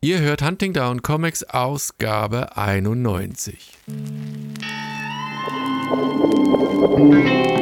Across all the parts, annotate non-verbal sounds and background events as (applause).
Ihr hört Hunting Down Comics Ausgabe 91. Hallo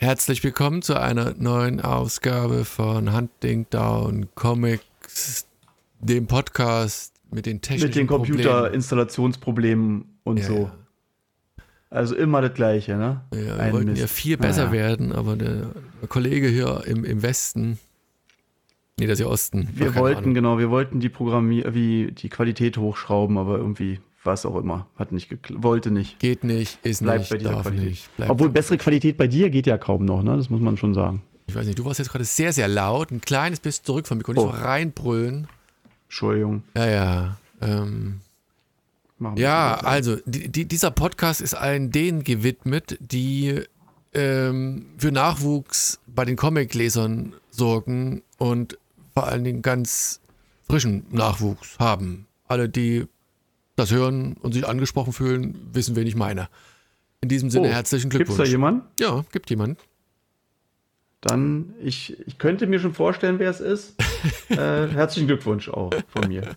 herzlich willkommen zu einer neuen Ausgabe von Hunting Down Comics, dem Podcast mit den technischen Mit den Problemen. Computerinstallationsproblemen und Ja, so. ja. Also immer das Gleiche, ne? Ja, wir Ein wollten Mist. ja viel besser Naja. werden, aber der, Kollege hier im, im Westen, nee, das ist ja Osten. Wir wollten, Ahnung. genau, wir wollten die Programmier wie die Qualität hochschrauben, aber irgendwie, was auch immer, hat nicht geklappt, wollte nicht. Geht nicht, ist Bleibt nicht, bei dieser darf Qualität. nicht. Bleibt. Obwohl bessere Qualität bei dir geht ja kaum noch, ne? Das muss man schon sagen. Ich weiß nicht, du warst jetzt gerade sehr, sehr laut, ein kleines bisschen zurück vom Mikro, nicht Oh. so reinbrüllen. Entschuldigung. Ja, ja. Ähm, ja, also die, die, dieser Podcast ist allen denen gewidmet, die ähm, für Nachwuchs bei den Comiclesern sorgen und vor allen Dingen ganz frischen Nachwuchs haben. Alle, die das hören und sich angesprochen fühlen, wissen, wen ich meine. In diesem Sinne Oh, herzlichen Glückwunsch. da jemanden? Ja, gibt jemanden. Dann, ich, ich könnte mir schon vorstellen, wer es ist. (laughs) äh, herzlichen Glückwunsch auch von mir.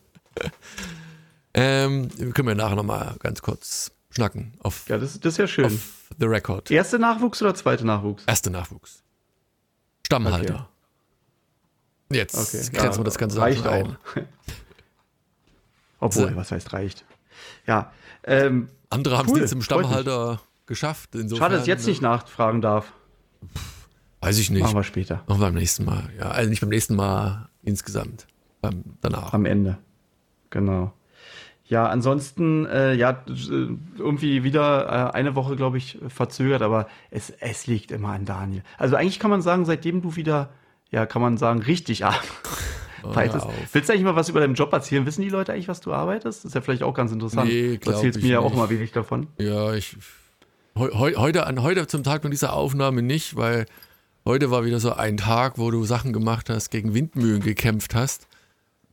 Ähm, können wir nachher nochmal ganz kurz schnacken. Auf, Ja, das, das ist ja schön. auf the record. Erste Nachwuchs oder zweite Nachwuchs? Erste Nachwuchs. Stammhalter. Jetzt Okay. grenzen ja, wir das Ganze reicht ein. (laughs) Obwohl, So. was heißt reicht? Ja, ähm, Andere haben es Cool, nie zum freut mich. Stammhalter geschafft. Insofern, schade, dass ich jetzt ne? nicht nachfragen darf. Weiß ich nicht. Machen wir später. Machen wir beim nächsten Mal. Ja, also nicht beim nächsten Mal insgesamt. Beim, danach. Am Ende. Genau. Ja, ansonsten, äh, ja, äh, irgendwie wieder äh, eine Woche, glaube ich, verzögert, aber es, es liegt immer an Daniel. Also eigentlich kann man sagen, seitdem du wieder, ja, kann man sagen, richtig arbeitest. (laughs) hör auf. Willst du eigentlich mal was über deinen Job erzählen? Wissen die Leute eigentlich, was du arbeitest? Das ist ja vielleicht auch ganz interessant. Nee, du erzählst mir ja auch mal wenig davon. Ja, ich. Heu, heu, heute, an, heute zum Tag dieser Aufnahme nicht, weil heute war wieder so ein Tag, wo du Sachen gemacht hast, gegen Windmühlen gekämpft hast.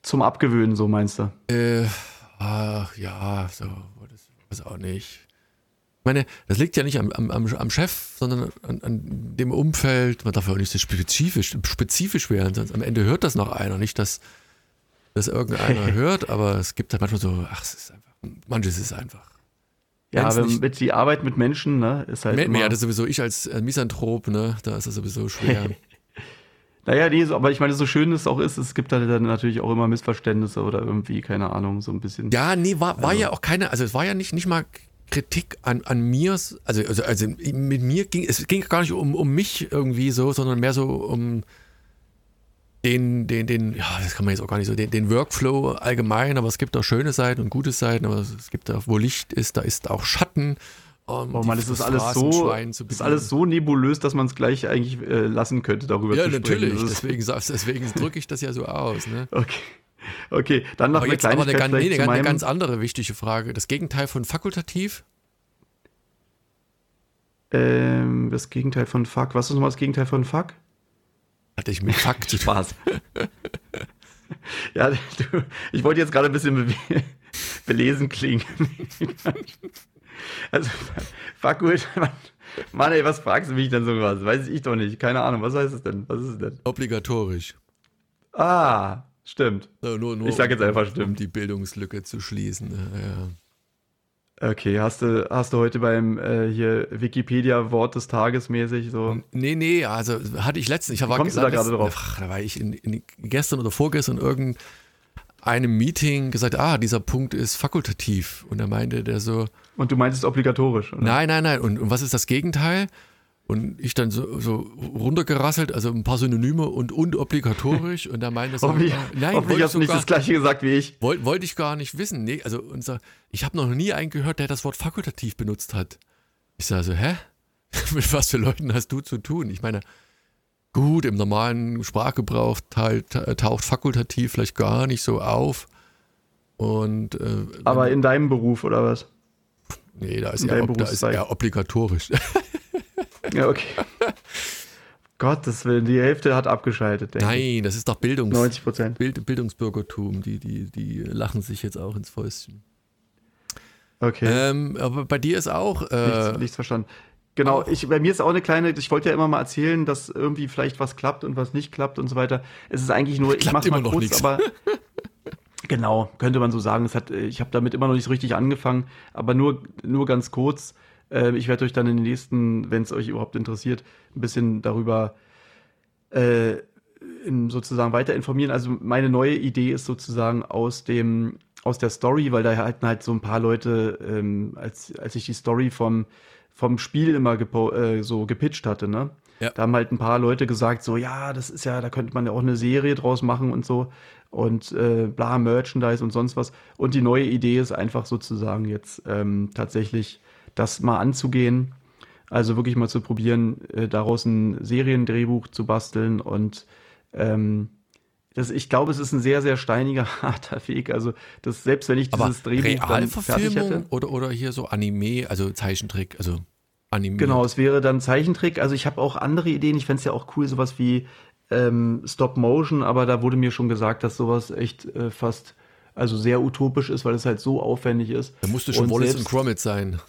Zum Abgewöhnen, so meinst du. Äh, ach ja, so, das weiß auch nicht. Ich meine, das liegt ja nicht am, am, am, Chef, sondern an, an dem Umfeld. Man darf ja auch nicht so spezifisch, spezifisch werden, sonst am Ende hört das noch einer. Nicht, dass das irgendeiner (laughs) hört, aber es gibt halt manchmal so, ach, es ist einfach, manches ist einfach. Ja, Wenn's aber nicht- mit die Arbeit mit Menschen, ne, ist halt Mehr, immer, mehr, das sowieso ich als äh, Misanthrop, ne, da ist es sowieso schwer. (laughs) Naja, nee, aber ich meine, so schön es auch ist, es gibt halt dann natürlich auch immer Missverständnisse oder irgendwie, keine Ahnung, so ein bisschen. Ja, nee, war, war ja auch keine, also es war ja nicht, nicht mal Kritik an, an mir, also, also, also mit mir ging, es ging gar nicht um, um mich irgendwie so, sondern mehr so um den, den, den, ja, das kann man jetzt auch gar nicht so, den, den Workflow allgemein, aber es gibt auch schöne Seiten und gute Seiten, aber es gibt auch, wo Licht ist, da ist auch Schatten. Um Oh Mann, das ist alles so, ist alles so nebulös, dass man es gleich eigentlich äh, lassen könnte, darüber Ja, zu sprechen. natürlich, Das ist- deswegen, deswegen drücke ich das ja so aus, ne? (laughs) Okay. (laughs) Okay, dann noch Aber eine jetzt aber eine, ganz- nee, eine, eine ganz andere wichtige Frage. Das Gegenteil von fakultativ? ähm, das Gegenteil von Fuck. Was ist nochmal das Gegenteil von Fuck? Hatte ich mit Fakt zu. Spaß. (laughs) ja, du, ich wollte jetzt gerade ein bisschen be (laughs) belesen klingen. also, fuck gut. Mann, ey, was fragst du mich denn so was? Weiß ich doch nicht. Keine Ahnung. Was heißt es denn? Was ist es denn? Obligatorisch. Ah, stimmt. So, nur, nur, Ich sag jetzt einfach um, stimmt. Um die Bildungslücke zu schließen. Ja, ja. Okay, hast du, hast du heute beim äh, hier Wikipedia-Wort des Tages mäßig so. Nee, nee, also hatte ich letztens. Ich war kommst du da gerade drauf? Ach, da war ich in, in, gestern oder vorgestern in irgendeinem Meeting gesagt, ah, dieser Punkt ist fakultativ. Und da meinte der so, Und du meintest obligatorisch, oder? Nein, nein, nein. Und, und was ist das Gegenteil? Und ich dann so, so runtergerasselt, also ein paar Synonyme und, und obligatorisch. Und da meinte er äh, nein, hoffentlich hast du nicht das gleiche gesagt wie ich. Wollte wollte ich gar nicht wissen. Nee, also unser, ich habe noch nie einen gehört, der das Wort fakultativ benutzt hat. Ich sage so, hä? (laughs) Mit was für Leuten hast du zu tun? Ich meine, gut, im normalen Sprachgebrauch taucht fakultativ vielleicht gar nicht so auf. Und äh, Aber in deinem Beruf oder was? nee, da ist, ob- da ist eher obligatorisch. (laughs) Ja, okay. Gottes Willen, die Hälfte hat abgeschaltet. Nein, ich. das ist doch Bildungs 90 Prozent. Bild, Bildungsbürgertum. Die, die, die lachen sich jetzt auch ins Fäustchen. Okay. Ähm, aber bei dir ist auch. Äh, nichts, nichts verstanden. Genau, ich, bei mir ist auch eine kleine, ich wollte ja immer mal erzählen, dass irgendwie vielleicht was klappt und was nicht klappt und so weiter. Es ist eigentlich nur, ich mache mal kurz, nix. aber (laughs) genau, könnte man so sagen. Hat, ich habe damit immer noch nicht so richtig angefangen, aber nur, nur ganz kurz. Äh, ich werde euch dann in den nächsten, wenn es euch überhaupt interessiert, ein bisschen darüber äh, sozusagen weiter informieren. Also meine neue Idee ist sozusagen aus dem aus der Story, weil da hatten halt so ein paar Leute, ähm, als, als ich die Story vom vom Spiel immer äh, so gepitcht hatte, ne? Ja. Da haben halt ein paar Leute gesagt, so, ja, das ist ja, da könnte man ja auch eine Serie draus machen und so. Und äh, bla, Merchandise und sonst was. Und die neue Idee ist einfach sozusagen jetzt ähm, tatsächlich das mal anzugehen. Also wirklich mal zu probieren, äh, daraus ein Seriendrehbuch zu basteln. Und ähm, das, ich glaube, es ist ein sehr, sehr steiniger, (laughs) harter Weg. Also, das, selbst wenn ich dieses Aber Drehbuch dann fertig hätte. Oder, oder hier so Anime, also Zeichentrick, also animiert. Genau, es wäre dann Zeichentrick. Also ich habe auch andere Ideen. Ich fände es ja auch cool, sowas wie ähm, Stop Motion, aber da wurde mir schon gesagt, dass sowas echt äh, fast also sehr utopisch ist, weil es halt so aufwendig ist. Da musste schon und Wallace und Gromit sein.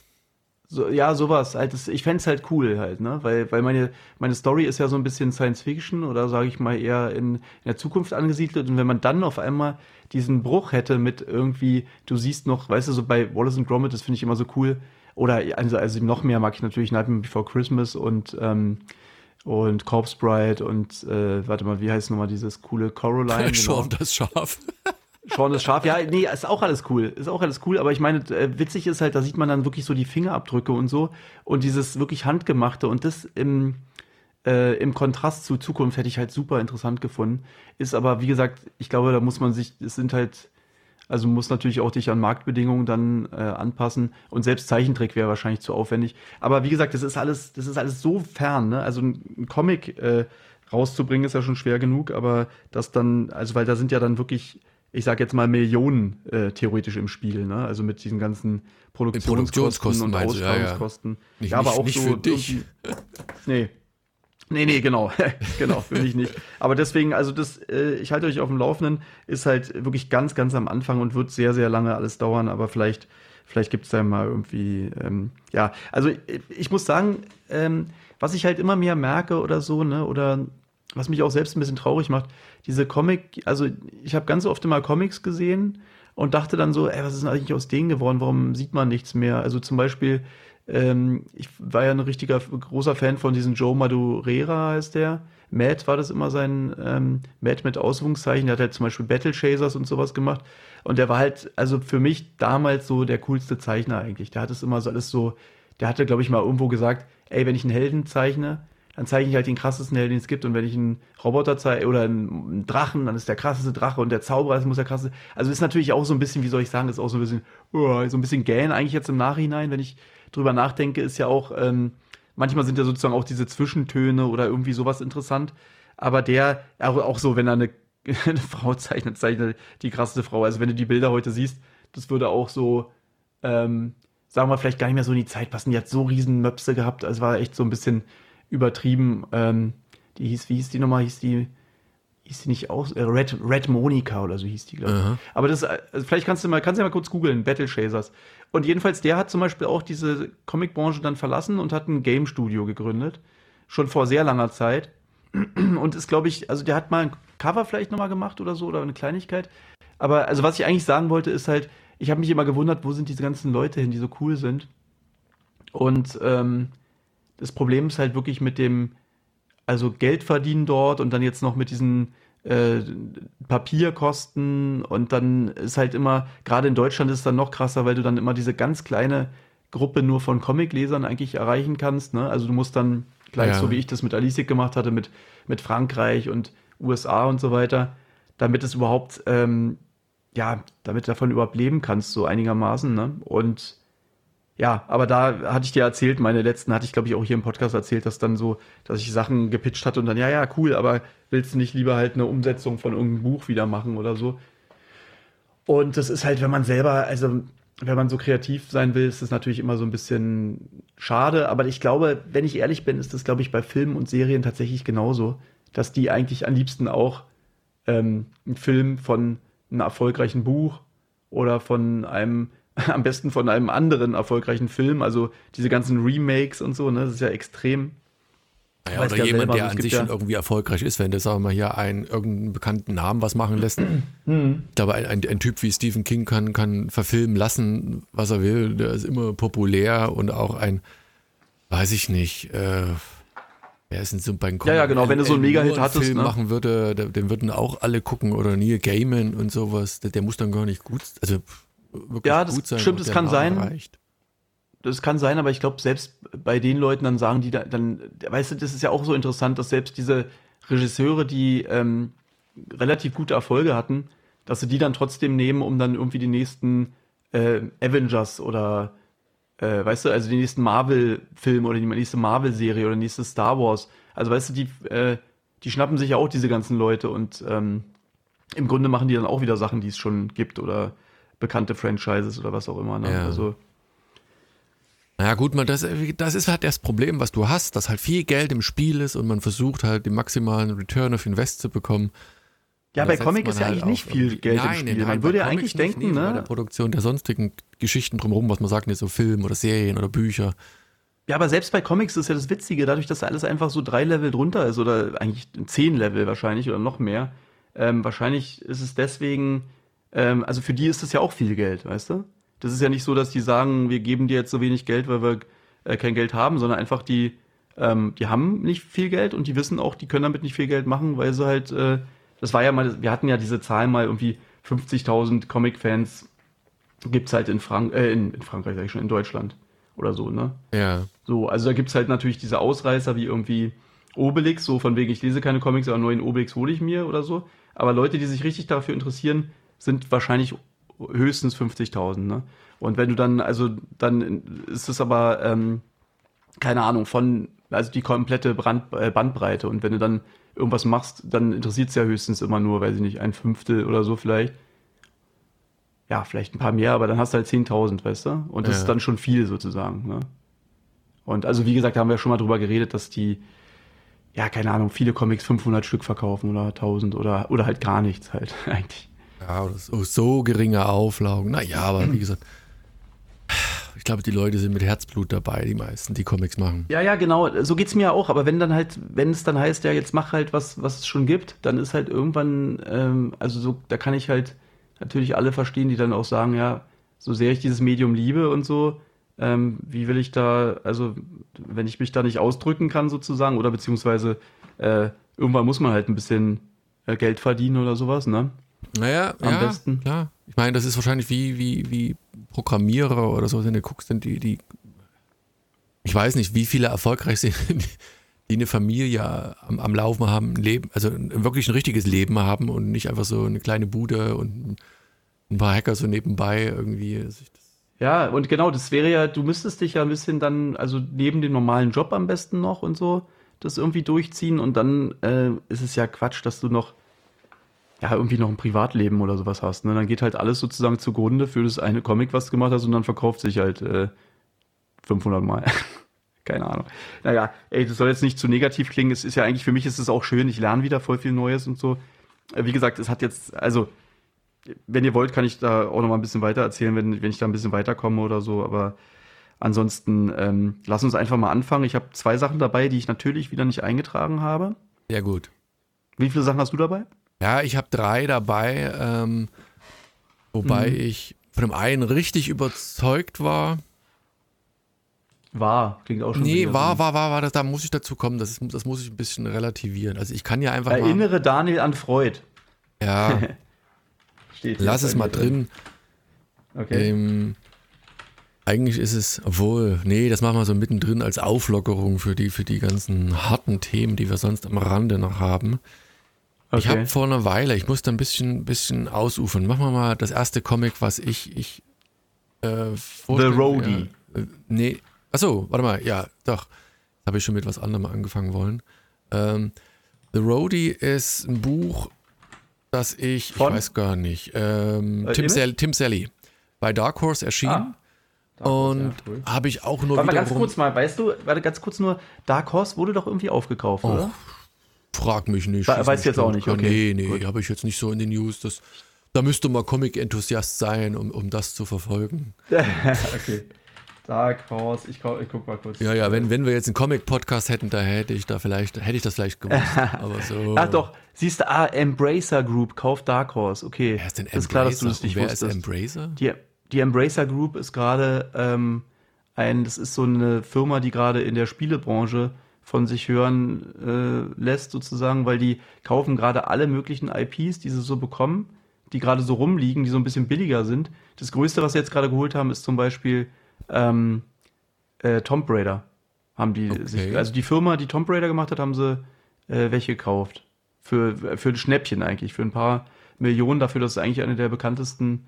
So, ja, sowas. Halt, das, ich fände es halt cool halt, ne? Weil, weil meine, meine Story ist ja so ein bisschen Science Fiction oder sage ich mal eher in, in der Zukunft angesiedelt. Und wenn man dann auf einmal diesen Bruch hätte mit irgendwie, du siehst noch, weißt du, so bei Wallace und Gromit, das finde ich immer so cool, oder also, also noch mehr mag ich natürlich Nightmare Before Christmas und ähm, und Corpse Bride und äh, warte mal, wie heißt nochmal dieses coole Coraline? Genau. das Schaf. Sean das Schaf, ja, nee, ist auch alles cool. Ist auch alles cool, aber ich meine, äh, witzig ist halt, da sieht man dann wirklich so die Fingerabdrücke und so und dieses wirklich handgemachte und das im äh, im Kontrast zu Zukunft hätte ich halt super interessant gefunden. Ist aber, wie gesagt, ich glaube, da muss man sich, es sind halt also muss natürlich auch dich an Marktbedingungen dann äh, anpassen. Und selbst Zeichentrick wäre wahrscheinlich zu aufwendig. Aber wie gesagt, das ist alles, das ist alles so fern. Ne? Also ein, Comic äh, rauszubringen ist ja schon schwer genug, aber das dann, also weil da sind ja dann wirklich, ich sag jetzt mal Millionen äh, theoretisch im Spiel. Ne? Also mit diesen ganzen Produktionskosten, Produktionskosten und Ausstrahlungskosten. Ja, ja. ja, aber auch nicht so für dich. Nee, Nee, nee, genau. (laughs) genau, für mich nicht. Aber deswegen, also das, äh, ich halte euch auf dem Laufenden, ist halt wirklich ganz, ganz am Anfang und wird sehr, sehr lange alles dauern, aber vielleicht, vielleicht gibt es da mal irgendwie, ähm, ja, also ich, ich muss sagen, ähm, was ich halt immer mehr merke oder so, ne, oder was mich auch selbst ein bisschen traurig macht, diese Comic, also ich habe ganz oft immer Comics gesehen und dachte dann so, ey, was ist denn eigentlich aus denen geworden? Warum sieht man nichts mehr? Also zum Beispiel ähm, ich war ja ein richtiger großer Fan von diesem Joe Madureira, heißt der. Matt war das immer sein, ähm, Matt mit Ausrufungszeichen, der hat halt zum Beispiel Battle Chasers und sowas gemacht. Und der war halt, also für mich damals so der coolste Zeichner eigentlich. Der hat es immer so alles so, der hatte, glaube ich, mal irgendwo gesagt, ey, wenn ich einen Helden zeichne, dann zeichne ich halt den krassesten Helden, den es gibt. Und wenn ich einen Roboter zeige oder einen Drachen, dann ist der krasseste Drache und der Zauberer das muss der krasseste. Also ist natürlich auch so ein bisschen, wie soll ich sagen, ist auch so ein bisschen, oh, so ein bisschen gähn eigentlich jetzt im Nachhinein, wenn ich drüber nachdenke, ist ja auch, ähm, manchmal sind ja sozusagen auch diese Zwischentöne oder irgendwie sowas interessant. Aber der, auch, auch so, wenn er eine, (laughs) eine Frau zeichnet, zeichnet die krasseste Frau. Also wenn du die Bilder heute siehst, das würde auch so, ähm, sagen wir vielleicht gar nicht mehr so in die Zeit passen. Die hat so riesen Möpse gehabt. Also war echt so ein bisschen übertrieben. Ähm, die hieß, wie hieß die nochmal? Hieß die, hieß die nicht auch? Äh, Red, Red Monica oder so hieß die, glaube ich. Aber das, also vielleicht kannst du mal, kannst du ja mal kurz googeln, Battle Chasers. Und jedenfalls, der hat zum Beispiel auch diese Comicbranche dann verlassen und hat ein Game Studio gegründet. Schon vor sehr langer Zeit. Und ist, glaube ich, also der hat mal ein Cover vielleicht nochmal gemacht oder so oder eine Kleinigkeit. Aber also was ich eigentlich sagen wollte, ist halt, ich habe mich immer gewundert, wo sind diese ganzen Leute hin, die so cool sind. Und ähm, das Problem ist halt wirklich mit dem, also Geld verdienen dort und dann jetzt noch mit diesen äh, Papierkosten und dann ist halt immer, gerade in Deutschland ist es dann noch krasser, weil du dann immer diese ganz kleine Gruppe nur von Comiclesern eigentlich erreichen kannst. Ne? Also du musst dann gleich, ja. so wie ich das mit Alice gemacht hatte, mit, mit Frankreich und USA und so weiter, damit es überhaupt, ähm, ja, damit du davon überhaupt leben kannst, so einigermaßen. Ne? Und ja, aber da hatte ich dir erzählt, meine letzten hatte ich, glaube ich, auch hier im Podcast erzählt, dass dann so, dass ich Sachen gepitcht hatte und dann, ja, ja, cool, aber willst du nicht lieber halt eine Umsetzung von irgendeinem Buch wieder machen oder so? Und das ist halt, wenn man selber, also wenn man so kreativ sein will, ist das natürlich immer so ein bisschen schade. Aber ich glaube, wenn ich ehrlich bin, ist das, glaube ich, bei Filmen und Serien tatsächlich genauso, dass die eigentlich am liebsten auch ähm, einen Film von einem erfolgreichen Buch oder von einem, (laughs) am besten von einem anderen erfolgreichen Film, also diese ganzen Remakes und so, ne, das ist ja extrem ja, oder ja jemand, selber, der an sich ja schon irgendwie erfolgreich ist, wenn der, sagen wir mal, hier einen irgendeinen bekannten Namen was machen lässt. Mhm. Ich glaube, ein, ein, ein, Typ wie Stephen King kann, kann verfilmen lassen, was er will. Der ist immer populär und auch ein, weiß ich nicht, äh, wer ist denn so bei Ja, ja, genau, wenn du so einen Mega-Hit hattest. Film ne? machen würde, den würden auch alle gucken oder Neil Gaiman und sowas. Der, der muss dann gar nicht gut, also wirklich ja, das gut sein. Stimmt, das kann sein. Reicht das kann sein, aber ich glaube, selbst bei den Leuten dann sagen die da, dann, weißt du, das ist ja auch so interessant, dass selbst diese Regisseure, die ähm, relativ gute Erfolge hatten, dass sie die dann trotzdem nehmen, um dann irgendwie die nächsten äh, Avengers oder äh, weißt du, also die nächsten Marvel-Film oder die nächste Marvel-Serie oder die nächste Star Wars. Also weißt du, die, äh, die schnappen sich ja auch diese ganzen Leute und ähm, im Grunde machen die dann auch wieder Sachen, die es schon gibt oder bekannte Franchises oder was auch immer. Ne? Ja. Also naja gut, man, das, das ist halt das Problem, was du hast, dass halt viel Geld im Spiel ist und man versucht halt den maximalen Return of Invest zu bekommen. Ja, bei Comic ist ja halt eigentlich nicht viel Geld nein, im Spiel. Nein, man würde ja eigentlich denken, nicht, ne? Bei der Produktion der sonstigen Geschichten drumherum, was man sagt, nicht so Film oder Serien oder Bücher. Ja, aber selbst bei Comics ist ja das Witzige, dadurch, dass alles einfach so drei Level drunter ist oder eigentlich zehn Level wahrscheinlich oder noch mehr. Ähm, wahrscheinlich ist es deswegen, ähm, also für die ist das ja auch viel Geld, weißt du? Das ist ja nicht so, dass die sagen, wir geben dir jetzt so wenig Geld, weil wir äh, kein Geld haben, sondern einfach die, ähm, die haben nicht viel Geld und die wissen auch, die können damit nicht viel Geld machen, weil sie halt, äh, das war ja mal, wir hatten ja diese Zahl mal irgendwie 50.000 Comic-Fans gibt's halt in, Frank äh, in, in Frankreich, sag ich schon, in Deutschland oder so, ne? Ja. So, also da gibt's halt natürlich diese Ausreißer wie irgendwie Obelix, so von wegen, ich lese keine Comics, aber in Obelix hole ich mir oder so. Aber Leute, die sich richtig dafür interessieren, sind wahrscheinlich höchstens 50.000. Ne? Und wenn du dann, also dann ist es aber, ähm, keine Ahnung, von, also die komplette Brand, äh, Bandbreite. Und wenn du dann irgendwas machst, dann interessiert es ja höchstens immer nur, weiß ich nicht, ein Fünftel oder so vielleicht. Ja, vielleicht ein paar mehr, aber dann hast du halt 10.000, weißt du? Und das ja. ist dann schon viel sozusagen. Ne? Und also, wie gesagt, da haben wir schon mal drüber geredet, dass die, ja, keine Ahnung, viele Comics 500 Stück verkaufen oder 1000 oder, oder halt gar nichts halt (laughs) eigentlich. Ja, so, so geringe Auflagen. Naja, aber wie gesagt, ich glaube, die Leute sind mit Herzblut dabei, die meisten, die Comics machen. Ja, ja, genau. So geht es mir auch. Aber wenn dann halt, wenn es dann heißt, ja, jetzt mach halt was, was es schon gibt, dann ist halt irgendwann, ähm, also so, da kann ich halt natürlich alle verstehen, die dann auch sagen, ja, so sehr ich dieses Medium liebe und so, ähm, wie will ich da, also wenn ich mich da nicht ausdrücken kann sozusagen, oder beziehungsweise äh, irgendwann muss man halt ein bisschen äh, Geld verdienen oder sowas, ne? Naja, am ja, besten. Klar. Ich meine, das ist wahrscheinlich wie, wie, wie Programmierer oder so, wenn du guckst, die, die, ich weiß nicht, wie viele erfolgreich sind, (laughs) die eine Familie am, am Laufen haben, ein Leben, also wirklich ein richtiges Leben haben und nicht einfach so eine kleine Bude und ein paar Hacker so nebenbei irgendwie. Ja, und genau, das wäre ja, du müsstest dich ja ein bisschen dann, also neben dem normalen Job am besten noch und so, das irgendwie durchziehen und dann äh, ist es ja Quatsch, dass du noch ja, irgendwie noch ein Privatleben oder sowas hast. Ne? Dann geht halt alles sozusagen zugrunde für das eine Comic, was du gemacht hast, und dann verkauft sich halt äh, 500 Mal. (laughs) Keine Ahnung. Naja, ey, das soll jetzt nicht zu negativ klingen. Es ist ja eigentlich, für mich ist es auch schön. Ich lerne wieder voll viel Neues und so. Äh, wie gesagt, es hat jetzt, also, wenn ihr wollt, kann ich da auch noch mal ein bisschen weiter erzählen, wenn, wenn ich da ein bisschen weiterkomme oder so. Aber ansonsten, ähm, lass uns einfach mal anfangen. Ich habe zwei Sachen dabei, die ich natürlich wieder nicht eingetragen habe. Ja, gut. Wie viele Sachen hast du dabei? Ja, ich habe drei dabei, ähm, wobei mhm. ich von dem einen richtig überzeugt war. War, klingt auch schon. Nee, war, war, war, war, das, da muss ich dazu kommen, das, ist, das muss ich ein bisschen relativieren. Also ich kann ja einfach Erinnere mal, Daniel an Freud. Ja. (laughs) Steht Lass es mal drin. Okay. Ähm, eigentlich ist es, obwohl, nee, das machen wir so mittendrin als Auflockerung für die, für die ganzen harten Themen, die wir sonst am Rande noch haben. Okay. Ich habe vor einer Weile, ich musste ein bisschen, bisschen ausufern. Machen wir mal das erste Comic, was ich, ich äh, The Roadie. Ja, äh, nee, achso, warte mal, ja, doch. Habe ich schon mit was anderem angefangen wollen. Ähm, The Roadie ist ein Buch, das ich, Von? ich weiß gar nicht, ähm, Tim, Sal Tim Sally. bei Dark Horse erschienen. Ah. Und ja, cool. habe ich auch nur. Warte mal ganz kurz mal, weißt du, warte ganz kurz nur, Dark Horse wurde doch irgendwie aufgekauft, oh, oder? Frag mich nicht. We weißt du jetzt auch nicht, okay. Nee, nee, habe ich jetzt nicht so in den News. Das, da müsste man Comic-Enthusiast sein, um, um das zu verfolgen. (laughs) okay. Dark Horse, ich, ich guck mal kurz. Ja, ja, wenn, wenn wir jetzt einen Comic-Podcast hätten, da hätte ich da vielleicht, hätte ich das vielleicht gewusst. (laughs) aber so. Ach doch, siehst du, ah, Embracer Group kauft Dark Horse, okay. Wer ist denn Embracer? ist klar, dass du das nicht wer wusstest. ist Embracer? Die, die Embracer Group ist gerade ähm, ein, das ist so eine Firma, die gerade in der Spielebranche von sich hören äh, lässt, sozusagen, weil die kaufen gerade alle möglichen IPs, die sie so bekommen, die gerade so rumliegen, die so ein bisschen billiger sind. Das Größte, was sie jetzt gerade geholt haben, ist zum Beispiel ähm, äh, Tomb Raider. Haben die okay. sich, also die Firma, die Tomb Raider gemacht hat, haben sie äh, welche gekauft. Für, für ein Schnäppchen eigentlich, für ein paar Millionen dafür, dass es eigentlich eine der bekanntesten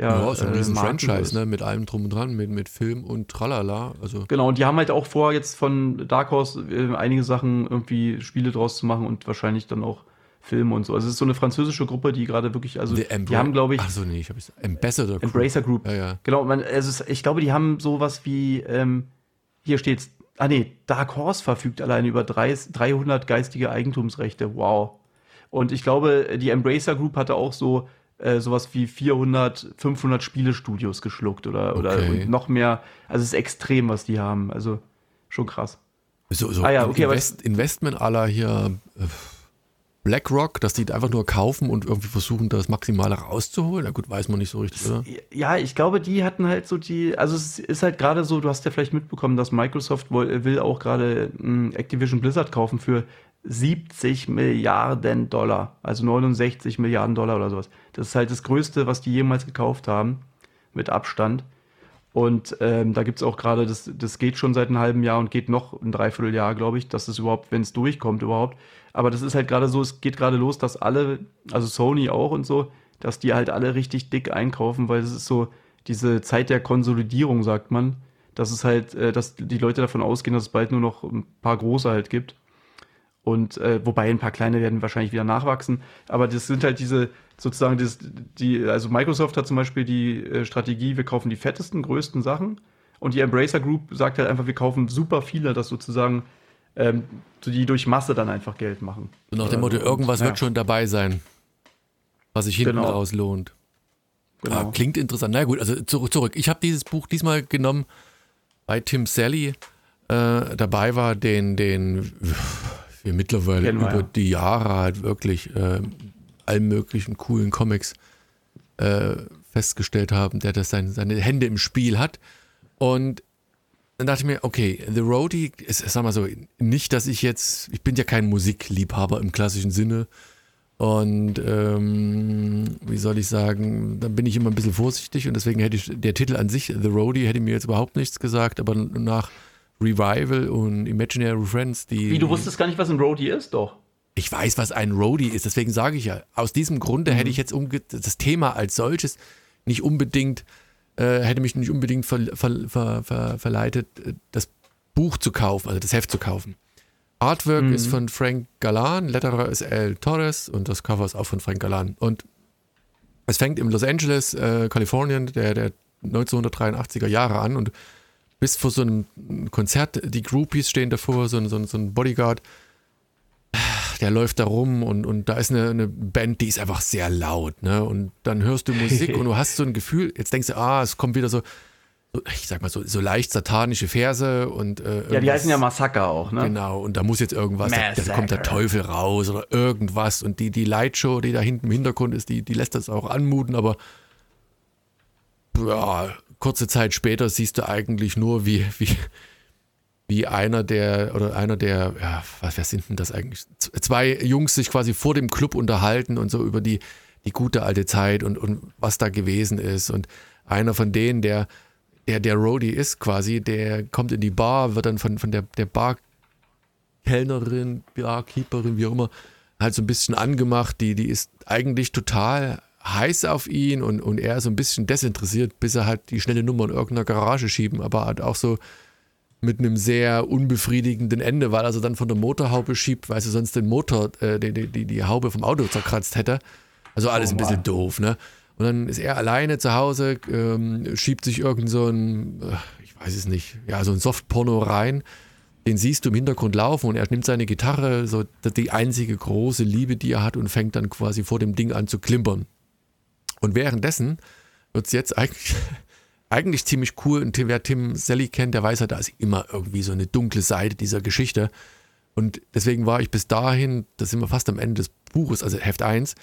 ja, ja ist ein äh, Franchise, ne? Mit allem drum und dran, mit, mit Film und tralala. Also. Genau, und die haben halt auch vor, jetzt von Dark Horse äh, einige Sachen irgendwie Spiele draus zu machen und wahrscheinlich dann auch Filme und so. Also es ist so eine französische Gruppe, die gerade wirklich, also die haben, glaube ich. Achso, nee, ich habe Ambassador Group. Embracer Group. Ja, ja. Genau, man, also ich glaube, die haben sowas wie, ähm, hier steht's, ah nee, Dark Horse verfügt alleine über drei, 300 geistige Eigentumsrechte. Wow. Und ich glaube, die Embracer Group hatte auch so äh, sowas wie 400, 500 Spielestudios geschluckt oder, oder okay. noch mehr. Also es ist extrem, was die haben. Also schon krass. So, so ah, ja, okay, Invest, Investment aller hier äh, BlackRock, dass die einfach nur kaufen und irgendwie versuchen, das Maximale rauszuholen. Na gut, weiß man nicht so richtig, oder? Ja, ich glaube, die hatten halt so die, also es ist halt gerade so, du hast ja vielleicht mitbekommen, dass Microsoft will auch gerade hm, Activision Blizzard kaufen für 70 Milliarden Dollar, also 69 Milliarden Dollar oder sowas. Das ist halt das Größte, was die jemals gekauft haben, mit Abstand. Und ähm, da gibt es auch gerade, das, das geht schon seit einem halben Jahr und geht noch ein Dreivierteljahr, glaube ich, dass es überhaupt, wenn es durchkommt überhaupt. Aber das ist halt gerade so, es geht gerade los, dass alle, also Sony auch und so, dass die halt alle richtig dick einkaufen, weil es ist so diese Zeit der Konsolidierung, sagt man. Dass es halt, äh, dass die Leute davon ausgehen, dass es bald nur noch ein paar große halt gibt. Und äh, wobei ein paar kleine werden wahrscheinlich wieder nachwachsen. Aber das sind halt diese, sozusagen, das, die, also Microsoft hat zum Beispiel die äh, Strategie, wir kaufen die fettesten, größten Sachen. Und die Embracer Group sagt halt einfach, wir kaufen super viele, dass sozusagen ähm, die durch Masse dann einfach Geld machen. Und nach dem Motto, irgendwas ja. wird schon dabei sein, was sich hinten genau. raus lohnt. Genau. Ah, klingt interessant. Na gut, also zurück. zurück. Ich habe dieses Buch diesmal genommen bei Tim Sally. Äh, dabei war den, den wir mittlerweile Kennen über wir, ja. die Jahre halt wirklich äh, allen möglichen coolen Comics äh, festgestellt haben, der das seine, seine Hände im Spiel hat. Und dann dachte ich mir, okay, The Roadie ist, sag mal so, nicht, dass ich jetzt, ich bin ja kein Musikliebhaber im klassischen Sinne. Und ähm, wie soll ich sagen, dann bin ich immer ein bisschen vorsichtig und deswegen hätte ich, der Titel an sich, The Roadie, hätte mir jetzt überhaupt nichts gesagt, aber nach Revival und Imaginary Friends, die. Wie, du wusstest gar nicht, was ein Roadie ist, doch. Ich weiß, was ein Roadie ist, deswegen sage ich ja, aus diesem Grunde mhm. hätte ich jetzt das Thema als solches nicht unbedingt, äh, hätte mich nicht unbedingt ver ver ver verleitet, das Buch zu kaufen, also das Heft zu kaufen. Artwork mhm. ist von Frank Galan, Letterer ist L. Torres und das Cover ist auch von Frank Galan. Und es fängt im Los Angeles, äh, Kalifornien, der, der 1983er Jahre an und bist vor so einem Konzert, die Groupies stehen davor, so ein, so ein, so ein Bodyguard, der läuft da rum und, und da ist eine, eine Band, die ist einfach sehr laut, ne? Und dann hörst du Musik (laughs) und du hast so ein Gefühl, jetzt denkst du, ah, es kommt wieder so, so ich sag mal so, so leicht satanische Verse und äh, Ja, die heißen ja Massaker auch, ne? Genau, und da muss jetzt irgendwas, da, da, kommt der Teufel raus oder irgendwas und die, die Lightshow, die da hinten im Hintergrund ist, die, die lässt das auch anmuten, aber ja, kurze Zeit später siehst du eigentlich nur, wie, wie, wie einer der, oder einer der, ja, was, wer sind denn das eigentlich? Zwei Jungs sich quasi vor dem Club unterhalten und so über die, die gute alte Zeit und, und was da gewesen ist. Und einer von denen, der, der, der Roadie ist quasi, der kommt in die Bar, wird dann von, von der, der Barkellnerin, Barkeeperin, wie auch immer, halt so ein bisschen angemacht. Die, die ist eigentlich total heiß auf ihn und, und er so ein bisschen desinteressiert, bis er halt die schnelle Nummer in irgendeiner Garage schieben, aber halt auch so mit einem sehr unbefriedigenden Ende, weil er so dann von der Motorhaube schiebt, weil sie sonst den Motor, äh, die, die, die Haube vom Auto zerkratzt hätte. Also alles oh, ein bisschen doof, ne? Und dann ist er alleine zu Hause, ähm, schiebt sich irgend so ein, äh, ich weiß es nicht, ja, so ein Softporno rein. Den siehst du im Hintergrund laufen und er nimmt seine Gitarre, so die einzige große Liebe, die er hat, und fängt dann quasi vor dem Ding an zu klimpern. Und währenddessen wird es jetzt eigentlich, (laughs) eigentlich ziemlich cool. Und wer Tim Sally kennt, der weiß ja, da ist immer irgendwie so eine dunkle Seite dieser Geschichte. Und deswegen war ich bis dahin, da sind wir fast am Ende des Buches, also Heft 1,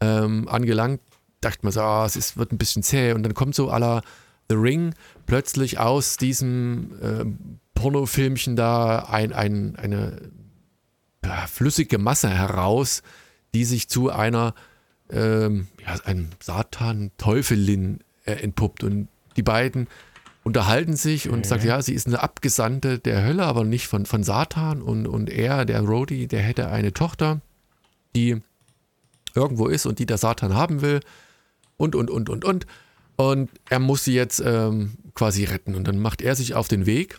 ähm, angelangt, dachte man so, ah, es ist, wird ein bisschen zäh und dann kommt so aller The Ring plötzlich aus diesem äh, Pornofilmchen da ein, ein, eine ja, flüssige Masse heraus, die sich zu einer ähm, ja, ein Satan, Teufelin äh, entpuppt und die beiden unterhalten sich und okay. sagt, ja, sie ist eine Abgesandte der Hölle, aber nicht von, von Satan und, und er, der Rody, der hätte eine Tochter, die irgendwo ist und die der Satan haben will und, und, und, und, und. Und er muss sie jetzt ähm, quasi retten. Und dann macht er sich auf den Weg,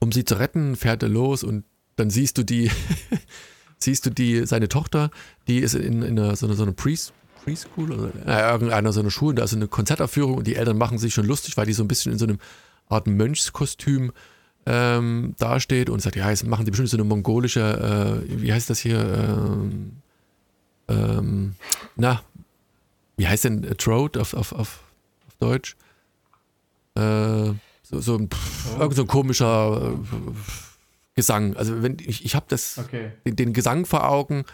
um sie zu retten, fährt er los und dann siehst du die, (laughs) siehst du die, seine Tochter, die ist in, in einer, so einer, so einer Priest, Preschool oder äh, irgendeiner so einer Schule, da ist eine Konzertaufführung und die Eltern machen sich schon lustig, weil die so ein bisschen in so einem Art Mönchskostüm ähm, dasteht und sagt, ja, jetzt machen die bestimmt so eine mongolische, äh, wie heißt das hier, ähm, ähm, na, wie heißt denn äh, auf, auf, auf, auf Deutsch? Äh, so, so, oh. irgend so ein komischer äh, Gesang. Also wenn ich, ich habe das okay. den, den, Gesang vor Augen,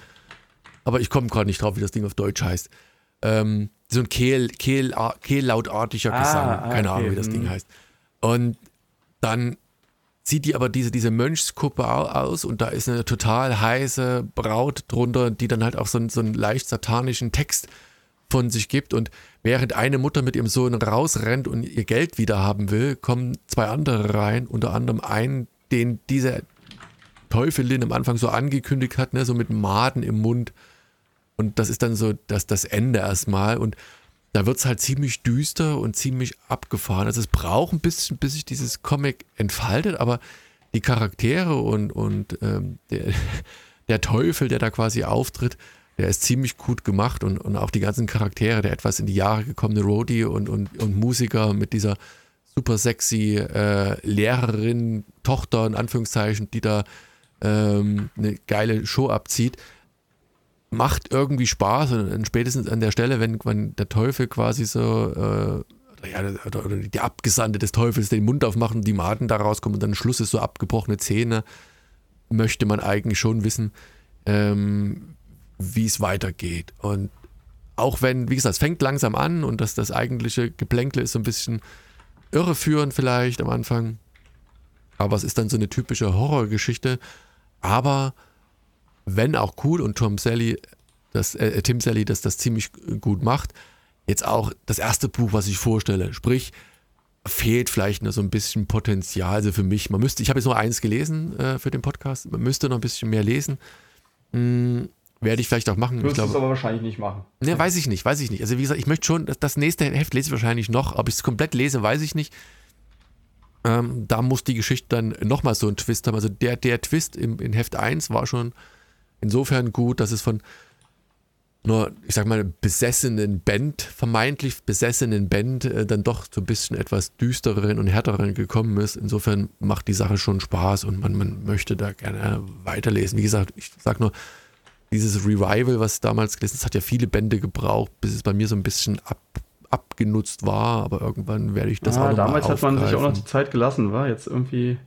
aber ich komme gerade nicht drauf, wie das Ding auf Deutsch heißt. Ähm, so ein Kehl, Kehl, Kehllautartiger ah, Gesang, ah, keine okay. Ahnung, wie das Ding mhm. heißt. Und dann sieht die aber diese, diese Mönchskuppe aus und da ist eine total heiße Braut drunter, die dann halt auch so, so einen leicht satanischen Text von sich gibt. Und während eine Mutter mit ihrem Sohn rausrennt und ihr Geld wieder haben will, kommen zwei andere rein, unter anderem einen, den diese Teufelin am Anfang so angekündigt hat, ne, so mit Maden im Mund. Und das ist dann so das, das Ende erstmal. Und da wird es halt ziemlich düster und ziemlich abgefahren. Also es braucht ein bisschen, bis sich dieses Comic entfaltet, aber die Charaktere und, und ähm, der, (laughs) der Teufel, der da quasi auftritt, der ist ziemlich gut gemacht und, und auch die ganzen Charaktere, der etwas in die Jahre gekommene Rodi und, und, und Musiker mit dieser super sexy äh, Lehrerin, Tochter in Anführungszeichen, die da ähm, eine geile Show abzieht, macht irgendwie Spaß und spätestens an der Stelle, wenn, wenn der Teufel quasi so äh, ja, oder, die Abgesandte des Teufels den Mund aufmachen, die Maden da rauskommen und dann Schluss ist so abgebrochene Zähne, möchte man eigentlich schon wissen, ähm, wie es weitergeht. Und auch wenn, wie gesagt, es fängt langsam an und dass das eigentliche Geplänkel ist so ein bisschen irreführend vielleicht am Anfang. Aber es ist dann so eine typische Horrorgeschichte. Aber wenn auch cool und Tom Sally, das, äh, Tim Sally das, das ziemlich gut macht, jetzt auch das erste Buch, was ich vorstelle. Sprich, fehlt vielleicht noch so ein bisschen Potenzial. Also für mich, man müsste, ich habe jetzt nur eins gelesen äh, für den Podcast, man müsste noch ein bisschen mehr lesen. Hm, werde ich vielleicht auch machen. Du wirst es aber wahrscheinlich nicht machen. Ne, weiß ich nicht, weiß ich nicht. Also wie gesagt, ich möchte schon, das, das nächste Heft lese ich wahrscheinlich noch. Ob ich es komplett lese, weiß ich nicht. Ähm, da muss die Geschichte dann nochmal so einen Twist haben. Also der, der Twist im, in Heft 1 war schon insofern gut, dass es von nur, ich sag mal, besessenen Band, vermeintlich besessenen Band, äh, dann doch so ein bisschen etwas düstereren und härteren gekommen ist. Insofern macht die Sache schon Spaß und man, man möchte da gerne weiterlesen. Wie gesagt, ich sag nur, dieses Revival, was damals gelesen ist, hat ja viele Bände gebraucht, bis es bei mir so ein bisschen ab, abgenutzt war, aber irgendwann werde ich das ah, auch noch Damals hat man sich auch noch die Zeit gelassen, war jetzt irgendwie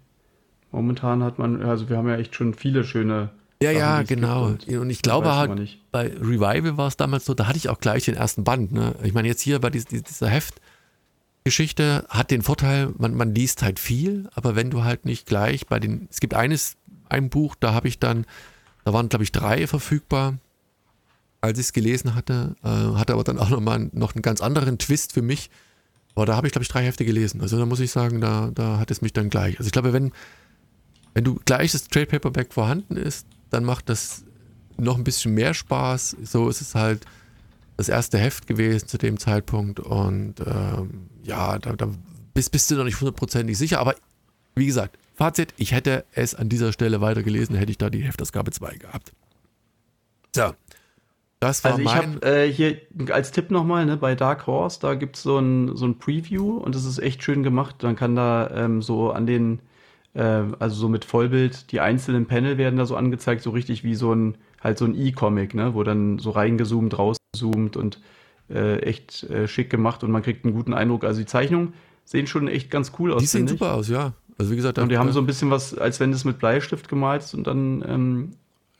momentan hat man, also wir haben ja echt schon viele schöne ja, Sachen, ja, genau. Und, und, ich glaube halt, bei Revival war es damals so, da hatte ich auch gleich den ersten Band. Ne? Ich meine, jetzt hier bei dieser, dieser Heftgeschichte hat den Vorteil, man, man liest halt viel, aber wenn du halt nicht gleich bei den, es gibt eines, ein Buch, da habe ich dann da waren, glaube ich, drei verfügbar, als ich es gelesen hatte. Äh, hatte aber dann auch nochmal noch einen ganz anderen Twist für mich. Aber da habe ich, glaube ich, drei Hefte gelesen. Also da muss ich sagen, da, da hat es mich dann gleich. Also ich glaube, wenn, wenn du gleich das Trade Paperback vorhanden ist, dann macht das noch ein bisschen mehr Spaß. So ist es halt das erste Heft gewesen zu dem Zeitpunkt. Und ähm, ja, da, da bist, bist du noch nicht hundertprozentig sicher. Aber wie gesagt, Fazit, ich hätte es an dieser Stelle weitergelesen, hätte ich da die Heftausgabe 2 gehabt. So. Das war Also ich mein. habe äh, hier als Tipp nochmal, ne, bei Dark Horse, da gibt's so ein, so ein Preview und das ist echt schön gemacht. Man kann da ähm, so an den, äh, also so mit Vollbild, die einzelnen Panel werden da so angezeigt, so richtig wie so ein, halt so ein E-Comic, ne, wo dann so reingezoomt, rausgezoomt und äh, echt äh, schick gemacht und man kriegt einen guten Eindruck. Also die Zeichnungen sehen schon echt ganz cool aus. die sehen super aus, ja. Also wie gesagt, Und die haben so ein bisschen was, als wenn das mit Bleistift gemalt ist und dann ähm,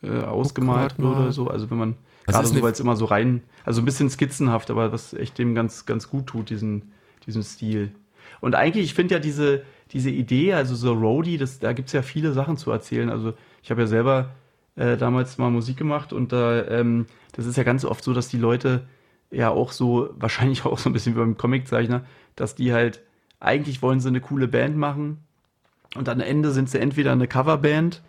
äh, ausgemalt wurde so. Also wenn man Das gerade ist so, weil es immer so rein, also ein bisschen skizzenhaft, aber was echt dem ganz, ganz gut tut, diesen, diesen Stil. Und eigentlich, ich finde ja diese, diese Idee, also so Roadie, das, da gibt's ja viele Sachen zu erzählen. Also ich habe ja selber äh, damals mal Musik gemacht und da, ähm, das ist ja ganz oft so, dass die Leute ja auch so, (laughs) wahrscheinlich auch so ein bisschen wie beim Comiczeichner, dass die halt, eigentlich wollen sie eine coole Band machen, und am Ende sind sie entweder eine Coverband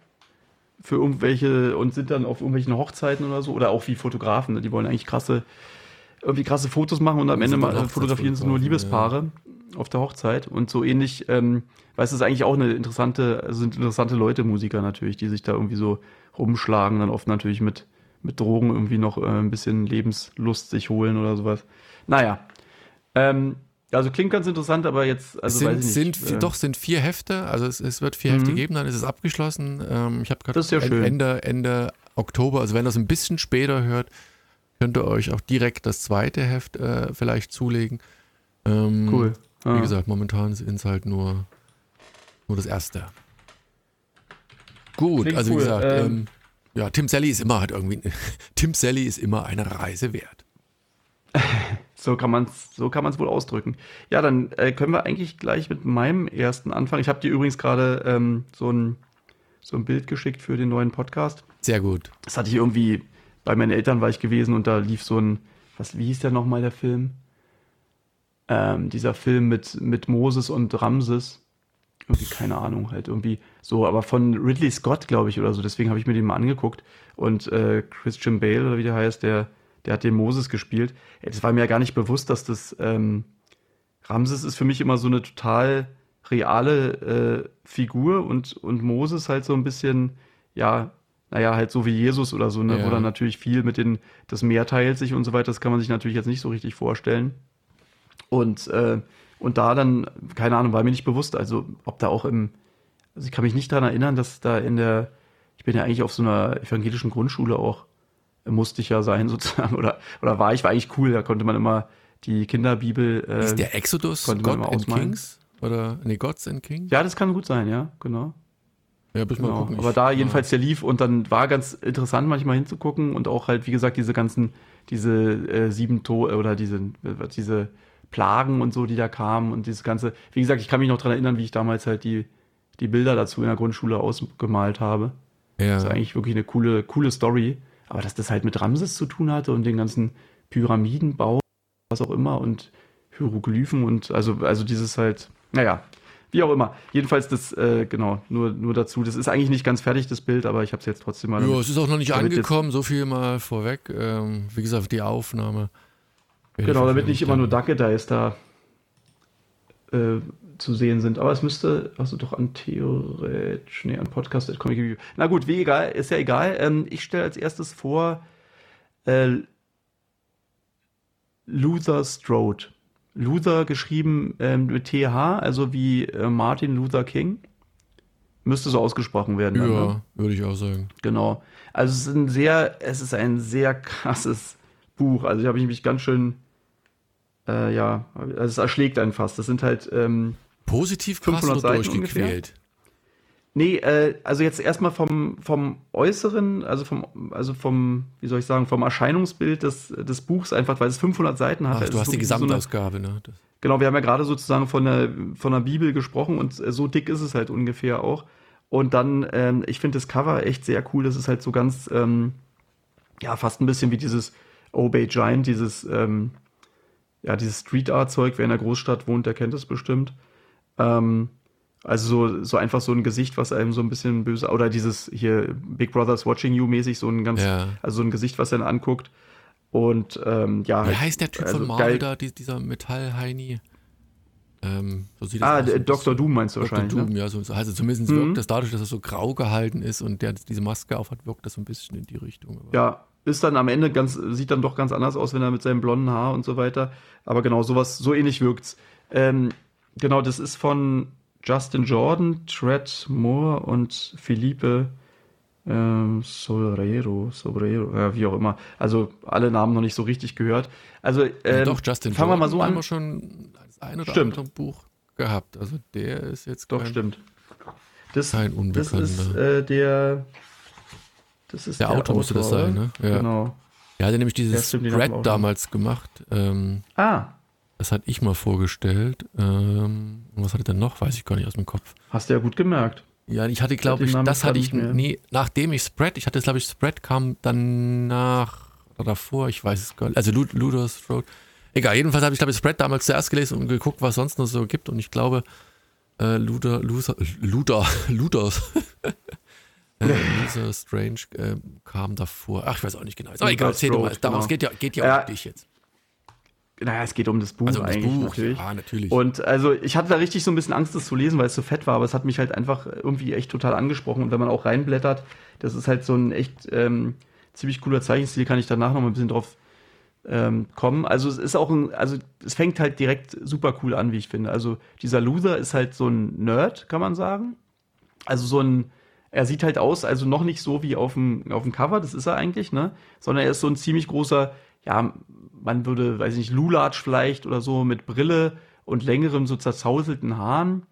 für irgendwelche und sind dann auf irgendwelchen Hochzeiten oder so, oder auch wie Fotografen, ne? die wollen eigentlich krasse, irgendwie krasse Fotos machen und am Ende mal, äh, fotografieren sie nur Liebespaare auf der Hochzeit. Und so ähnlich, ähm, weil es ist eigentlich auch eine interessante, also sind interessante Leute, Musiker natürlich, die sich da irgendwie so rumschlagen, dann oft natürlich mit, mit Drogen irgendwie noch äh, ein bisschen Lebenslust sich holen oder sowas. Naja. Ähm, also klingt ganz interessant, aber jetzt, also sind, sind äh, doch sind vier Hefte, also es, es wird vier Hefte Mhm. geben, dann ist es abgeschlossen. Ähm, ich habe gerade ja. Ende, Ende Oktober, also wenn ihr es ein bisschen später hört, könnt ihr euch auch direkt das zweite Heft äh, vielleicht zulegen. Ähm, Cool. Wie Ja. gesagt, momentan sind es halt nur, nur das erste. Gut, Klingt also wie cool. gesagt, Ähm, ähm, ja, Tim Sally ist immer halt irgendwie, (laughs) Tim Sally ist immer eine Reise wert. (laughs) So kann man es so kann man's wohl ausdrücken. Ja, dann äh, können wir eigentlich gleich mit meinem ersten anfangen. Ich habe dir übrigens gerade ähm, so, ein, so ein Bild geschickt für den neuen Podcast. Sehr gut. Das hatte ich irgendwie, bei meinen Eltern war ich gewesen und da lief so ein, was, wie hieß der nochmal, der Film? Ähm, dieser Film mit, mit Moses und Ramses. Irgendwie, keine Ahnung, halt irgendwie so, aber von Ridley Scott, glaube ich, oder so. Deswegen habe ich mir den mal angeguckt. Und äh, Christian Bale, oder wie der heißt, der, der hat den Moses gespielt. Ey, Das war mir ja gar nicht bewusst, dass das ähm, Ramses ist für mich immer so eine total reale äh, Figur und, und Moses halt so ein bisschen, ja, naja, halt so wie Jesus oder so, ne? Ja. wo dann natürlich viel mit den, das Meer teilt sich und so weiter, das kann man sich natürlich jetzt nicht so richtig vorstellen. Und, äh, und da dann, keine Ahnung, war mir nicht bewusst, also ob da auch im, also ich kann mich nicht daran erinnern, dass da in der, ich bin ja eigentlich auf so einer evangelischen Grundschule auch, musste ich ja sein (laughs) sozusagen, oder, oder war ich, war eigentlich cool, da konnte man immer die Kinderbibel. Äh, ist der Exodus God mal and. Kings? Oder, nee, Gods and Kings? ja, das kann gut sein, ja, genau. Ja, bis mal Genau. gucken. Aber da ja. jedenfalls der lief und dann war ganz interessant manchmal hinzugucken und auch halt, wie gesagt, diese ganzen, diese äh, sieben to oder diese, äh, diese Plagen und so, die da kamen und dieses ganze, wie gesagt, ich kann mich noch dran erinnern, wie ich damals halt die, die Bilder dazu in der Grundschule ausgemalt habe. Das ist Ja. eigentlich wirklich eine coole, coole Story. Aber dass das halt mit Ramses zu tun hatte und den ganzen Pyramidenbau, was auch immer und Hieroglyphen und also, also dieses halt, naja, wie auch immer. Jedenfalls das, äh, genau, nur, nur dazu. Das ist eigentlich nicht ganz fertig, das Bild, aber ich habe es jetzt trotzdem mal. Ja, es ist auch noch nicht angekommen, so viel mal vorweg. Ähm, wie gesagt, die Aufnahme. genau, damit nicht immer nur dann- Duck Dice da äh, zu sehen sind. Aber es müsste, also doch an theoretisch, nee, an Podcast Comic Review. Na gut, wie egal, ist ja egal. Ähm, ich stelle als erstes vor äh, Luther Strode. Luther geschrieben ähm, mit TH, also wie äh, Martin Luther King. Müsste so ausgesprochen werden. dann, ne? Ja, würde ich auch sagen. Genau. Also es ist ein sehr, es ist ein sehr krasses Buch. Also ich habe mich ganz schön, äh, ja, also es erschlägt einen fast. Das sind halt, ähm, Positiv krass 500 oder Seiten durchgequält? nee, äh, also jetzt erstmal vom, vom Äußeren, also vom, also vom, wie soll ich sagen, vom Erscheinungsbild des, des Buchs einfach, weil es 500 Seiten hat. Ach, du hast die wirklich so eine- Gesamtausgabe, ne? Das, Genau, wir haben ja gerade sozusagen von der, von der Bibel gesprochen und äh, so dick ist es halt ungefähr auch. Und dann, ähm, ich finde das Cover echt sehr cool. Das ist halt so ganz, ähm, ja, fast ein bisschen wie dieses Obey Giant, dieses, ähm, ja, dieses Street Art Zeug. Wer in der Großstadt wohnt, der kennt es bestimmt. Ähm, also so, so einfach so ein Gesicht, was einem so ein bisschen böse, oder dieses hier Big Brother's Watching You mäßig, so ein ganz, Ja. also so ein Gesicht, was einen anguckt. Und ähm, ja, Wie halt, heißt der Typ also von Marvel da, die, dieser Metall-Heini? Ähm, so sieht Ah, aus, Dr. Doom meinst du Dr. wahrscheinlich. Doom, Ne? ja, so, so- also zumindest Mhm. wirkt das dadurch, dass er so grau gehalten ist und der diese Maske aufhat, wirkt das so ein bisschen in die Richtung. Aber Ja, ist dann am Ende ganz, sieht dann doch ganz anders aus, wenn er mit seinem blonden Haar und so weiter. Aber genau, sowas, so ähnlich wirkt's. Ähm, genau, das ist von Justin Jordan, Tread Moore und Felipe ähm, Sobrero, Sobrero, ja, wie auch immer. Also alle Namen noch nicht so richtig gehört. Also ähm, doch Justin fangen Jordan wir mal so an. Haben wir schon das ein oder Stimmt. andere Buch gehabt. Also der ist jetzt Doch kein, stimmt. Das, kein das ist äh, der. Das ist Der Autor musste das sein, ne? Ja. Genau. Er hatte nämlich dieses Ja, stimmt, Spread damals gemacht. Ähm, Ah, das hatte ich mal vorgestellt. Ähm, was hatte er denn noch? Weiß ich gar nicht aus dem Kopf. hast du ja gut gemerkt. Ja, ich hatte, glaube ich, das hatte ich, nee, nachdem ich Spread, ich hatte, glaube ich, Spread kam danach oder davor, ich weiß es gar nicht. Also Lud Luders Road. Egal, jedenfalls habe ich, glaube ich, Spread damals zuerst gelesen und geguckt, was sonst noch so gibt. Und ich glaube, äh, Luder, Loser, Luder, (laughs) Luders. äh, Loser Strange äh, kam davor. Ach, ich weiß auch nicht genau. Aber egal, erzähl du mal. Darum, genau. es geht ja, geht ja Ja, um dich jetzt. Naja, es geht um das Buch Also um das eigentlich Buch, natürlich. ja, natürlich. Und also ich hatte da richtig so ein bisschen Angst, das zu lesen, weil es so fett war, aber es hat mich halt einfach irgendwie echt total angesprochen. Und wenn man auch reinblättert, das ist halt so ein echt ähm, ziemlich cooler Zeichenstil, kann ich danach noch mal ein bisschen drauf ähm, kommen. Also es ist auch ein, also es fängt halt direkt super cool an, wie ich finde. Also dieser Loser ist halt so ein Nerd, kann man sagen. Also so ein, er sieht halt aus, also noch nicht so wie auf dem, auf dem Cover, das ist er eigentlich, ne? Sondern er ist so ein ziemlich großer, ja, man würde, weiß ich nicht, Lulatsch vielleicht oder so mit Brille und längerem, so zerzauselten Haaren.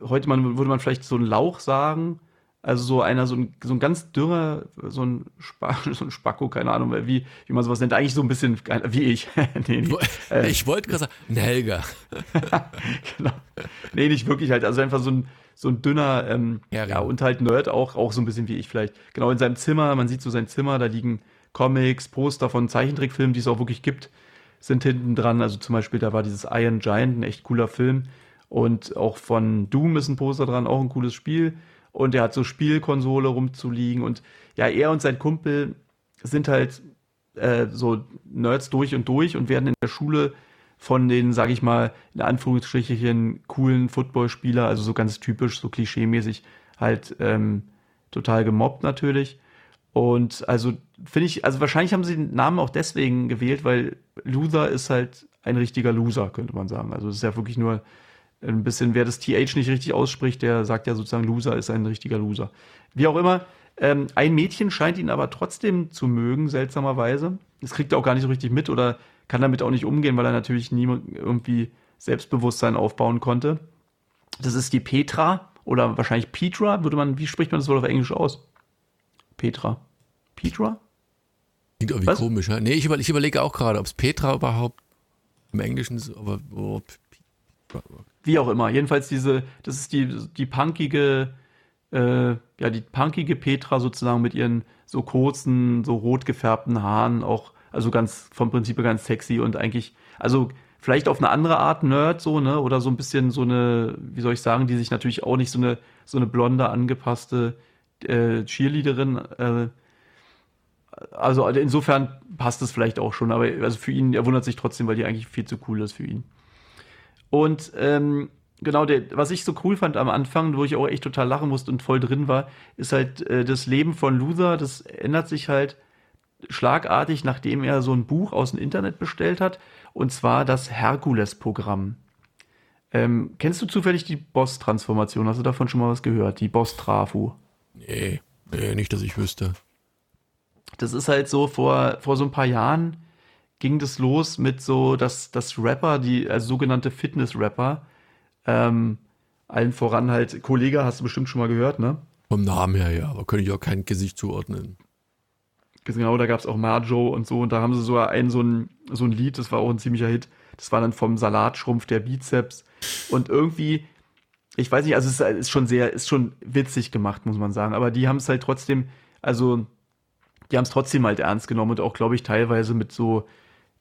Heute man, würde man vielleicht so ein Lauch sagen. Also so einer, so ein, so ein ganz dürrer, so ein, Spa, (laughs) so ein Spacko, keine Ahnung, wie, wie man sowas nennt. Eigentlich so ein bisschen wie ich. (laughs) nee, nee. Äh, ich wollte gerade sagen, ein Helga. (laughs) genau. Nee, nicht wirklich halt. Also einfach so ein, so ein dünner, ähm, Hering. ja, und halt Nerd auch, auch so ein bisschen wie ich vielleicht. Genau, in seinem Zimmer, man sieht so sein Zimmer, da liegen Comics, Poster von Zeichentrickfilmen, die es auch wirklich gibt, sind hinten dran. Also zum Beispiel, da war dieses Iron Giant, ein echt cooler Film. Und auch von Doom ist ein Poster dran, auch ein cooles Spiel. Und er hat so Spielkonsole rumzuliegen. Und ja, er und sein Kumpel sind halt äh, so Nerds durch und durch und werden in der Schule von den, sage ich mal, in Anführungsstrichen coolen Footballspieler, also so ganz typisch, so klischeemäßig, halt ähm, total gemobbt natürlich. Und also finde ich, also wahrscheinlich haben sie den Namen auch deswegen gewählt, weil Loser ist halt ein richtiger Loser, könnte man sagen. Also es ist ja wirklich nur ein bisschen, wer das TH nicht richtig ausspricht, der sagt ja sozusagen, Loser ist ein richtiger Loser. Wie auch immer, ähm, ein Mädchen scheint ihn aber trotzdem zu mögen, seltsamerweise. Das kriegt er auch gar nicht so richtig mit oder kann damit auch nicht umgehen, weil er natürlich nie irgendwie Selbstbewusstsein aufbauen konnte. Das ist die Petra oder wahrscheinlich Petra, würde man, wie spricht man das Wort auf Englisch aus? Petra. Petra? Klingt irgendwie Was? komisch, ja? Nee, ich, über, ich überlege auch gerade, ob es Petra überhaupt im Englischen ist, aber oh, Petra. Wie auch immer. Jedenfalls diese, das ist die, die punkige, äh, ja, die punkige Petra sozusagen mit ihren so kurzen, so rot gefärbten Haaren, auch, also ganz, vom Prinzip ganz sexy und eigentlich, also vielleicht auf eine andere Art Nerd so, ne, oder so ein bisschen so eine, wie soll ich sagen, die sich natürlich auch nicht so eine, so eine blonde, angepasste äh, Cheerleaderin, äh, also insofern passt es vielleicht auch schon, aber also für ihn, er wundert sich trotzdem, weil die eigentlich viel zu cool ist für ihn. Und ähm, genau, der, was ich so cool fand am Anfang, wo ich auch echt total lachen musste und voll drin war, ist halt äh, das Leben von Luther, das ändert sich halt schlagartig, nachdem er so ein Buch aus dem Internet bestellt hat, und zwar das Herkules-Programm. Ähm, kennst du zufällig die Boss-Transformation? Hast du davon schon mal was gehört? Die Boss-Trafu. Nee, nee, nicht, dass ich wüsste. Das ist halt so, vor, vor so ein paar Jahren ging das los mit so, dass, dass Rapper, die also sogenannte Fitness-Rapper, ähm, allen voran halt, Kollege, hast du bestimmt schon mal gehört, ne? Vom Namen her, ja, aber könnte ich auch kein Gesicht zuordnen. Genau, da gab es auch Marjo und so, und da haben sie sogar ein so, ein so ein Lied, das war auch ein ziemlicher Hit. Das war dann vom Salatschrumpf der Bizeps. Und irgendwie, ich weiß nicht, also es ist schon sehr, ist schon witzig gemacht, muss man sagen. Aber die haben es halt trotzdem, also die haben es trotzdem halt ernst genommen und auch, glaube ich, teilweise mit so,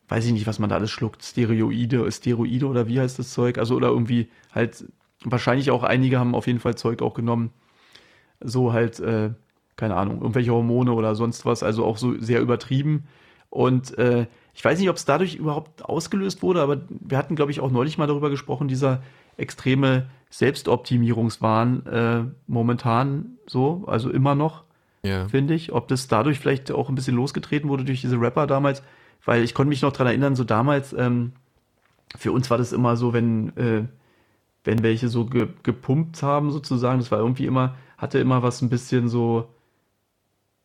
weiß ich nicht, was man da alles schluckt, Steroide, Steroide oder wie heißt das Zeug? Also oder irgendwie halt, wahrscheinlich auch einige haben auf jeden Fall Zeug auch genommen. So halt, äh, keine Ahnung, irgendwelche Hormone oder sonst was, also auch so sehr übertrieben. Und äh, ich weiß nicht, ob es dadurch überhaupt ausgelöst wurde, aber wir hatten, glaube ich, auch neulich mal darüber gesprochen, dieser extreme Selbstoptimierungswahn äh, momentan so, also immer noch. Ja. finde ich. Ob das dadurch vielleicht auch ein bisschen losgetreten wurde durch diese Rapper damals, weil ich konnte mich noch daran erinnern, so damals, ähm, für uns war das immer so, wenn, äh, wenn welche so ge gepumpt haben sozusagen, das war irgendwie immer, hatte immer was ein bisschen so,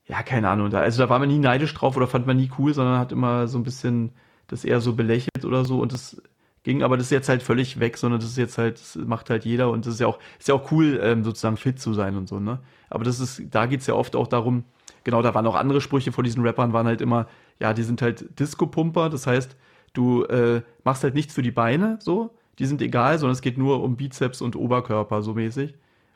ja, keine Ahnung, da, also da war man nie neidisch drauf oder fand man nie cool, sondern hat immer so ein bisschen das eher so belächelt oder so und das ging, aber das ist jetzt halt völlig weg, sondern das ist jetzt halt, das macht halt jeder und das ist ja auch, ist ja auch cool, ähm, sozusagen fit zu sein und so, ne? Aber das ist, da geht's ja oft auch darum, genau, da waren auch andere Sprüche von diesen Rappern, waren halt immer, ja, die sind halt Disco-Pumper, das heißt, du äh, machst halt nichts für die Beine, so, die sind egal, sondern es geht nur um Bizeps und Oberkörper, so mäßig.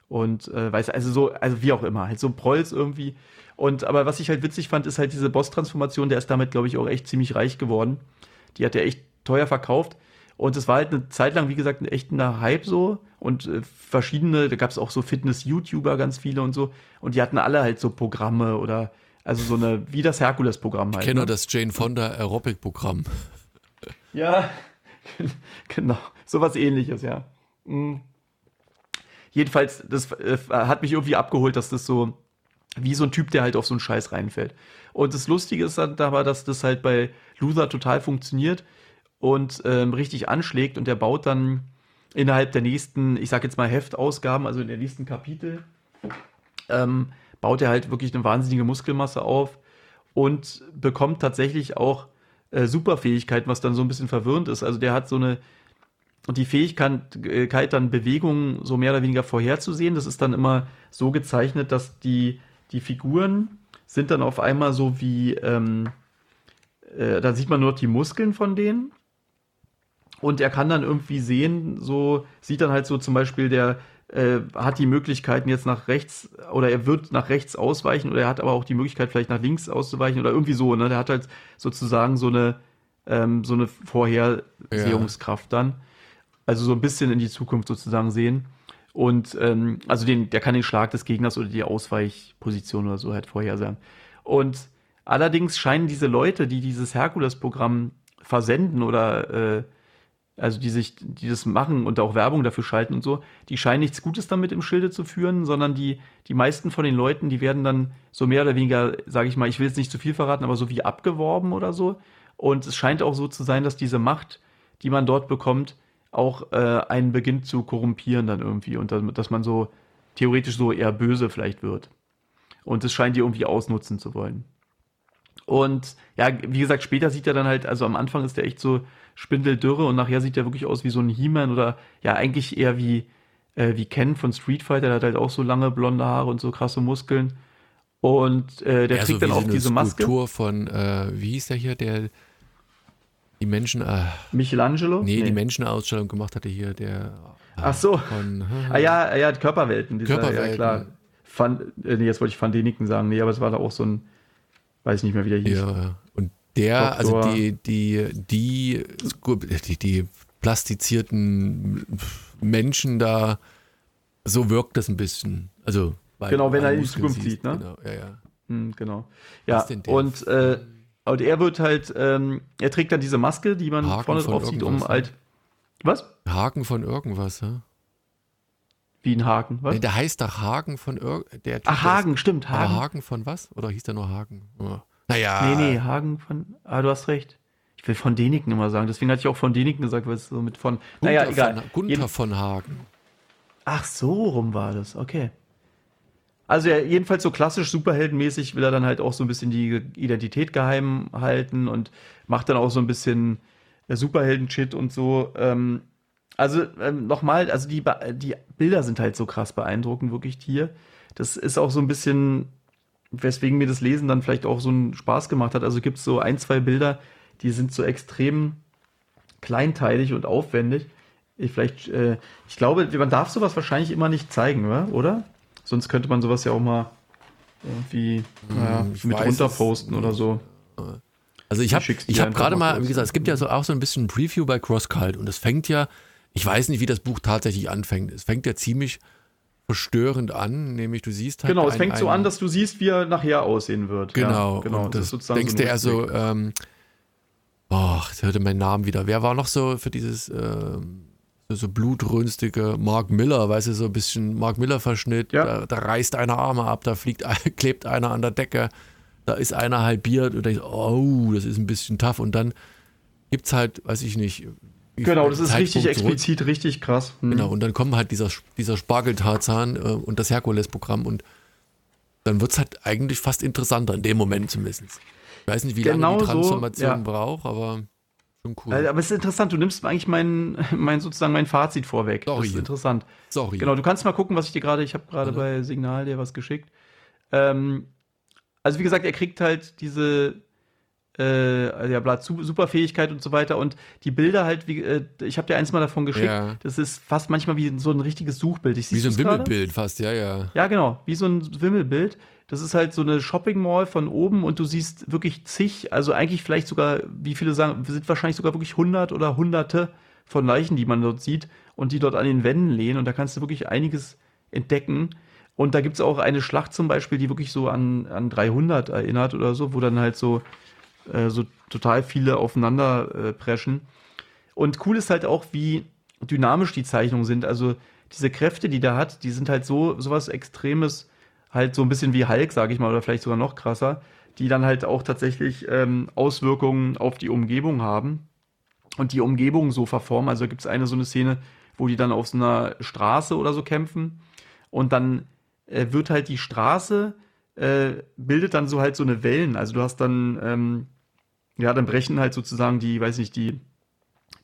Und äh, weiß, also so, also wie auch immer, halt so Prolls irgendwie. Und aber was ich halt witzig fand, ist halt diese Boss-Transformation, der ist damit, glaube ich, auch echt ziemlich reich geworden. Die hat er echt teuer verkauft. Und es war halt eine Zeit lang, wie gesagt, ein echter Hype so. Und äh, verschiedene, da gab es auch so Fitness-YouTuber, ganz viele und so. Und die hatten alle halt so Programme oder also so eine, wie das Herkules-Programm halt. Ich kenne ne? das Jane Fonda Aerobic-Programm. (laughs) Ja, (laughs) genau. Sowas ähnliches, ja. Mhm. Jedenfalls, das äh, hat mich irgendwie abgeholt, dass das so wie so ein Typ, der halt auf so einen Scheiß reinfällt. Und das Lustige ist dann aber, dass das halt bei Luther total funktioniert und ähm, richtig anschlägt und der baut dann innerhalb der nächsten, ich sag jetzt mal Heftausgaben, also in der nächsten Kapitel, ähm, baut er halt wirklich eine wahnsinnige Muskelmasse auf und bekommt tatsächlich auch äh, Superfähigkeiten, was dann so ein bisschen verwirrend ist. Also der hat so eine die Fähigkeit, dann Bewegungen so mehr oder weniger vorherzusehen. Das ist dann immer so gezeichnet, dass die, die Figuren sind dann auf einmal so wie, ähm, äh, da sieht man nur die Muskeln von denen und er kann dann irgendwie sehen, so sieht dann halt so zum Beispiel, der äh, hat die Möglichkeiten jetzt nach rechts oder er wird nach rechts ausweichen oder er hat aber auch die Möglichkeit vielleicht nach links auszuweichen oder irgendwie so, ne? Der hat halt sozusagen so eine ähm, so eine Vorhersehungskraft ja. dann. Also so ein bisschen in die Zukunft sozusagen sehen. Und ähm, also den, der kann den Schlag des Gegners oder die Ausweichposition oder so halt vorhersagen. Und allerdings scheinen diese Leute, die dieses Herkules-Programm versenden oder äh, also die sich, die das machen und auch Werbung dafür schalten und so, die scheinen nichts Gutes damit im Schilde zu führen, sondern die, die meisten von den Leuten, die werden dann so mehr oder weniger, sage ich mal, ich will jetzt nicht zu viel verraten, aber so wie abgeworben oder so. Und es scheint auch so zu sein, dass diese Macht, die man dort bekommt, auch äh, einen beginnt zu korrumpieren dann irgendwie und dass man so theoretisch so eher böse vielleicht wird. Und es scheint die irgendwie ausnutzen zu wollen. Und ja, wie gesagt, später sieht er dann halt, also am Anfang ist er echt so spindeldürre und nachher sieht er wirklich aus wie so ein He-Man oder ja, eigentlich eher wie, äh, wie Ken von Street Fighter, der hat halt auch so lange blonde Haare und so krasse Muskeln. Und äh, der ja, trägt so dann auch diese Maske. Skulptur von, äh, wie hieß der hier, der die Menschen. Äh, Michelangelo? Nee, nee, die Menschenausstellung gemacht hatte hier, der. Ach so. Von, ah ja, ja, Körperwelten. Dieser, Körperwelten. Ja, klar. Van, äh, nee, jetzt wollte ich Van Deniken sagen. Nee, aber es war da auch so ein, weiß nicht mehr, wie der hieß. Ja, und der, Doktor. also die, die, die, die, die plastizierten Menschen da, so wirkt das ein bisschen. Also, genau, wenn er in die Zukunft sieht, ne? Genau, ja, ja. Hm, genau. Ja, und, äh, und er wird halt, ähm, er trägt dann diese Maske, die man Haken vorne drauf sieht, um halt. Was? Haken von irgendwas, ja? Wie ein Haken, was? Nee, der heißt doch Haken von irgendwas. Ach, Hagen, stimmt, Hagen. Hagen von was? Oder hieß der nur Hagen? Ja. Naja. Nee, nee, Hagen von. Ah, du hast recht. Ich will von Deniken immer sagen. Deswegen hatte ich auch von Deniken gesagt, weil es so mit von. Gunther naja, egal. Von, Gunther Jeden von Hagen. Ach, so rum war das. Okay. Also ja, jedenfalls so klassisch superheldenmäßig will er dann halt auch so ein bisschen die Identität geheim halten und macht dann auch so ein bisschen äh, Superhelden-Shit und so. Ähm, also ähm, nochmal, also die, die Bilder sind halt so krass beeindruckend, wirklich hier. Das ist auch so ein bisschen weswegen mir das Lesen dann vielleicht auch so einen Spaß gemacht hat. Also gibt es so ein, zwei Bilder, die sind so extrem kleinteilig und aufwendig. Ich, vielleicht, äh, ich glaube, man darf sowas wahrscheinlich immer nicht zeigen, oder? Sonst könnte man sowas ja auch mal irgendwie naja, hm, mit runterposten oder so. Also ich habe ich hab gerade mal, wie gesagt, es gibt ja so auch so ein bisschen ein Preview bei CrossCult und es fängt ja, ich weiß nicht, wie das Buch tatsächlich anfängt. Es fängt ja ziemlich verstörend an, nämlich du siehst halt. Genau, es fängt ein, so an, dass du siehst, wie er nachher aussehen wird. Genau, ja, genau. Und das, das denkst so du eher so, ähm, boah, jetzt hörte mein Namen wieder. Wer war noch so für dieses ähm, so, blutrünstige Mark Miller, weißt du, so ein bisschen Mark Miller-Verschnitt. Ja. Da, da, reißt einer Arme ab, da fliegt, (laughs) klebt einer an der Decke, da ist einer halbiert und denkst, oh, das ist ein bisschen tough. Und dann gibt es halt, weiß ich nicht. Genau, das ist Zeitpunkt richtig explizit, zurück. richtig krass. Hm. Genau, und dann kommen halt dieser, dieser Spargeltarzan äh, und das Herkules-Programm und dann wird es halt eigentlich fast interessanter, in dem Moment zumindest. Ich weiß nicht, wie genau lange die Transformation so, ja. braucht, aber schon cool. Also, aber es ist interessant, du nimmst eigentlich mein, mein sozusagen mein Fazit vorweg. Sorry. Das ist interessant. Sorry. Genau, du kannst mal gucken, was ich dir gerade, ich habe gerade bei Signal dir was geschickt. Ähm, also wie gesagt, er kriegt halt diese äh, ja, bla, Superfähigkeit und so weiter und die Bilder halt, wie, äh, ich habe dir eins mal davon geschickt, ja. das ist fast manchmal wie so ein richtiges Suchbild. Ich, wie so ein Wimmelbild fast, ja, ja. Ja, genau, wie so ein Wimmelbild. Das ist halt so eine Shopping Mall von oben und du siehst wirklich zig, also eigentlich vielleicht sogar, wie viele sagen, sind wahrscheinlich sogar wirklich hundert oder hunderte von Leichen, die man dort sieht und die dort an den Wänden lehnen und da kannst du wirklich einiges entdecken. Und da gibt es auch eine Schlacht zum Beispiel, die wirklich so an, an 300 erinnert oder so, wo dann halt so äh, so total viele aufeinander äh, preschen. Und cool ist halt auch, wie dynamisch die Zeichnungen sind. Also diese Kräfte, die der hat, die sind halt so sowas Extremes, halt so ein bisschen wie Hulk, sage ich mal, oder vielleicht sogar noch krasser, die dann halt auch tatsächlich ähm, Auswirkungen auf die Umgebung haben und die Umgebung so verformen. Also gibt es eine so eine Szene, wo die dann auf so einer Straße oder so kämpfen und dann äh, wird halt die Straße äh, bildet dann so halt so eine Wellen. Also du hast dann ähm, ja, dann brechen halt sozusagen die, weiß nicht, die,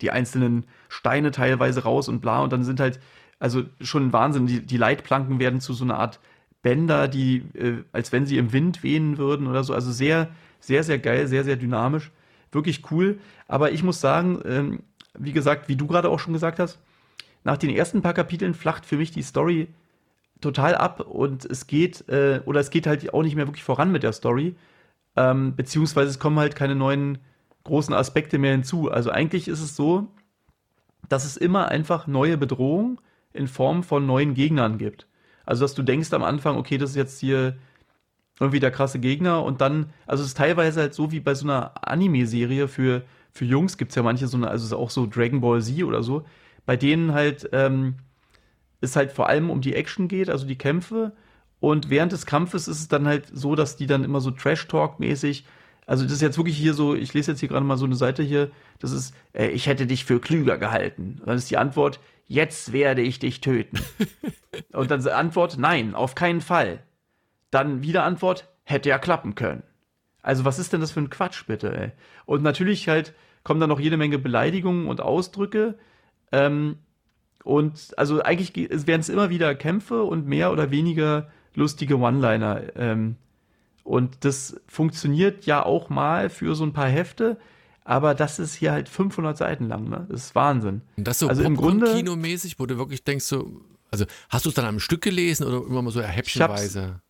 die einzelnen Steine teilweise raus und bla. Und dann sind halt, also schon Wahnsinn, die, die Leitplanken werden zu so einer Art Bänder, die, äh, als wenn sie im Wind wehen würden oder so. Also sehr, sehr, sehr geil, sehr, sehr dynamisch. Wirklich cool. Aber ich muss sagen, ähm, wie gesagt, wie du gerade auch schon gesagt hast, nach den ersten paar Kapiteln flacht für mich die Story total ab und es geht, äh, oder es geht halt auch nicht mehr wirklich voran mit der Story. Ähm, beziehungsweise es kommen halt keine neuen großen Aspekte mehr hinzu. Also eigentlich ist es so, dass es immer einfach neue Bedrohungen in Form von neuen Gegnern gibt. Also dass du denkst am Anfang, okay, das ist jetzt hier irgendwie der krasse Gegner und dann, also es ist teilweise halt so wie bei so einer Anime-Serie für, für Jungs gibt es ja manche so eine, also auch so Dragon Ball Z oder so, bei denen halt ähm, es halt vor allem um die Action geht, also die Kämpfe und während des Kampfes ist es dann halt so, dass die dann immer so Trash-Talk-mäßig, also das ist jetzt wirklich hier so, ich lese jetzt hier gerade mal so eine Seite hier, das ist, äh, ich hätte dich für klüger gehalten. Und dann ist die Antwort, jetzt werde ich dich töten. (laughs) Und dann Antwort, nein, auf keinen Fall. Dann wieder Antwort, hätte ja klappen können. Also was ist denn das für ein Quatsch bitte, ey? Und natürlich halt kommen dann noch jede Menge Beleidigungen und Ausdrücke. Ähm, und also eigentlich werden es immer wieder Kämpfe und mehr oder weniger lustige One-Liner. Ähm, und das funktioniert ja auch mal für so ein paar Hefte, aber das ist hier halt 500 Seiten lang, ne? Das ist Wahnsinn. Und das so also im Grunde kinomäßig, wo du wirklich denkst so, also hast du es dann am Stück gelesen oder immer mal so häppchenweise?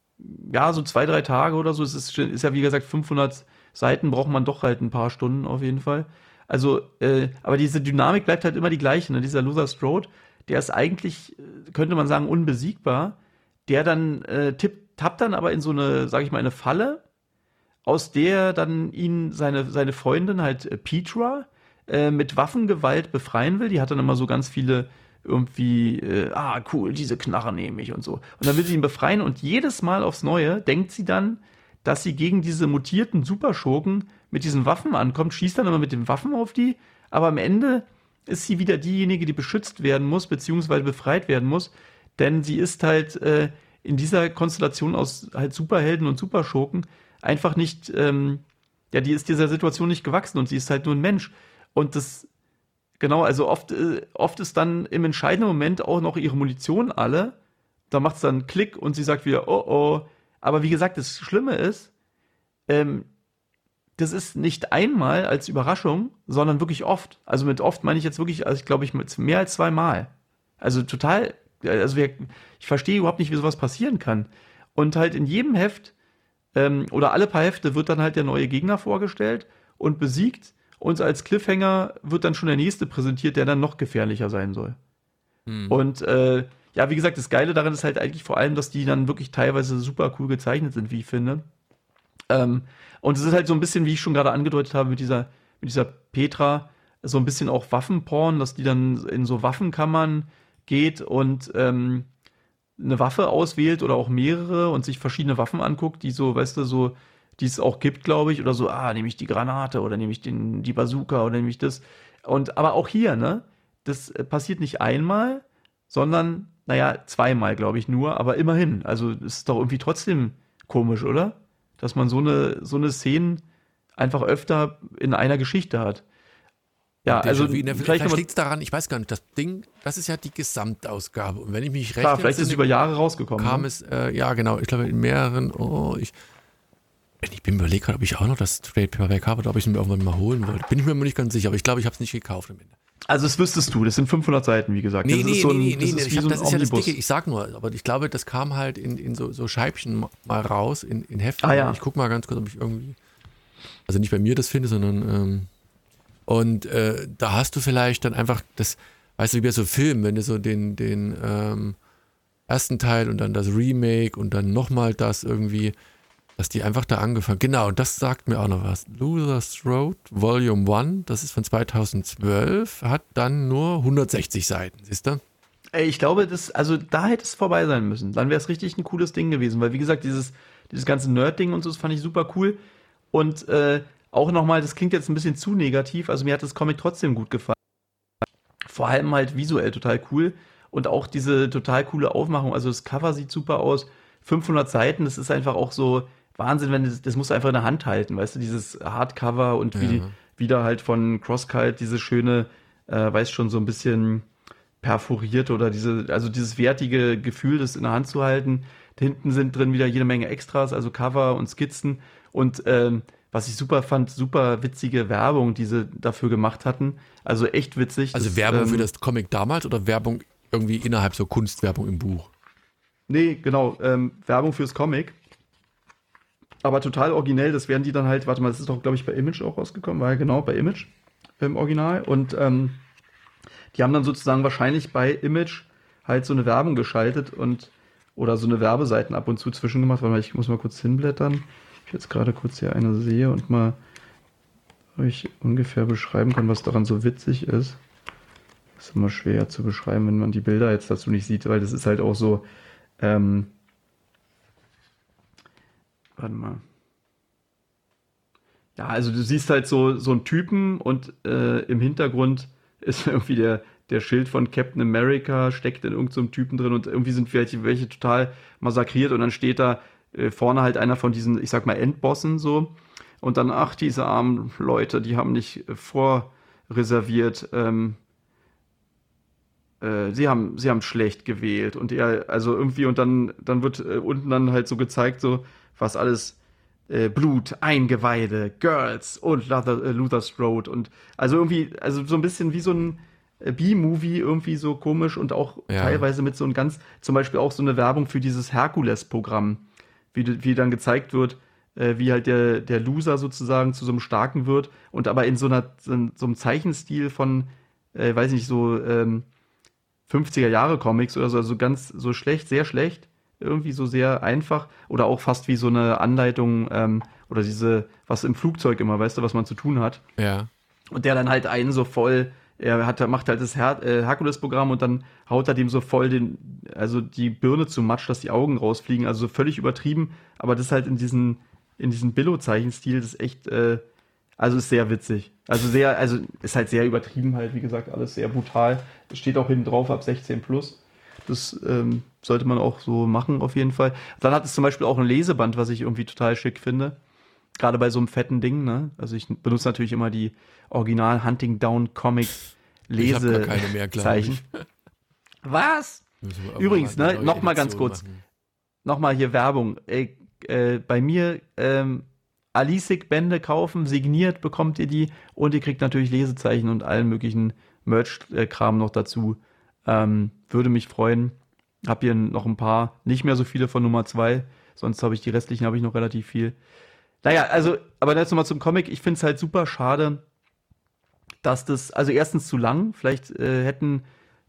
Ja, so zwei, drei Tage oder so. Es ist, ist ja wie gesagt 500 Seiten, braucht man doch halt ein paar Stunden auf jeden Fall. Also, äh, aber diese Dynamik bleibt halt immer die gleiche. Ne? Dieser Luther Strode, der ist eigentlich, äh, könnte man sagen, unbesiegbar der dann äh, tippt, tappt dann aber in so eine, sag ich mal, eine Falle, aus der dann ihn seine, seine Freundin, halt äh, Petra, äh, mit Waffengewalt befreien will. Die hat dann immer so ganz viele irgendwie, äh, ah, cool, diese Knarre nehme ich und so. Und dann will sie ihn befreien und jedes Mal aufs Neue denkt sie dann, dass sie gegen diese mutierten Superschurken mit diesen Waffen ankommt, schießt dann immer mit den Waffen auf die, aber am Ende ist sie wieder diejenige, die beschützt werden muss, beziehungsweise befreit werden muss denn sie ist halt äh, in dieser Konstellation aus halt Superhelden und Superschurken einfach nicht, ähm, ja, die ist dieser Situation nicht gewachsen und sie ist halt nur ein Mensch. Und das, genau, also oft, äh, oft ist dann im entscheidenden Moment auch noch ihre Munition alle. Da macht es dann einen Klick und sie sagt wieder, oh oh. Aber wie gesagt, das Schlimme ist, ähm, das ist nicht einmal als Überraschung, sondern wirklich oft. Also mit oft meine ich jetzt wirklich, also ich glaube ich, mit mehr als zweimal. Also total also wir, ich verstehe überhaupt nicht, wie sowas passieren kann. Und halt in jedem Heft ähm, oder alle paar Hefte wird dann halt der neue Gegner vorgestellt und besiegt. Und als Cliffhanger wird dann schon der nächste präsentiert, der dann noch gefährlicher sein soll. Hm. Und äh, ja, wie gesagt, das Geile daran ist halt eigentlich vor allem, dass die dann wirklich teilweise super cool gezeichnet sind, wie ich finde. Ähm, und es ist halt so ein bisschen, wie ich schon gerade angedeutet habe, mit dieser, mit dieser Petra, so ein bisschen auch Waffenporn, dass die dann in so Waffenkammern geht und ähm, eine Waffe auswählt oder auch mehrere und sich verschiedene Waffen anguckt, die so, weißt du, so, die es auch gibt, glaube ich, oder so, ah, nehme ich die Granate oder nehme ich den, die Bazooka oder nehme ich das. Und aber auch hier, ne, das äh, passiert nicht einmal, sondern, naja, zweimal, glaube ich, nur, aber immerhin. Also es ist doch irgendwie trotzdem komisch, oder? Dass man so eine, so eine Szene einfach öfter in einer Geschichte hat. Ja, also der, vielleicht, vielleicht liegt es daran, ich weiß gar nicht, das Ding, das ist ja die Gesamtausgabe. Und wenn ich mich recht Klar, vielleicht ist es über Jahre rausgekommen. Kam ne? es, äh, ja genau, ich glaube in mehreren, oh, ich, ich bin überlegt gerade, ob ich auch noch das Trade Paperback habe oder ob ich es mir irgendwann mal holen wollte. Bin ich mir nicht ganz sicher, aber ich glaube, ich habe es nicht gekauft am Ende. Also das wüsstest du, das sind 500 Seiten, wie gesagt. Nee, das nee, ist so ein, nee, nee, das, ist, nee, so das ist ja das Dicke, ich sag nur, aber ich glaube, das kam halt in, in so, so Scheibchen mal raus, in, in Heften. Ah, ja. Ich guck mal ganz kurz, ob ich irgendwie, also nicht bei mir das finde, sondern, ähm, und äh, da hast du vielleicht dann einfach das, weißt du, wie bei so Filmen, wenn du so den, den ähm, ersten Teil und dann das Remake und dann nochmal das irgendwie, dass die einfach da angefangen. Genau, und das sagt mir auch noch was. Loser's Road Volume 1, das ist von 2012, hat dann nur 160 Seiten, siehst du? Ey, ich glaube, das, also da hätte es vorbei sein müssen. Dann wäre es richtig ein cooles Ding gewesen, weil wie gesagt, dieses, dieses ganze Nerd-Ding und so, das fand ich super cool. Und äh, auch nochmal, das klingt jetzt ein bisschen zu negativ, also mir hat das Comic trotzdem gut gefallen. Vor allem halt visuell total cool und auch diese total coole Aufmachung. Also das Cover sieht super aus. 500 Seiten, das ist einfach auch so, Wahnsinn, wenn das, das musst du einfach in der Hand halten, weißt du, dieses Hardcover und wie ja. wieder halt von Crosskite diese schöne, äh, weiß schon, so ein bisschen perforiert oder diese, also dieses wertige Gefühl, das in der Hand zu halten. Hinten sind drin wieder jede Menge Extras, also Cover und Skizzen und ähm, was ich super fand, super witzige Werbung, die sie dafür gemacht hatten. Also echt witzig. Also das, Werbung ähm, für das Comic damals oder Werbung irgendwie innerhalb so Kunstwerbung im Buch? Nee, genau, ähm, Werbung fürs Comic aber total originell. Das werden die dann halt, warte mal, das ist doch, glaube ich, bei Image auch rausgekommen, war ja genau bei Image im Original. Und ähm, die haben dann sozusagen wahrscheinlich bei Image halt so eine Werbung geschaltet und oder so eine Werbeseiten ab und zu zwischen gemacht. Warte mal, ich muss mal kurz hinblättern. Ich jetzt gerade kurz hier eine sehe und mal euch ungefähr beschreiben kann, was daran so witzig ist. Das ist immer schwer zu beschreiben, wenn man die Bilder jetzt dazu nicht sieht, weil das ist halt auch so, ähm, Warte mal. Ja, also du siehst halt so, so einen Typen und äh, im Hintergrund ist (laughs) irgendwie der, der Schild von Captain America, steckt in irgendeinem so Typen drin und irgendwie sind welche, welche total massakriert und dann steht da äh, vorne halt einer von diesen, ich sag mal, Endbossen so. Und dann, ach, diese armen Leute, die haben nicht äh, vorreserviert, ähm, äh, sie haben, sie haben schlecht gewählt und er, also irgendwie, und dann, dann wird äh, unten dann halt so gezeigt, so, was alles äh, Blut, Eingeweide, Girls und Luther, äh, Luther's Road und also irgendwie, also so ein bisschen wie so ein B-Movie, irgendwie so komisch und auch ja. teilweise mit so ein ganz, zum Beispiel auch so eine Werbung für dieses Herkules-Programm, wie, wie dann gezeigt wird, äh, wie halt der, der Loser sozusagen zu so einem Starken wird und aber in so einer, so, so einem Zeichenstil von, äh, weiß nicht, so ähm, 50er Jahre Comics oder so, also ganz so schlecht, sehr schlecht irgendwie so sehr einfach oder auch fast wie so eine Anleitung ähm, oder diese, was im Flugzeug immer, weißt du, was man zu tun hat. Ja. Und der dann halt einen so voll, er hat, macht halt das Her äh, Herkules-Programm und dann haut er dem so voll den, also die Birne zu Matsch, dass die Augen rausfliegen, also so völlig übertrieben, aber das halt in diesen, in diesen Billo-Zeichenstil, das ist echt, äh, also ist sehr witzig. Also sehr, also ist halt sehr übertrieben halt, wie gesagt, alles sehr brutal. Steht auch hinten drauf ab 16 plus. Das ähm, sollte man auch so machen, auf jeden Fall. Dann hat es zum Beispiel auch ein Leseband, was ich irgendwie total schick finde. Gerade bei so einem fetten Ding, ne? Also ich benutze natürlich immer die Original Hunting Down Comics Lesezeichen. Was? Übrigens, ne, nochmal ganz kurz. Nochmal hier Werbung. Ey, äh, bei mir ähm, Alisik-Bände kaufen, signiert bekommt ihr die und ihr kriegt natürlich Lesezeichen und allen möglichen Merch-Kram noch dazu. Ähm, würde mich freuen. Hab hier noch ein paar, nicht mehr so viele von Nummer zwei. Sonst habe ich die restlichen, habe ich noch relativ viel. Naja, also, aber jetzt nochmal zum Comic. Ich finde es halt super schade, dass das, also erstens zu lang, vielleicht äh, hätten,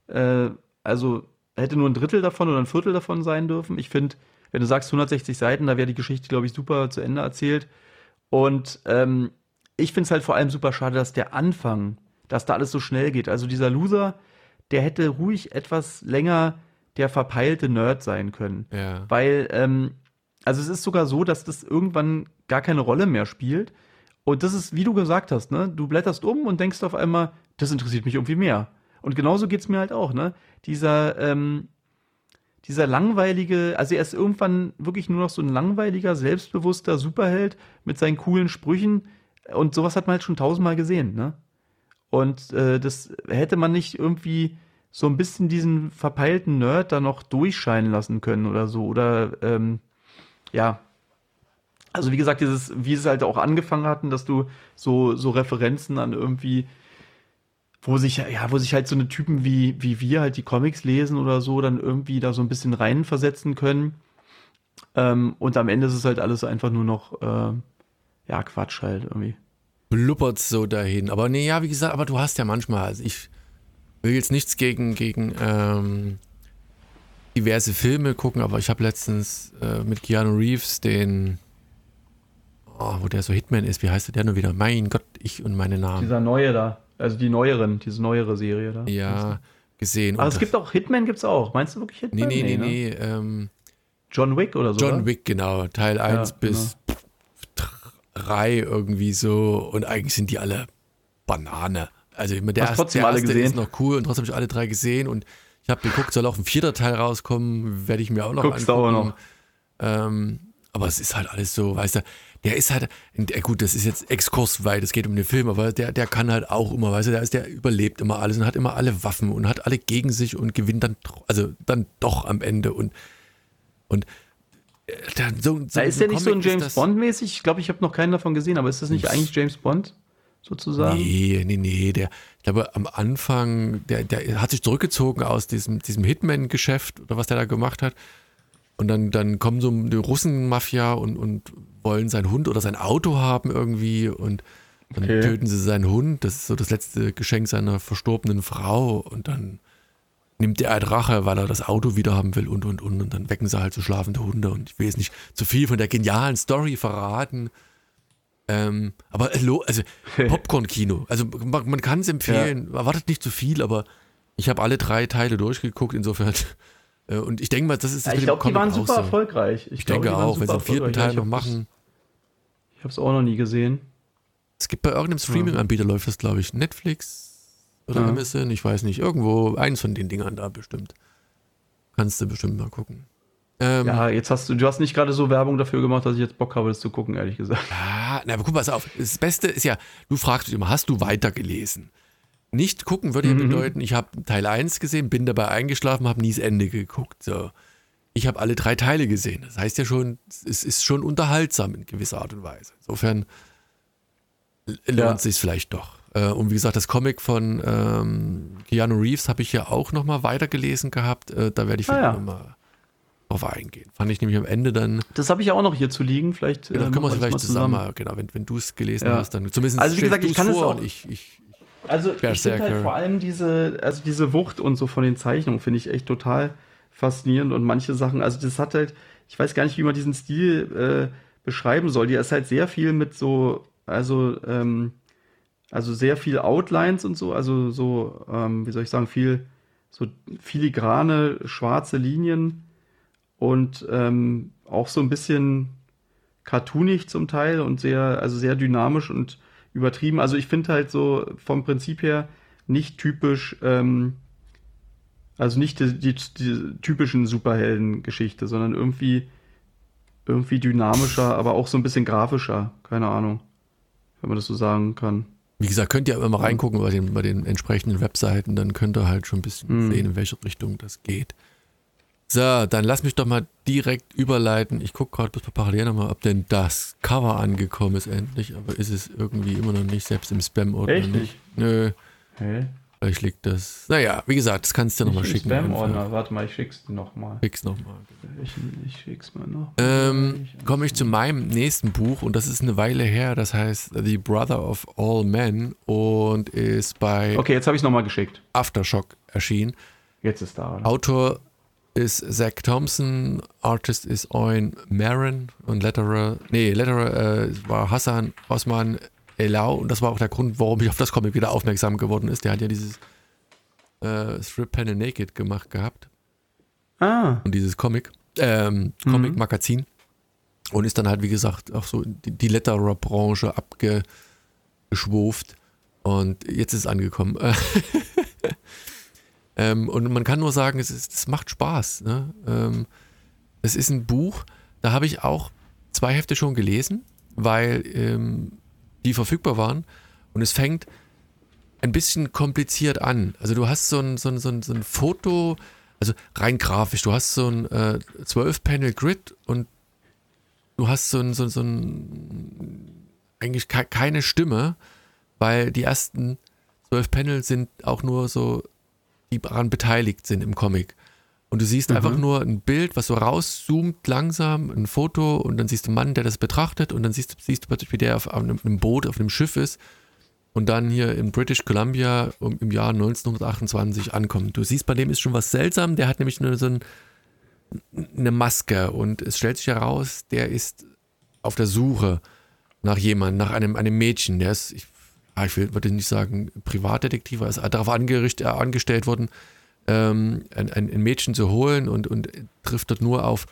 äh, also hätte nur ein Drittel davon oder ein Viertel davon sein dürfen. Ich finde, wenn du sagst 160 Seiten, da wäre die Geschichte, glaube ich, super zu Ende erzählt. Und ähm, ich finde es halt vor allem super schade, dass der Anfang dass da alles so schnell geht. Also dieser Loser, der hätte ruhig etwas länger der verpeilte Nerd sein können. Ja. Weil, ähm, also es ist sogar so, dass das irgendwann gar keine Rolle mehr spielt. Und das ist, wie du gesagt hast, ne? Du blätterst um und denkst auf einmal, das interessiert mich irgendwie mehr. Und genauso geht's mir halt auch, ne? Dieser, ähm, dieser langweilige, also er ist irgendwann wirklich nur noch so ein langweiliger, selbstbewusster Superheld mit seinen coolen Sprüchen. Und sowas hat man halt schon tausendmal gesehen, ne? Und äh, das hätte man nicht irgendwie so ein bisschen diesen verpeilten Nerd da noch durchscheinen lassen können oder so. Oder ähm, ja. Also wie gesagt, dieses, wie es halt auch angefangen hatten, dass du so, so Referenzen an irgendwie, wo sich, ja, wo sich halt so eine Typen wie, wie wir halt die Comics lesen oder so, dann irgendwie da so ein bisschen reinversetzen können. Ähm, und am Ende ist es halt alles einfach nur noch, äh, ja, Quatsch halt irgendwie. Blubbert so dahin. Aber nee, ja, wie gesagt, aber du hast ja manchmal, also ich will jetzt nichts gegen, gegen ähm, diverse Filme gucken, aber ich habe letztens äh, mit Keanu Reeves den, oh, wo der so Hitman ist, wie heißt der nur wieder? Mein Gott, ich und meine Namen. Dieser neue da, also die neueren, diese neuere Serie da. Ja, gesehen. Aber es gibt auch, Hitman gibt's auch. Meinst du wirklich Hitman? Nee, nee, nee, ne? nee. Ähm, John Wick oder so? John oder? Wick, genau. Teil 1 bis 3 irgendwie so. Und eigentlich sind die alle Banane. Also immer der, trotzdem der erste ist noch cool und trotzdem habe ich alle drei gesehen und ich habe geguckt, soll auch ein vierter Teil rauskommen, werde ich mir auch noch Guckst du auch angucken. Ähm, aber es ist halt alles so, weißt du, der ist halt, der, gut, das ist jetzt Exkurs, weil es geht um den Film, aber der, der kann halt auch immer, weißt du, der, ist, der überlebt immer alles und hat immer alle Waffen und hat alle gegen sich und gewinnt dann, also dann doch am Ende und, und äh, dann so, so Da ist ja nicht so ein James das- Bond mäßig. Ich glaube, ich habe noch keinen davon gesehen, aber ist das nicht eigentlich James Bond sozusagen? Nee, nee, nee. Der, ich glaube, am Anfang, der, der hat sich zurückgezogen aus diesem, diesem Hitman-Geschäft oder was der da gemacht hat. Und dann, dann kommen so die Russen-Mafia und, und wollen seinen Hund oder sein Auto haben irgendwie und dann Okay. töten sie seinen Hund. Das ist so das letzte Geschenk seiner verstorbenen Frau und dann nimmt er halt Rache, weil er das Auto wieder haben will und und und und dann wecken sie halt so schlafende Hunde und ich will jetzt nicht zu viel von der genialen Story verraten. Ähm, aber äh, also (laughs) Popcorn-Kino. Also man, man kann es empfehlen. Erwartet nicht zu viel, aber ich habe alle drei Teile durchgeguckt. Insofern äh, und ich denke mal, das ist das Ja, ich glaube, die waren super so. erfolgreich. Ich glaub, denke auch, wenn sie den vierten. Teil Ich noch machen. Ich habe es auch noch nie gesehen. Es gibt bei irgendeinem Streaming-Anbieter läuft das, glaube ich, Netflix oder Ja. Amazon, ich weiß nicht, irgendwo eins von den Dingern da bestimmt. Kannst du bestimmt mal gucken. Ähm, Ja, jetzt hast du, du hast nicht gerade so Werbung dafür gemacht, dass ich jetzt Bock habe, das zu gucken, ehrlich gesagt. Ah, na, aber guck mal, pass auf. Das Beste ist ja, du fragst dich immer, hast du weitergelesen? Nicht gucken würde ja Mhm. bedeuten, ich habe Teil 1 gesehen, bin dabei eingeschlafen, habe nie das Ende geguckt. So. Ich habe alle drei Teile gesehen. Das heißt ja schon, es ist schon unterhaltsam in gewisser Art und Weise. Insofern lohnt Ja. sich vielleicht doch. Äh, Und wie gesagt, das Comic von ähm, Keanu Reeves habe ich ja auch nochmal weitergelesen gehabt. Äh, Da werde ich Ah, vielleicht ja. nochmal drauf eingehen. Fand ich nämlich am Ende dann Das habe ich auch noch hier zu liegen. Vielleicht Genau, können wir es vielleicht zusammen, mal, genau, wenn, wenn du es gelesen Ja. hast, dann zumindest Also wie gesagt, ich kann es auch- ich, ich, Also ich finde halt vor allem diese, also diese Wucht und so von den Zeichnungen finde ich echt total faszinierend und manche Sachen, also das hat halt, ich weiß gar nicht, wie man diesen Stil äh, beschreiben soll. Die ist halt sehr viel mit so, also ähm, also sehr viel Outlines und so, also so, ähm, wie soll ich sagen, viel so filigrane schwarze Linien und ähm, auch so ein bisschen cartoonig zum Teil und sehr, also sehr dynamisch und übertrieben. Also ich finde halt so vom Prinzip her nicht typisch, ähm, also nicht die, die, die typischen Superhelden-Geschichte, sondern irgendwie, irgendwie dynamischer, aber auch so ein bisschen grafischer. Keine Ahnung, wenn man das so sagen kann. wie gesagt, könnt ihr immer mal reingucken bei den, bei den entsprechenden Webseiten, dann könnt ihr halt schon ein bisschen Hm. sehen, in welche Richtung das geht. So, dann lass mich doch mal direkt überleiten. Ich gucke gerade bis parallel nochmal, ob denn das Cover angekommen ist endlich, aber ist es irgendwie immer noch nicht, selbst im Spam-Ordner Echt nicht. Nö, Hä? vielleicht liegt das. Naja, wie gesagt, das kannst du dir nochmal schicken. Spam-Ordner. Warte mal, ich schick's dir nochmal. Schick's nochmal. Ich, ich schick's mal noch. Ähm, komme ich zu meinem nächsten Buch und das ist eine Weile her, das heißt The Brother of All Men und ist bei Okay, jetzt habe ich nochmal geschickt. Aftershock erschienen. Jetzt ist da. Oder? Autor ist Zach Thompson, Artist ist Owen Maron und Letterer, nee, Letterer äh, war Hassan Osman Elau, und das war auch der Grund, warum ich auf das Comic wieder aufmerksam geworden ist. Der hat ja dieses äh, Strip Panel Naked gemacht gehabt. Ah. Und dieses Comic, ähm, Comic-Magazin. Und ist dann halt, wie gesagt, auch so die, die Letterer-Branche abgeschwuft. Und jetzt ist es angekommen. (laughs) ähm, und man kann nur sagen, es, ist, es macht Spaß. Ne? Ähm, es ist ein Buch, da habe ich auch zwei Hefte schon gelesen, weil ähm, die verfügbar waren. Und es fängt ein bisschen kompliziert an. Also du hast so ein, so ein, so ein, so ein Foto, also rein grafisch, du hast so ein äh, 12-Panel-Grid und du hast so ein, so, so ein eigentlich ke keine Stimme, weil die ersten zwölf Panel sind auch nur so, die daran beteiligt sind im Comic. Und du siehst Mhm. einfach nur ein Bild, was so rauszoomt langsam, ein Foto und dann siehst du einen Mann, der das betrachtet und dann siehst, du- siehst du plötzlich, wie der auf einem, Boot, auf einem Schiff ist und dann hier in British Columbia um, im Jahr 1928 ankommt. Du siehst, bei dem ist schon was seltsam, der hat nämlich nur so ein, eine Maske und es stellt sich heraus, der ist auf der Suche nach jemandem, nach einem, einem Mädchen, der ist, ich, ich will, würde nicht sagen Privatdetektiv, er ist darauf angerichtet, äh, angestellt worden, ähm, ein, ein, Mädchen zu holen und, und trifft dort nur auf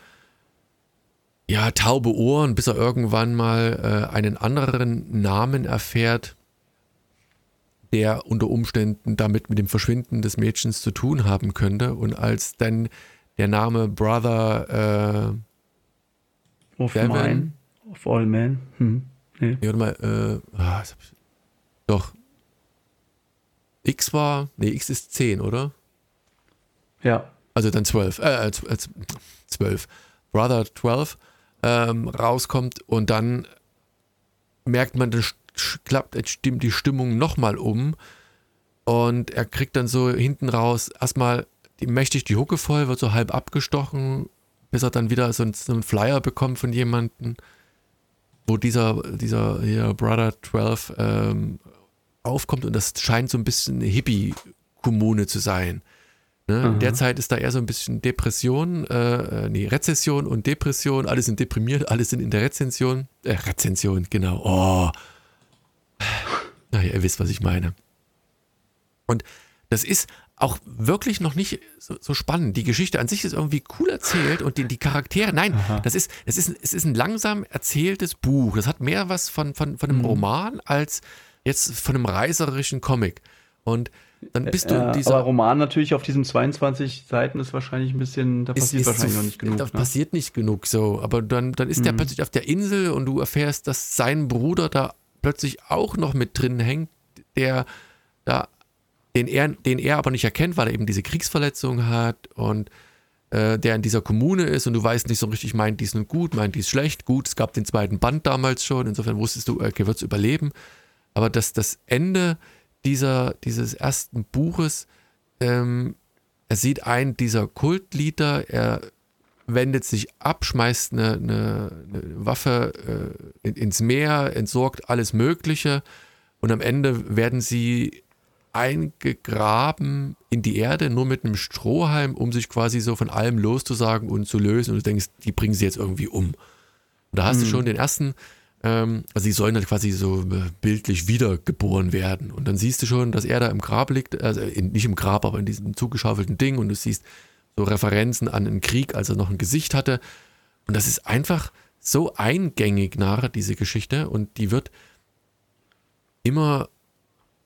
ja, taube Ohren, bis er irgendwann mal äh, einen anderen Namen erfährt, der unter Umständen damit mit dem Verschwinden des Mädchens zu tun haben könnte. Und als dann der Name Brother, Of Devin. mine. Of all men. Hm. Nee. äh, nee, warte mal, äh, ah, doch, X war, nee, X ist 10, oder? Ja. also dann 12, äh, äh, 12, Brother 12 ähm, rauskommt und dann merkt man, sch- klappt, stimmt die Stimmung nochmal um und er kriegt dann so hinten raus erstmal die, mächtig die Hucke voll, wird so halb abgestochen, bis er dann wieder so, ein- so einen Flyer bekommt von jemandem, wo dieser, dieser hier Brother 12 ähm, aufkommt und das scheint so ein bisschen eine Hippie-Kommune zu sein. Ne? Aha. Derzeit ist da eher so ein bisschen Depression, äh, äh, nee, Rezession und Depression, alle sind deprimiert, alle sind in der Rezension, äh, Rezension, genau, oh. Naja, ihr wisst, was ich meine. Und das ist auch wirklich noch nicht so, so spannend. Die Geschichte an sich ist irgendwie cool erzählt und die, die Charaktere, nein, Aha. das ist, es ist, es ist ein langsam erzähltes Buch. Das hat mehr was von, von, von einem Mhm. Roman als jetzt von einem reißerischen Comic. Und dann bist du Ja, in dieser. aber Roman natürlich auf diesen 22 Seiten ist wahrscheinlich ein bisschen, da ist- passiert ist wahrscheinlich zu- noch nicht genug. Da ne? passiert nicht genug so. Aber dann, dann ist der Mhm. plötzlich auf der Insel und du erfährst, dass sein Bruder da plötzlich auch noch mit drin hängt, der da, den er, den er aber nicht erkennt, weil er eben diese Kriegsverletzung hat und äh, der in dieser Kommune ist und du weißt nicht so richtig, meint dies nun gut, meint dies schlecht. Gut, es gab den zweiten Band damals schon, insofern wusstest du, okay, wird es überleben. Aber das, das Ende dieser, dieses ersten Buches, ähm, er sieht ein dieser Kultlieder, er wendet sich ab, schmeißt eine, eine, eine Waffe äh, in, ins Meer, entsorgt alles Mögliche und am Ende werden sie eingegraben in die Erde, nur mit einem Strohhalm, um sich quasi so von allem loszusagen und zu lösen. Und du denkst, die bringen sie jetzt irgendwie um. Und da hast du Mhm. schon den ersten, also sie sollen halt quasi so äh, bildlich wiedergeboren werden. Und dann siehst du schon, dass er da im Grab liegt, also in, nicht im Grab, aber in diesem zugeschaufelten Ding und du siehst so Referenzen an einen Krieg, als er noch ein Gesicht hatte. Und das ist einfach so eingängig nach diese Geschichte und die wird immer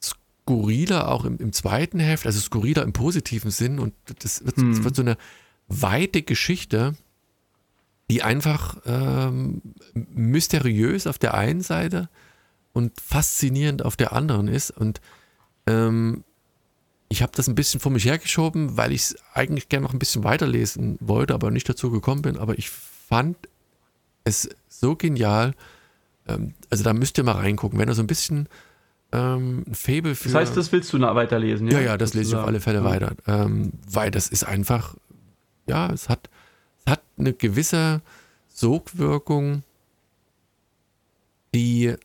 skurriler, auch im, im zweiten Heft, also skurriler im positiven Sinn und das wird, Hm. das wird so eine weite Geschichte, die einfach ähm, mysteriös auf der einen Seite und faszinierend auf der anderen ist und ähm, ich habe das ein bisschen vor mich hergeschoben, weil ich es eigentlich gerne noch ein bisschen weiterlesen wollte, aber nicht dazu gekommen bin. Aber ich fand es so genial. Ähm, also da müsst ihr mal reingucken, wenn ihr so ein bisschen ähm, ein Fable für. Das heißt, das willst du noch weiterlesen, ja, ja, das lese ich auf alle Fälle Ja. weiter. Ähm, weil das ist einfach, ja, es hat, hat eine gewisse Sogwirkung, die,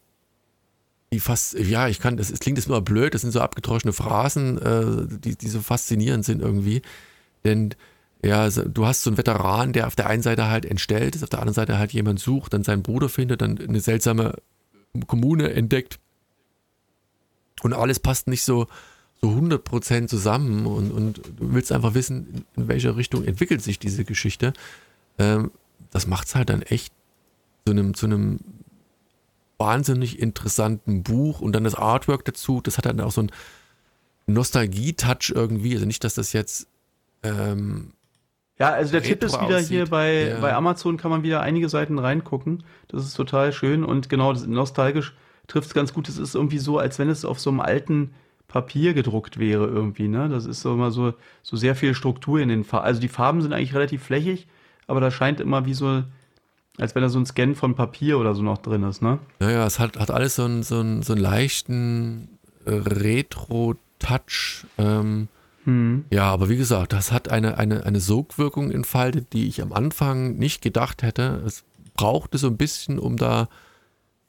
die fast, ja, ich kann, das, es klingt jetzt immer blöd, das sind so abgedroschene Phrasen, äh, die, die so faszinierend sind irgendwie. Denn ja, du hast so einen Veteran, der auf der einen Seite halt entstellt ist, auf der anderen Seite halt jemand sucht, dann seinen Bruder findet, dann eine seltsame Kommune entdeckt Und alles passt nicht so, so 100% zusammen und, und du willst einfach wissen, in welche Richtung entwickelt sich diese Geschichte. Ähm, das macht es halt dann echt zu einem, zu einem wahnsinnig interessanten Buch und dann das Artwork dazu, das hat dann auch so einen Nostalgie-Touch irgendwie. Also nicht, dass das jetzt ähm, ja, also der Tipp ist wieder aussieht. hier bei, ja. bei Amazon kann man wieder einige Seiten reingucken. Das ist total schön und genau, das nostalgisch trifft es ganz gut. Es ist irgendwie so, als wenn es auf so einem alten Papier gedruckt wäre irgendwie, ne? Das ist so immer so, so sehr viel Struktur in den Farben. Also die Farben sind eigentlich relativ flächig, aber da scheint immer wie so, als wenn da so ein Scan von Papier oder so noch drin ist, ne? Naja, es hat, hat alles so einen, so einen, so einen leichten Retro-Touch. Ähm, hm. Ja, aber wie gesagt, das hat eine, eine, eine Sogwirkung entfaltet, die ich am Anfang nicht gedacht hätte. Es brauchte so ein bisschen, um da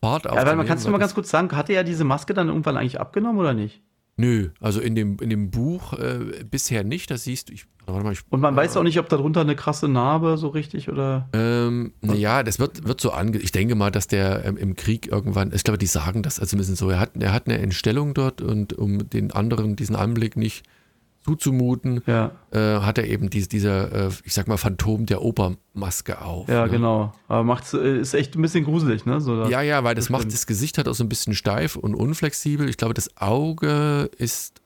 Fahrt aufzunehmen. Ja, weil man kannst du mal ganz kurz sagen, hatte er diese Maske dann irgendwann eigentlich abgenommen oder nicht? Nö, also in dem, in dem Buch äh, bisher nicht, das siehst du. Ich, mal, ich, Und man äh, weiß auch nicht, ob darunter eine krasse Narbe so richtig oder. Ähm, naja, das wird, wird so ange. Ich denke mal, dass der ähm, im Krieg irgendwann, ich glaube, die sagen das also ein bisschen so. Er hat, er hat eine Entstellung dort und um den anderen diesen Anblick nicht zuzumuten, ja. äh, hat er eben diese, dieser, äh, ich sag mal, Phantom der Opermaske auf. Ja, ne? genau. Aber macht's, äh, ist echt ein bisschen gruselig, ne? So, ja, ja, weil das, das macht das Gesicht halt auch so ein bisschen steif und unflexibel. Ich glaube, das Auge ist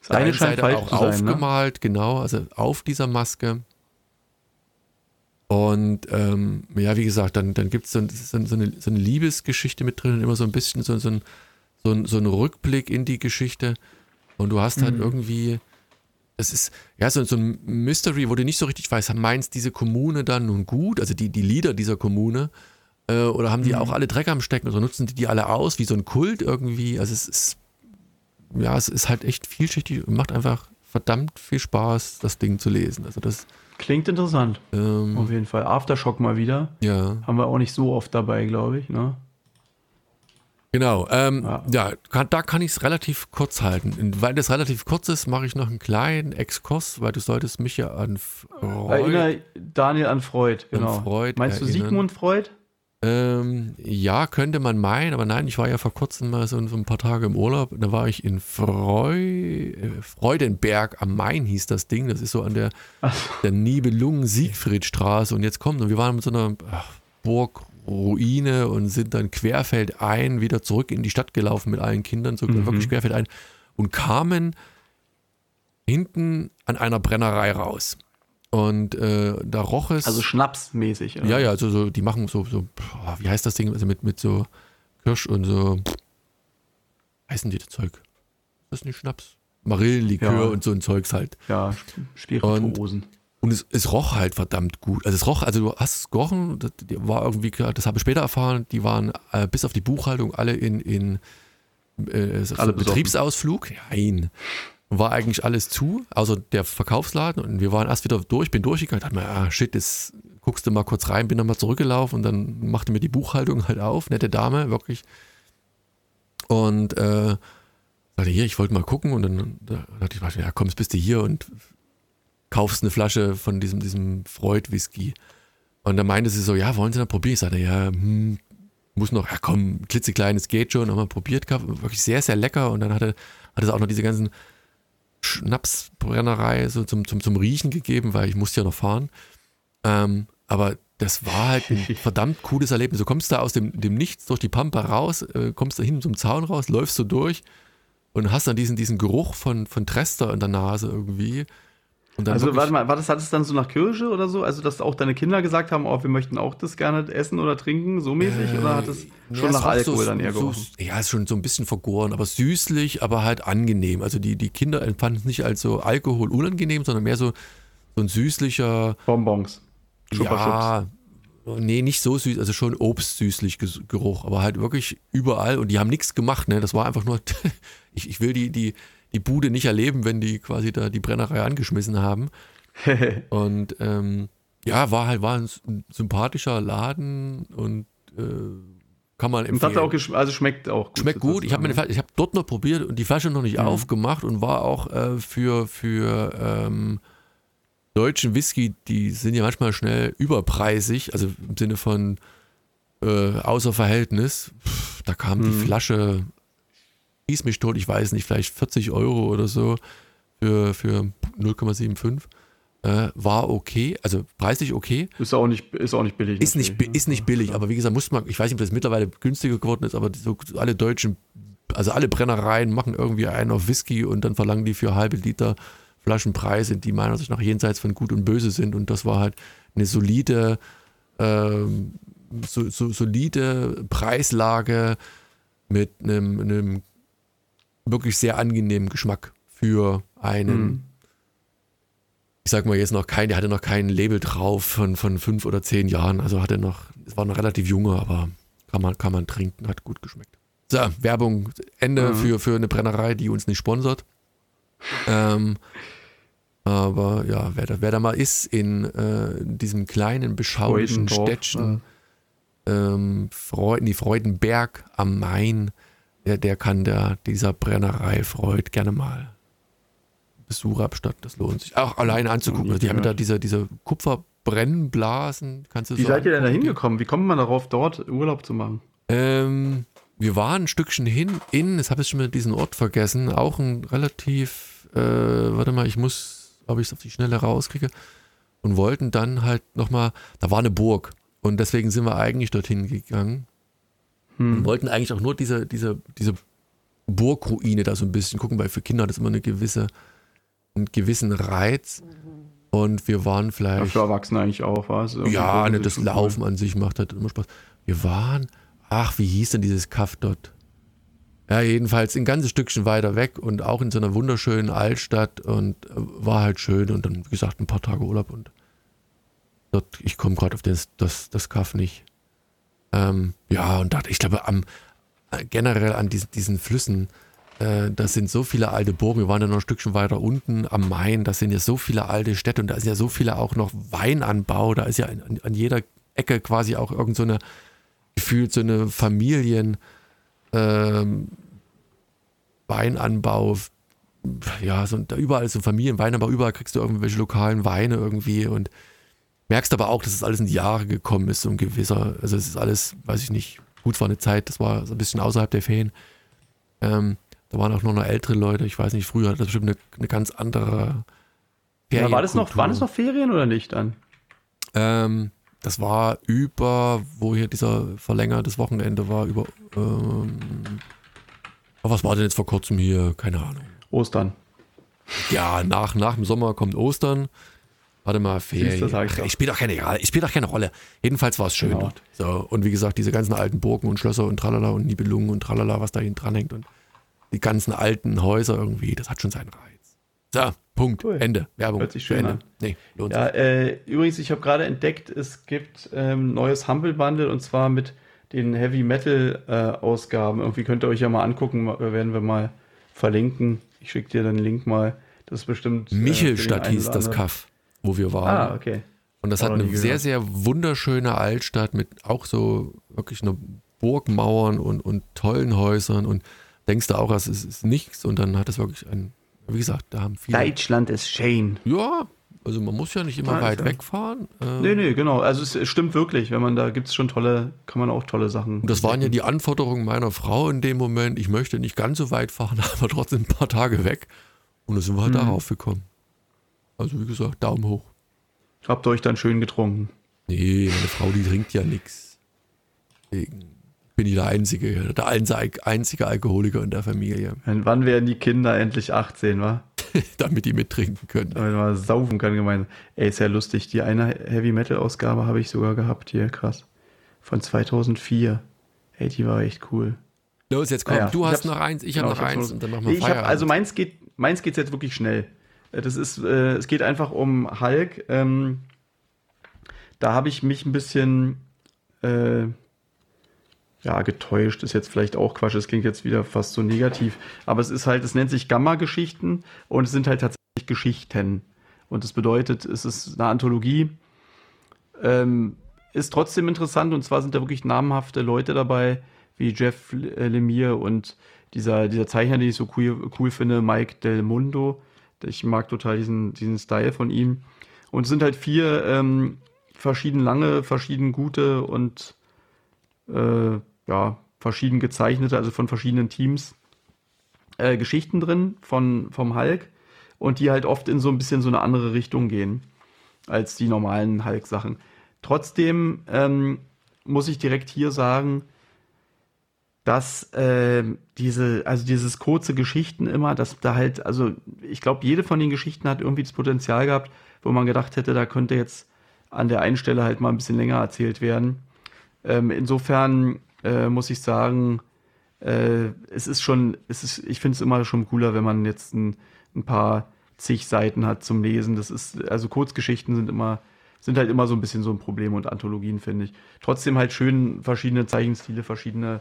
das eine Seite auch sein, ne? aufgemalt, ne? genau, also auf dieser Maske. Und ähm, ja, wie gesagt, dann, dann gibt so, so, so, eine, so eine Liebesgeschichte mit drin, immer so ein bisschen so, so, ein, so, ein, so ein Rückblick in die Geschichte. Und du hast halt mhm. irgendwie das ist ja so, so ein Mystery, wo du nicht so richtig weißt, meinst diese Kommune dann nun gut, also die, die Leader dieser Kommune, äh, oder haben die mhm. auch alle Dreck am Stecken oder nutzen die die alle aus wie so ein Kult irgendwie? Also es ist, ja, es ist halt echt vielschichtig und macht einfach verdammt viel Spaß, das Ding zu lesen. Also das klingt interessant. Ähm, Auf jeden Fall. Aftershock mal wieder. Ja. Haben wir auch nicht so oft dabei, glaube ich. Ne? Genau, ähm, ja, ja da kann ich es relativ kurz halten. Weil das relativ kurz ist, mache ich noch einen kleinen Exkurs, weil du solltest mich ja an Freud. Erinnere Daniel an Freud, genau. An Freud Meinst erinnern. du Sigmund Freud? Ähm, ja, könnte man meinen, aber nein, ich war ja vor kurzem mal so, so ein paar Tage im Urlaub. Da war ich in Freu, äh, Freudenberg am Main, hieß das Ding. Das ist so an der, der Nibelungen-Siegfriedstraße. Und jetzt kommt, und wir waren mit so einer ach, Burg Ruine und sind dann querfeldein wieder zurück in die Stadt gelaufen mit allen Kindern, so mhm. wirklich querfeldein und kamen hinten an einer Brennerei raus. Und äh, da roch es. Also schnapsmäßig, oder? Ja, ja, also so, die machen so, so, wie heißt das Ding? Also mit, mit so Kirsch und so. Heißen die das Zeug? Ist das nicht Schnaps? Marillenlikör ja. und so ein Zeugs halt. Ja, Spirituosen. Und und es, es roch halt verdammt gut. Also es roch, also du hast es gerochen, das war irgendwie, das habe ich später erfahren, die waren äh, bis auf die Buchhaltung alle in, in äh, alle Betriebsausflug. Nein. War eigentlich alles zu, außer der Verkaufsladen. Und wir waren erst wieder durch, bin durchgegangen, dachte mir, ah shit, jetzt guckst du mal kurz rein, bin nochmal zurückgelaufen und dann machte mir die Buchhaltung halt auf, nette Dame, wirklich. Und äh, sagte, hier, ich wollte mal gucken und dann da dachte ich, ja komm, jetzt bist du hier und kaufst eine Flasche von diesem, diesem Freud-Whisky. Und dann meinte sie so, ja, wollen Sie dann probieren? Ich sagte, ja, hm, muss noch, ja komm, klitzekleines geht schon, haben wir probiert gehabt, wirklich sehr, sehr lecker. Und dann hatte, hat es auch noch diese ganzen Schnapsbrennerei so zum, zum, zum Riechen gegeben, weil ich musste ja noch fahren. Ähm, aber das war halt ein (laughs) verdammt cooles Erlebnis. Du kommst da aus dem, dem Nichts durch die Pampa raus, äh, kommst da hinten zum Zaun raus, läufst so durch und hast dann diesen, diesen Geruch von, von Trester in der Nase irgendwie also warte mal, war das, hat es dann so nach Kirsche oder so? Also, dass auch deine Kinder gesagt haben, oh, wir möchten auch das gerne essen oder trinken, so mäßig? Äh, oder hat es schon ja, nach Alkohol so, dann eher gerochen? So, ja, ist schon so ein bisschen vergoren, aber süßlich, aber halt angenehm. Also die, die Kinder empfanden es nicht als so Alkohol unangenehm, sondern mehr so, so ein süßlicher... Bonbons. Ja, nee, nicht so süß, also schon obstsüßlich Geruch, aber halt wirklich überall und die haben nichts gemacht, ne? Das war einfach nur, (laughs) ich, ich will die, die, die Bude nicht erleben, wenn die quasi da die Brennerei angeschmissen haben. (laughs) und ähm, ja, war halt war ein, sympathischer Laden und äh, kann man empfehlen. Und auch also schmeckt auch gut. Schmeckt gut. Ich habe hab dort noch probiert und die Flasche noch nicht mhm. aufgemacht und war auch äh, für, für ähm, deutschen Whisky, die sind ja manchmal schnell überpreisig, also im Sinne von äh, außer Verhältnis. Pff, da kam mhm. die Flasche schieß mich tot, ich weiß nicht, vielleicht 40 Euro oder so für, für 0,75. Äh, war okay, also preislich okay. Ist auch nicht, ist auch nicht billig. Ist nicht, ist nicht billig, aber wie gesagt, muss man, ich weiß nicht, ob das mittlerweile günstiger geworden ist, aber so alle deutschen, also alle Brennereien machen irgendwie einen auf Whisky und dann verlangen die für halbe Liter Flaschen Preise, die meiner Ansicht nach jenseits von Gut und Böse sind. Und das war halt eine solide, ähm, so, so, solide Preislage mit einem, einem wirklich sehr angenehmen Geschmack für einen, mhm. ich sag mal jetzt noch kein, der hatte noch kein Label drauf von, von fünf oder zehn Jahren, also hatte noch, es war noch relativ junger, aber kann man, kann man trinken, hat gut geschmeckt. So, Werbung, Ende mhm. für, für eine Brennerei, die uns nicht sponsert. Ähm, aber ja, wer da, wer da mal ist in äh, diesem kleinen, beschaulichen Städtchen, ja. ähm, Freuden, die Freudenberg am Main, der, der kann der, dieser Brennerei Freud gerne mal Besuch abstatten. Das lohnt sich. Auch alleine anzugucken. Also die haben da diese, diese Kupferbrennblasen. Kannst du Wie so seid ihr denn da hingekommen? Wie kommt man darauf, dort Urlaub zu machen? Ähm, wir waren ein Stückchen hin in, jetzt habe ich schon mal diesen Ort vergessen, auch ein relativ, äh, warte mal, ich muss, ob ich es auf die Schnelle rauskriege, und wollten dann halt nochmal, da war eine Burg und deswegen sind wir eigentlich dorthin gegangen hm. und wollten eigentlich auch nur diese, diese, diese Burgruine da so ein bisschen gucken, weil für Kinder hat das immer eine gewisse einen gewissen Reiz. Und wir waren vielleicht. Ja, für Erwachsene eigentlich auch, was? Ja, ne, das Laufen an sich macht halt immer Spaß. Wir waren, ach, wie hieß denn dieses Kaff dort? Ja, jedenfalls ein ganzes Stückchen weiter weg und auch in so einer wunderschönen Altstadt und äh, war halt schön und dann, wie gesagt, ein paar Tage Urlaub und dort, ich komme gerade auf das, das, das Kaff nicht. Ähm, ja, und da, ich glaube, am, äh, generell an diesen, diesen Flüssen, äh, das sind so viele alte Burgen. Wir waren ja noch ein Stückchen weiter unten am Main. Das sind ja so viele alte Städte und da ist ja so viele auch noch Weinanbau. Da ist ja an, an jeder Ecke quasi auch irgend so eine, gefühlt so eine Familien, ähm, Weinanbau. Ja, so, da überall so Familienweinanbau, überall kriegst du irgendwelche lokalen Weine irgendwie und merkst aber auch, dass es alles in die Jahre gekommen ist, so ein gewisser, also es ist alles, weiß ich nicht, gut, war eine Zeit, das war so ein bisschen außerhalb der Ferien. Ähm, da waren auch noch, noch ältere Leute. Ich weiß nicht, früher hat das bestimmt eine, eine ganz andere ja, war das noch, waren das noch Ferien oder nicht dann? Ähm, das war über, wo hier dieser verlängertes Wochenende war, über. Ähm, was war denn jetzt vor kurzem hier? Keine Ahnung. Ostern. Ja, nach, nach dem Sommer kommt Ostern. Warte mal, Ferien. Ach, ich spiele doch keine, doch keine Rolle. Jedenfalls war es schön genau. dort. So, und wie gesagt, diese ganzen alten Burgen und Schlösser und Tralala und Nibelungen und Tralala, was da hinten dranhängt und die ganzen alten Häuser irgendwie, das hat schon seinen Reiz. So, Punkt, cool. Ende, Werbung. Hört sich schön Ende. an. Nee, lohnt ja, sich. Äh, übrigens, ich habe gerade entdeckt, es gibt ähm, neues Humble Bundle und zwar mit den Heavy Metal äh, Ausgaben. Irgendwie könnt ihr euch ja mal angucken, werden wir mal verlinken. Ich schicke dir den Link mal. Das ist bestimmt. Äh, Michelstadt hieß das Kaff, wo wir waren. Ah, okay. Und das War hat eine sehr, sehr wunderschöne Altstadt mit auch so wirklich nur Burgmauern und, und tollen Häusern und denkst du auch, es ist, ist nichts und dann hat es wirklich ein, wie gesagt, da haben viele. Deutschland ist Shane. Ja, also man muss ja nicht immer ja, weit wegfahren. Ähm, nee, nee, genau. Also es, es stimmt wirklich. Wenn man da gibt es schon tolle, kann man auch tolle Sachen. Und das waren ja die Anforderungen meiner Frau in dem Moment. Ich möchte nicht ganz so weit fahren, (laughs) aber trotzdem ein paar Tage weg. Und da sind wir halt mhm. darauf gekommen. Also wie gesagt, Daumen hoch. Habt ihr euch dann schön getrunken? Nee, meine Frau, die trinkt ja nichts. Wegen bin ich der einzige, der einzige Alkoholiker in der Familie. Und wann werden die Kinder endlich 18, wa? (laughs) Damit die mittrinken können. Damit man saufen kann gemeinsam. Ey, ist ja lustig. Die eine Heavy Metal Ausgabe habe ich sogar gehabt hier, krass. Von 2004. Ey, die war echt cool. Los, jetzt komm, naja, du hast noch eins, ich habe genau, noch eins und dann machen wir ich hab, Also meins geht, meins geht jetzt wirklich schnell. Das ist, äh, es geht einfach um Hulk. Ähm, da habe ich mich ein bisschen äh, ja, getäuscht ist jetzt vielleicht auch Quatsch, es klingt jetzt wieder fast so negativ, aber es ist halt, es nennt sich Gamma-Geschichten und es sind halt tatsächlich Geschichten. Und das bedeutet, es ist eine Anthologie, ähm, ist trotzdem interessant und zwar sind da wirklich namhafte Leute dabei, wie Jeff äh, Lemire und dieser, dieser Zeichner, den ich so cool, cool finde, Mike Del Mundo. Ich mag total diesen, diesen Style von ihm. Und es sind halt vier ähm, verschieden lange, verschieden gute und äh, ja, verschieden gezeichnete, also von verschiedenen Teams. äh, Geschichten drin von, vom Hulk und die halt oft in so ein bisschen so eine andere Richtung gehen als die normalen Hulk-Sachen. Trotzdem ähm, muss ich direkt hier sagen, dass äh, diese, also dieses kurze Geschichten immer, dass da halt, also ich glaube, jede von den Geschichten hat irgendwie das Potenzial gehabt, wo man gedacht hätte, da könnte jetzt an der einen Stelle halt mal ein bisschen länger erzählt werden. Ähm, insofern äh, muss ich sagen, äh, es ist schon, es ist, ich finde es immer schon cooler, wenn man jetzt ein, ein paar zig Seiten hat zum Lesen. Das ist, also Kurzgeschichten sind immer, sind halt immer so ein bisschen so ein Problem und Anthologien, finde ich. Trotzdem halt schön verschiedene Zeichenstile, verschiedene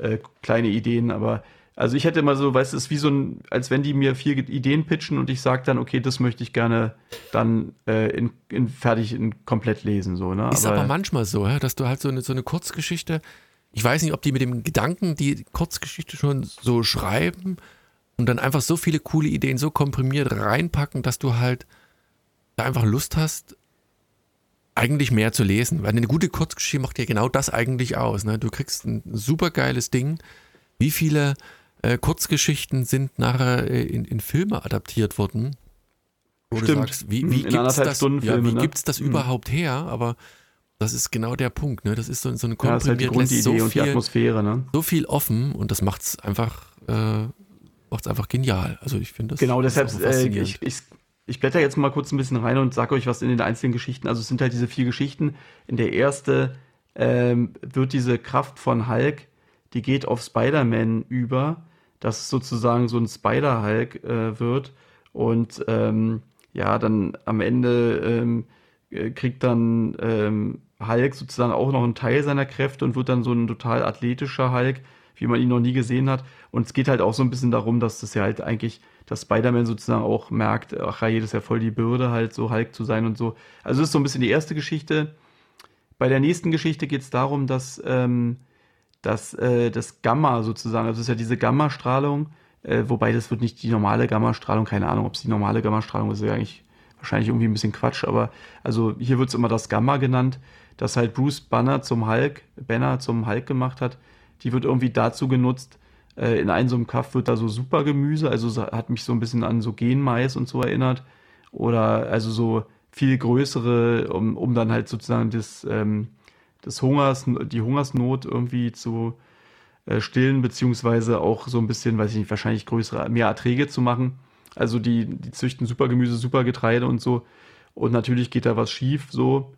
äh, kleine Ideen, aber also ich hätte immer so, weißt du, es ist wie so ein, als wenn die mir vier Ideen pitchen und ich sage dann, okay, das möchte ich gerne dann äh, in, in, fertig in komplett lesen. So, ne? Ist aber, aber manchmal so, ja, dass du halt so eine, so eine Kurzgeschichte, ich weiß nicht, ob die mit dem Gedanken die Kurzgeschichte schon so schreiben und dann einfach so viele coole Ideen so komprimiert reinpacken, dass du halt da einfach Lust hast, eigentlich mehr zu lesen. Weil eine gute Kurzgeschichte macht ja genau das eigentlich aus. Ne? Du kriegst ein super geiles Ding. Wie viele äh, Kurzgeschichten sind nachher äh, in, in, Filme adaptiert worden? Wo Stimmt. du sagst, wie, wie gibt es das, ja, wie ne? gibt's das mhm. überhaupt her? Aber das ist genau der Punkt. Ne? Das ist so, so eine komprimierte ja, halt so und die Atmosphäre. Ne? So viel offen und das macht es einfach, äh, einfach genial. Also ich finde das. Genau, deshalb, äh, ich, ich, ich blätter jetzt mal kurz ein bisschen rein und sage euch was in den einzelnen Geschichten. Also es sind halt diese vier Geschichten. In der erste ähm, wird diese Kraft von Hulk, die geht auf Spider-Man über, dass es sozusagen so ein Spider-Hulk äh, wird. Und ähm, ja, dann am Ende ähm, äh, kriegt dann ähm, Hulk sozusagen auch noch einen Teil seiner Kräfte und wird dann so ein total athletischer Hulk, wie man ihn noch nie gesehen hat. Und es geht halt auch so ein bisschen darum, dass das ja halt eigentlich dass Spider-Man sozusagen auch merkt, ach ja, das ist ja voll die Bürde, halt so Hulk zu sein und so. Also das ist so ein bisschen die erste Geschichte. Bei der nächsten Geschichte geht es darum, dass, ähm, dass äh, das Gamma sozusagen, also das ist ja diese Gammastrahlung, äh, wobei das wird nicht die normale Gammastrahlung, keine Ahnung, ob es die normale Gammastrahlung ist, ist ja eigentlich wahrscheinlich irgendwie ein bisschen Quatsch, aber also hier wird es immer das Gamma genannt, dass halt Bruce Banner zum Hulk, Banner zum Hulk gemacht hat. Die wird irgendwie dazu genutzt, äh, in einem so einem Kaff wird da so Supergemüse, also hat mich so ein bisschen an so Genmais und so erinnert. Oder also so viel größere, um, um dann halt sozusagen das, ähm, das Hungers, die Hungersnot irgendwie zu äh, stillen, beziehungsweise auch so ein bisschen, weiß ich nicht, wahrscheinlich größere, mehr Erträge zu machen. Also die, die züchten Supergemüse, Supergetreide und so. Und natürlich geht da was schief, so.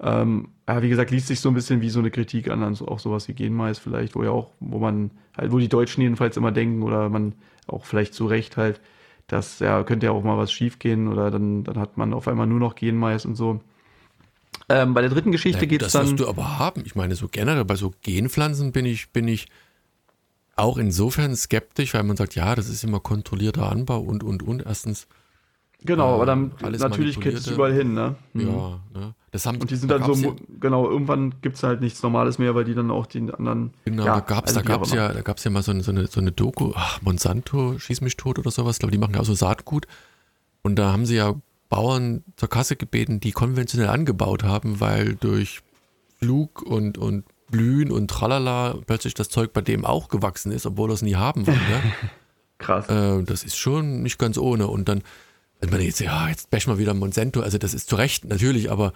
Ähm, ja, wie gesagt, liest sich so ein bisschen wie so eine Kritik an, an auch sowas wie Genmais vielleicht, wo ja auch, wo man halt, wo die Deutschen jedenfalls immer denken oder man auch vielleicht zu Recht halt, dass ja, könnte ja auch mal was schief gehen oder dann, dann hat man auf einmal nur noch Genmais und so. Ähm, bei der dritten Geschichte ja, geht es dann. Das wirst du aber haben. Ich meine, so generell bei so Genpflanzen bin ich, bin ich auch insofern skeptisch, weil man sagt, ja, das ist immer kontrollierter Anbau und, und, und. Erstens Genau, aber dann alles natürlich geht es überall hin, ne? Mhm. Ja, ne? Das haben, und die sind da dann so, ja, genau, irgendwann gibt es halt nichts Normales mehr, weil die dann auch die anderen. Genau, ja, da gab es also da gab's ja, da gab's ja mal so eine, so eine, so eine Doku, ach, Monsanto, schieß mich tot oder sowas, glaube die machen ja auch so Saatgut. Und da haben sie ja Bauern zur Kasse gebeten, die konventionell angebaut haben, weil durch Flug und, und Blühen und Tralala plötzlich das Zeug bei dem auch gewachsen ist, obwohl er es nie haben wollte. (laughs) Krass. Äh, das ist schon nicht ganz ohne. Und dann wenn man jetzt, ja, jetzt bash mal wieder Monsanto, also das ist zu Recht natürlich, aber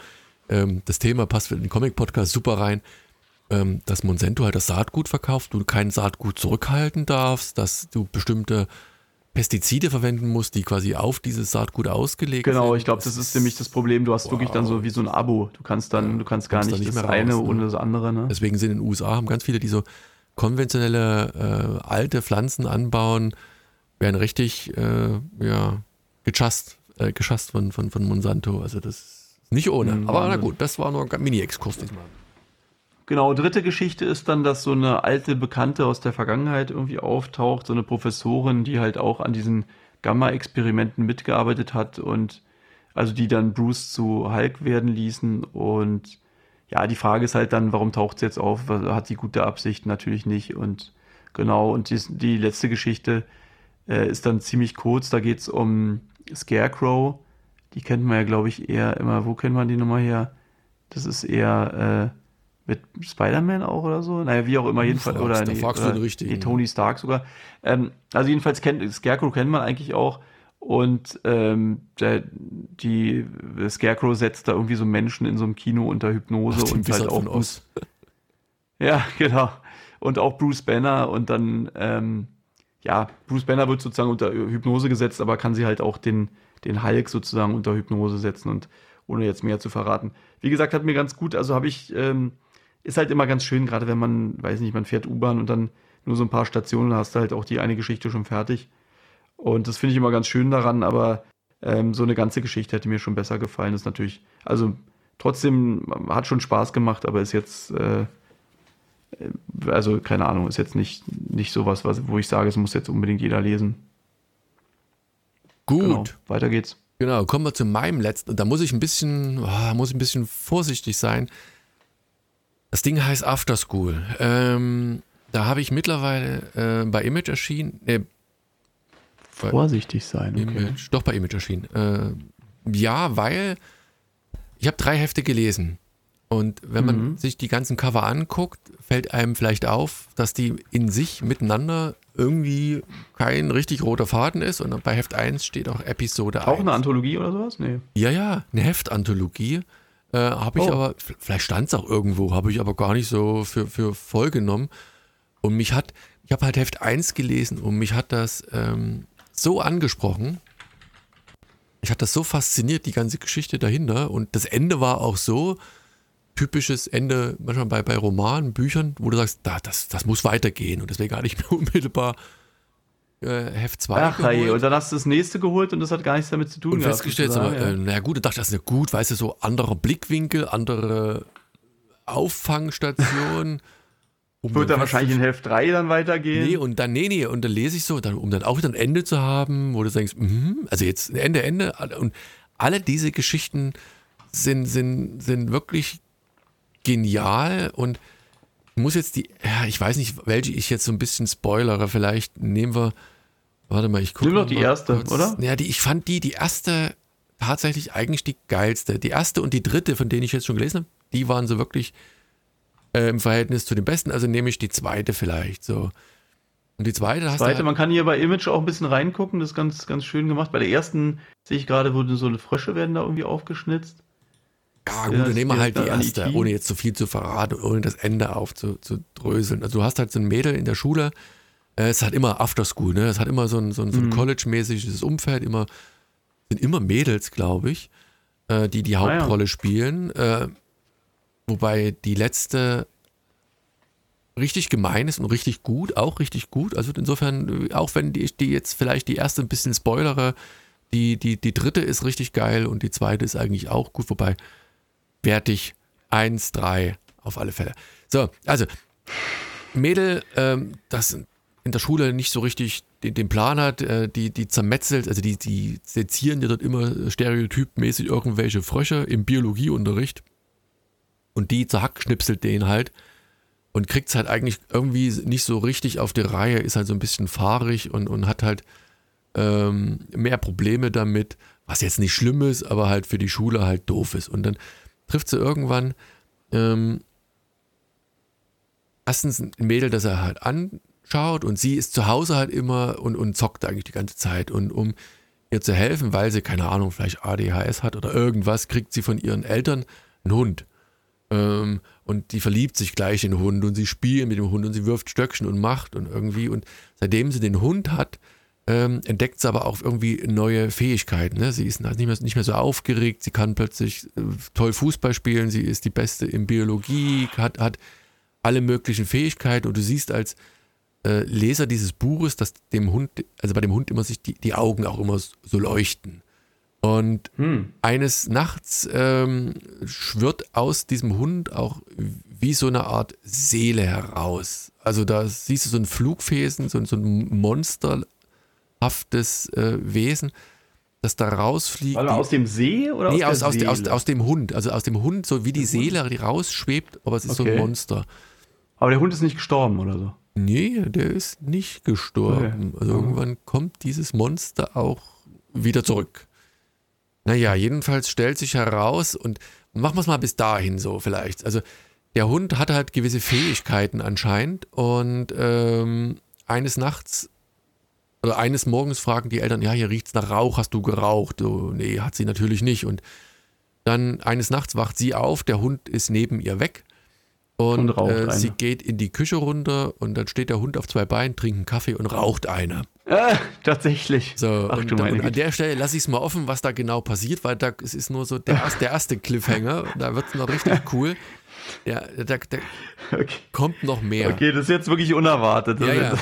ähm, das Thema passt für den Comic-Podcast super rein, ähm, dass Monsanto halt das Saatgut verkauft, du kein Saatgut zurückhalten darfst, dass du bestimmte Pestizide verwenden musst, die quasi auf dieses Saatgut ausgelegt genau, sind. Genau, ich glaube, das ist nämlich das Problem. Du hast wow. wirklich dann so wie so ein Abo. Du kannst dann, du kannst gar nicht, nicht das raus, eine ne? ohne das andere. Ne? Deswegen sind in den USA haben ganz viele, die so konventionelle äh, alte Pflanzen anbauen, werden richtig, äh, ja, gechast, äh, geschasst von, von, von Monsanto. Also das ist nicht ohne. Mhm. Aber na gut, das war nur ein Mini-Exkurs diesmal. Genau, dritte Geschichte ist dann, dass so eine alte Bekannte aus der Vergangenheit irgendwie auftaucht, so eine Professorin, die halt auch an diesen Gamma-Experimenten mitgearbeitet hat und also die dann Bruce zu Hulk werden ließen und ja, die Frage ist halt dann, warum taucht sie jetzt auf? Hat sie gute Absichten? Natürlich nicht und genau, und die, die letzte Geschichte äh, ist dann ziemlich kurz, da geht es um Scarecrow, die kennt man ja, glaube ich, eher immer. Wo kennt man die Nummer her? Das ist eher äh, mit Spider-Man auch oder so. Naja, wie auch immer, jedenfalls. Fragst, oder, da nee, fragst du oder den richtigen. nee, Tony Stark sogar. Ähm, also jedenfalls kennt Scarecrow kennt man eigentlich auch. Und ähm, der, die Scarecrow setzt da irgendwie so Menschen in so einem Kino unter Hypnose Ach, und Wizard halt auch Oz. ja, (laughs) genau. Und auch Bruce Banner und dann, ähm, ja, Bruce Banner wird sozusagen unter Hypnose gesetzt, aber kann sie halt auch den, den Hulk sozusagen unter Hypnose setzen und ohne jetzt mehr zu verraten. Wie gesagt, hat mir ganz gut, also habe ich, ähm, ist halt immer ganz schön, gerade wenn man, weiß nicht, man fährt U-Bahn und dann nur so ein paar Stationen hast du halt auch die eine Geschichte schon fertig. Und das finde ich immer ganz schön daran, aber ähm, so eine ganze Geschichte hätte mir schon besser gefallen. Das ist natürlich, also trotzdem hat schon Spaß gemacht, aber ist jetzt, äh, also keine Ahnung, ist jetzt nicht, nicht sowas, was, wo ich sage, es muss jetzt unbedingt jeder lesen. Gut. Genau, weiter geht's. Genau, kommen wir zu meinem letzten. Da muss ich ein bisschen, oh, muss ich ein bisschen vorsichtig sein. Das Ding heißt After School. Ähm, da habe ich mittlerweile äh, bei Image erschienen. Äh, Vorsichtig sein, okay. Image, doch bei Image erschienen. Äh, ja, weil ich habe drei Hefte gelesen. Und wenn man Mhm. sich die ganzen Cover anguckt, fällt einem vielleicht auf, dass die in sich miteinander irgendwie kein richtig roter Faden ist. Und bei Heft 1 steht auch Episode Auch 1. eine Anthologie oder sowas? Nee. Ja, ja, eine Heftanthologie. Äh, habe ich Oh. aber, vielleicht stand es auch irgendwo, habe ich aber gar nicht so für, für voll genommen. Und mich hat, ich habe halt Heft 1 gelesen und mich hat das ähm, so angesprochen. Ich hat das so fasziniert, die ganze Geschichte dahinter. Und das Ende war auch so, typisches Ende, manchmal bei, bei Romanen, Büchern, wo du sagst, da, das, das muss weitergehen. Und deswegen hatte ich mir unmittelbar äh, Heft 2 Ach, hey, und dann hast du das nächste geholt und das hat gar nichts damit zu tun und festgestellt, so, sozusagen, äh, naja gut, ich dachte, das ist ja gut, weißt du, so anderer Blickwinkel, andere Auffangstation. (laughs) Um Wird dann wahrscheinlich in Heft 3 dann weitergehen. Nee, und dann, nee, nee, und dann lese ich so, dann, um dann auch wieder ein Ende zu haben, wo du denkst, mhm, also jetzt Ende, Ende. Und alle diese Geschichten sind, sind, sind wirklich genial und ich muss jetzt die, ja, ich weiß nicht, welche ich jetzt so ein bisschen spoilere, vielleicht nehmen wir, warte mal, ich gucke Nimm doch die erste, oder? Ja, die, ich fand die, die erste tatsächlich eigentlich die geilste. Die erste und die dritte, von denen ich jetzt schon gelesen habe, die waren so wirklich äh, im Verhältnis zu den besten, also nehme ich die zweite vielleicht so. Und die zweite hast Zweite, du. man kann hier bei Image auch ein bisschen reingucken, das ist ganz, ganz schön gemacht. Bei der ersten sehe ich gerade, wo so eine Frösche werden da irgendwie aufgeschnitzt. Ja, gut, dann nehmen wir halt die erste, ohne jetzt zu viel zu verraten und ohne das Ende aufzudröseln. Also du hast halt so ein Mädel in der Schule, äh, es hat immer Afterschool, ne? Es hat immer so ein, so ein, so ein Mhm. College-mäßiges Umfeld, immer, sind immer Mädels, glaube ich, äh, die die Ah, ja. Hauptrolle spielen. Äh, wobei die letzte richtig gemein ist und richtig gut, auch richtig gut. Also insofern, auch wenn die, die jetzt vielleicht die erste ein bisschen spoilere, die, die, die dritte ist richtig geil und die zweite ist eigentlich auch gut, wobei wertig 1, 3 auf alle Fälle. So, also Mädel, ähm, das in der Schule nicht so richtig den, den Plan hat, äh, die, die zermetzelt, also die, die sezieren ja dort immer stereotypmäßig irgendwelche Frösche im Biologieunterricht und die zerhackschnipselt den halt und kriegt es halt eigentlich irgendwie nicht so richtig auf die Reihe, ist halt so ein bisschen fahrig und, und hat halt ähm, mehr Probleme damit, was jetzt nicht schlimm ist, aber halt für die Schule halt doof ist. Und dann trifft sie irgendwann ähm, erstens ein Mädel, das er halt anschaut und sie ist zu Hause halt immer und, und zockt eigentlich die ganze Zeit. Und um ihr zu helfen, weil sie, keine Ahnung, vielleicht ADHS hat oder irgendwas, kriegt sie von ihren Eltern einen Hund. Ähm, und die verliebt sich gleich in den Hund und sie spielt mit dem Hund und sie wirft Stöckchen und macht und irgendwie. Und seitdem sie den Hund hat, ähm, entdeckt sie aber auch irgendwie neue Fähigkeiten. Ne? Sie ist nicht mehr, nicht mehr so aufgeregt, sie kann plötzlich äh, toll Fußball spielen, sie ist die Beste in Biologie, hat, hat alle möglichen Fähigkeiten und du siehst als äh, Leser dieses Buches, dass dem Hund, also bei dem Hund immer sich die, die Augen auch immer so leuchten. Und Hm. eines Nachts ähm, schwirrt aus diesem Hund auch wie so eine Art Seele heraus. Also da siehst du so ein Flugwesen, so, so ein monsterhaftes äh, Wesen, das da rausfliegt. Mal, aus dem See oder nee, aus, aus, aus, aus, aus dem Hund. Also aus dem Hund, so wie die Seele, die rausschwebt, aber es ist so ein Okay. Monster. Aber der Hund ist nicht gestorben oder so. Nee, der ist nicht gestorben. Okay. Also irgendwann kommt dieses Monster auch wieder zurück. Naja, jedenfalls stellt sich heraus und machen wir es mal bis dahin so vielleicht. Also der Hund hat halt gewisse Fähigkeiten anscheinend und ähm, eines Nachts oder eines Morgens fragen die Eltern, ja, hier riecht's nach Rauch, hast du geraucht? So, nee, hat sie natürlich nicht. Und dann eines Nachts wacht sie auf, der Hund ist neben ihr weg und, und äh, sie geht in die Küche runter und dann steht der Hund auf zwei Beinen, trinkt einen Kaffee und raucht eine. Äh, tatsächlich. So, Ach, und, und an der Stelle lasse ich es mal offen, was da genau passiert, weil da es ist nur so der, erste, der erste Cliffhanger. da wird es noch richtig (laughs) cool. Ja, da, da okay. kommt noch mehr. Okay, das ist jetzt wirklich unerwartet. Ja, ja.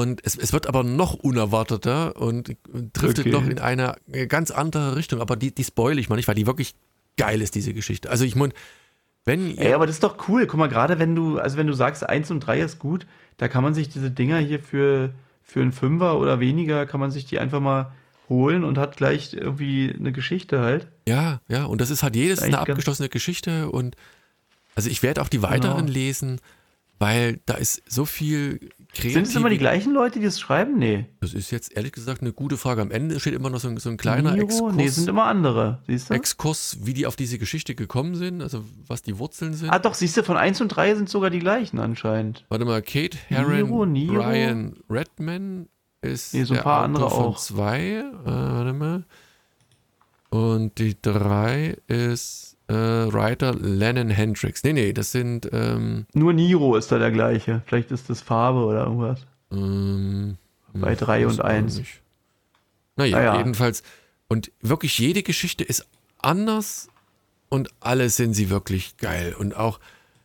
Und es, es, wird aber noch unerwarteter und driftet okay. noch in eine ganz andere Richtung. Aber die, die spoil ich mal nicht, weil die wirklich geil ist, diese Geschichte. Also ich meine, wenn Ey, aber das ist doch cool. Guck mal, gerade wenn du, also wenn du sagst, 1 und 3 ist gut, da kann man sich diese Dinger hier für, für einen Fünfer oder weniger, kann man sich die einfach mal holen und hat gleich irgendwie eine Geschichte halt. Ja, ja, und das ist halt jedes eine abgeschlossene Geschichte und also ich werde auch die weiteren genau. lesen, weil da ist so viel. Sind es immer die gleichen Leute, die es schreiben? Nee. Das ist jetzt ehrlich gesagt eine gute Frage. Am Ende steht immer noch so ein, so ein kleiner Niro? Exkurs. Nee, sind immer andere, siehst du? Exkurs, wie die auf diese Geschichte gekommen sind, also was die Wurzeln sind. Ah, doch, siehst du, von 1 und 3 sind sogar die gleichen anscheinend. Warte mal, Kate Herron, Niro, Niro. Brian Redman ist nee, so ein paar andere von auch. zwei. Äh, warte mal. Und die drei ist äh, Writer Lennon Hendricks. Nee, nee, das sind. Ähm, Nur Niro ist da der gleiche. Vielleicht ist das Farbe oder irgendwas. Ähm, Bei 3 und 1. Naja, naja, jedenfalls. Und wirklich jede Geschichte ist anders und alle sind sie wirklich geil. Und auch,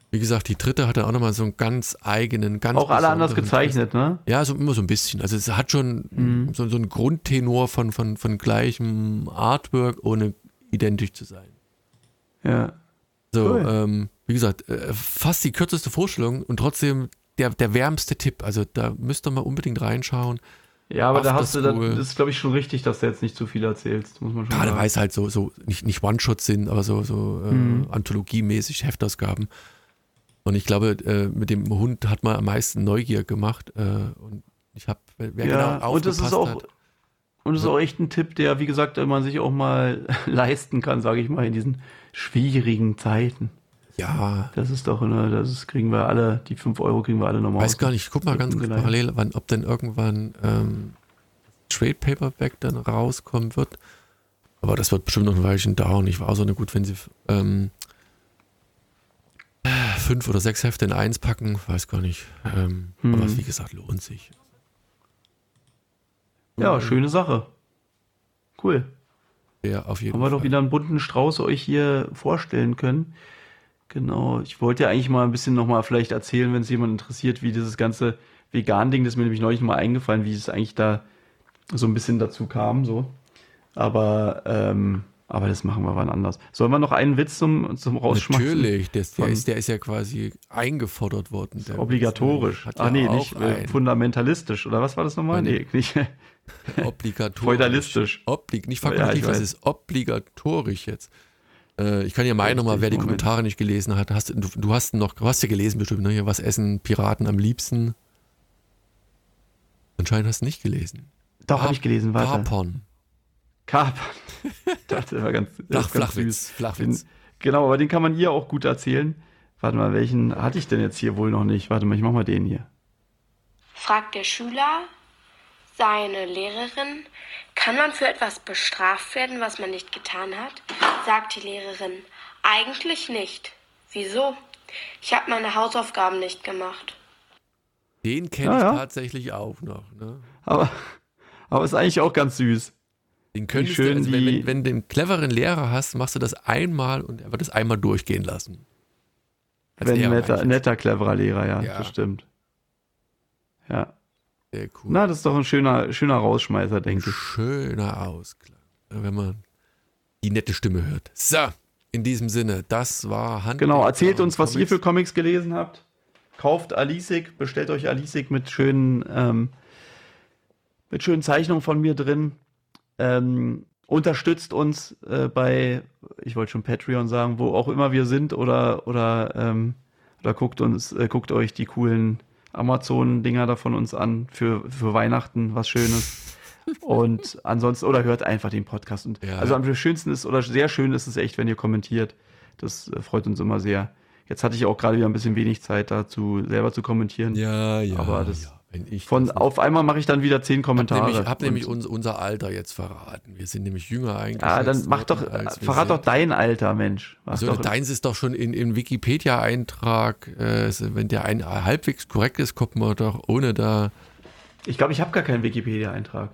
wie gesagt, die dritte hat dann auch nochmal so einen ganz eigenen, ganz Auch alle anders gezeichnet, ne? Ja, so immer so ein bisschen. Also es hat schon mhm. so, so einen Grundtenor von, von, von gleichem Artwork, ohne identisch zu sein. Ja. So, cool. ähm, wie gesagt, äh, fast die kürzeste Vorstellung und trotzdem der, der wärmste Tipp. Also da müsst ihr mal unbedingt reinschauen. Ja, aber da hast du, das, das ist glaube ich schon richtig, dass du jetzt nicht zu viel erzählst, muss man schon Gerade weil es halt so, so nicht, nicht One-Shots sind, aber so, so äh, mhm. anthologiemäßig Heftausgaben. Und ich glaube, äh, mit dem Hund hat man am meisten Neugier gemacht. Äh, und ich habe, wer ja, genau und das ist auch, hat, und das ist auch echt ein Tipp, der, wie gesagt, man sich auch mal (laughs) leisten kann, sage ich mal, in diesen schwierigen Zeiten. Ja. Das ist doch, ne, das ist, kriegen wir alle, die 5 Euro kriegen wir alle nochmal. Weiß gar nicht, guck mal ganz kurz parallel, wann, ob denn irgendwann ähm, Trade Paperback dann rauskommen wird. Aber das wird bestimmt noch ein Weilchen dauern. Ich war auch so eine gut, wenn sie ähm, fünf oder sechs Hefte in eins packen, weiß gar nicht. Ähm, hm. Aber wie gesagt, lohnt sich. Ja, schöne Sache. Cool. Ja, auf jeden Haben Fall. wir doch wieder einen bunten Strauß euch hier vorstellen können. Genau. Ich wollte ja eigentlich mal ein bisschen nochmal vielleicht erzählen, wenn es jemand interessiert, wie dieses ganze Vegan-Ding, das ist mir nämlich neulich mal eingefallen, wie es eigentlich da so ein bisschen dazu kam, so. Aber, ähm, aber das machen wir wann anders. Sollen wir noch einen Witz zum, zum Rausschmeißen? Natürlich, der, der, ist, der ist ja quasi eingefordert worden. obligatorisch. Witz, ah, nee, nicht äh, fundamentalistisch. Oder was war das nochmal? Nee, nicht. (laughs) (laughs) Obligatorisch. Feudalistisch. Oblig, nicht fakultativ, ja, was ist obligatorisch jetzt? Äh, ich kann ja meinen nochmal, wer die Moment. Kommentare nicht gelesen hat. Hast, du, du hast noch, du hast ja gelesen bestimmt, ne? Was essen Piraten am liebsten? Anscheinend hast du nicht gelesen. Doch, habe ich gelesen, warte. Kapern. Kapern. (laughs) das war ganz, Flach, Flachwitz. Flachwitz. Den, genau, aber den kann man hier auch gut erzählen. Warte mal, welchen hatte ich denn jetzt hier wohl noch nicht? Warte mal, ich mach mal den hier. Fragt der Schüler, seine Lehrerin, kann man für etwas bestraft werden, was man nicht getan hat? Sagt die Lehrerin, eigentlich nicht. Wieso? Ich habe meine Hausaufgaben nicht gemacht. Den kenne ich ja. tatsächlich auch noch. Ne? Aber, aber ist eigentlich auch ganz süß. Den könntest schön du, also wenn, wenn, wenn du einen cleveren Lehrer hast, machst du das einmal und er wird es einmal durchgehen lassen. Als wenn ein netter, netter, cleverer Lehrer, ja, ja, das stimmt. Ja. Sehr cool. Na, das ist doch ein schöner, schöner Rausschmeißer, denke ich. Schöner Ausklang, wenn man die nette Stimme hört. So, in diesem Sinne, das war Hand. Genau, erzählt uns, was ihr für Comics gelesen habt. Kauft Alisik, bestellt euch Alisik mit schönen, ähm, mit schönen Zeichnungen von mir drin. Ähm, unterstützt uns äh, bei, ich wollte schon Patreon sagen, wo auch immer wir sind oder oder ähm, oder guckt uns, äh, guckt euch die coolen Amazon-Dinger da von uns an für, für Weihnachten, was Schönes. Und ansonsten, oder hört einfach den Podcast. Und ja. Also am schönsten ist, oder sehr schön ist es echt, wenn ihr kommentiert. Das äh, freut uns immer sehr. Jetzt hatte ich auch gerade wieder ein bisschen wenig Zeit dazu, selber zu kommentieren. Ja, ja. Aber das- ja. Ich Von auf einmal mache ich dann wieder zehn Kommentare. nämlich, hab nämlich uns, unser Alter jetzt verraten. Wir sind nämlich jünger eigentlich. ja, dann mach doch, verrat doch dein Alter, Mensch. Mach Also deins ist doch schon in, in Wikipedia-Eintrag, äh, wenn der ein halbwegs korrekt ist, kommt man doch ohne da. ich glaube, ich habe gar keinen Wikipedia-Eintrag.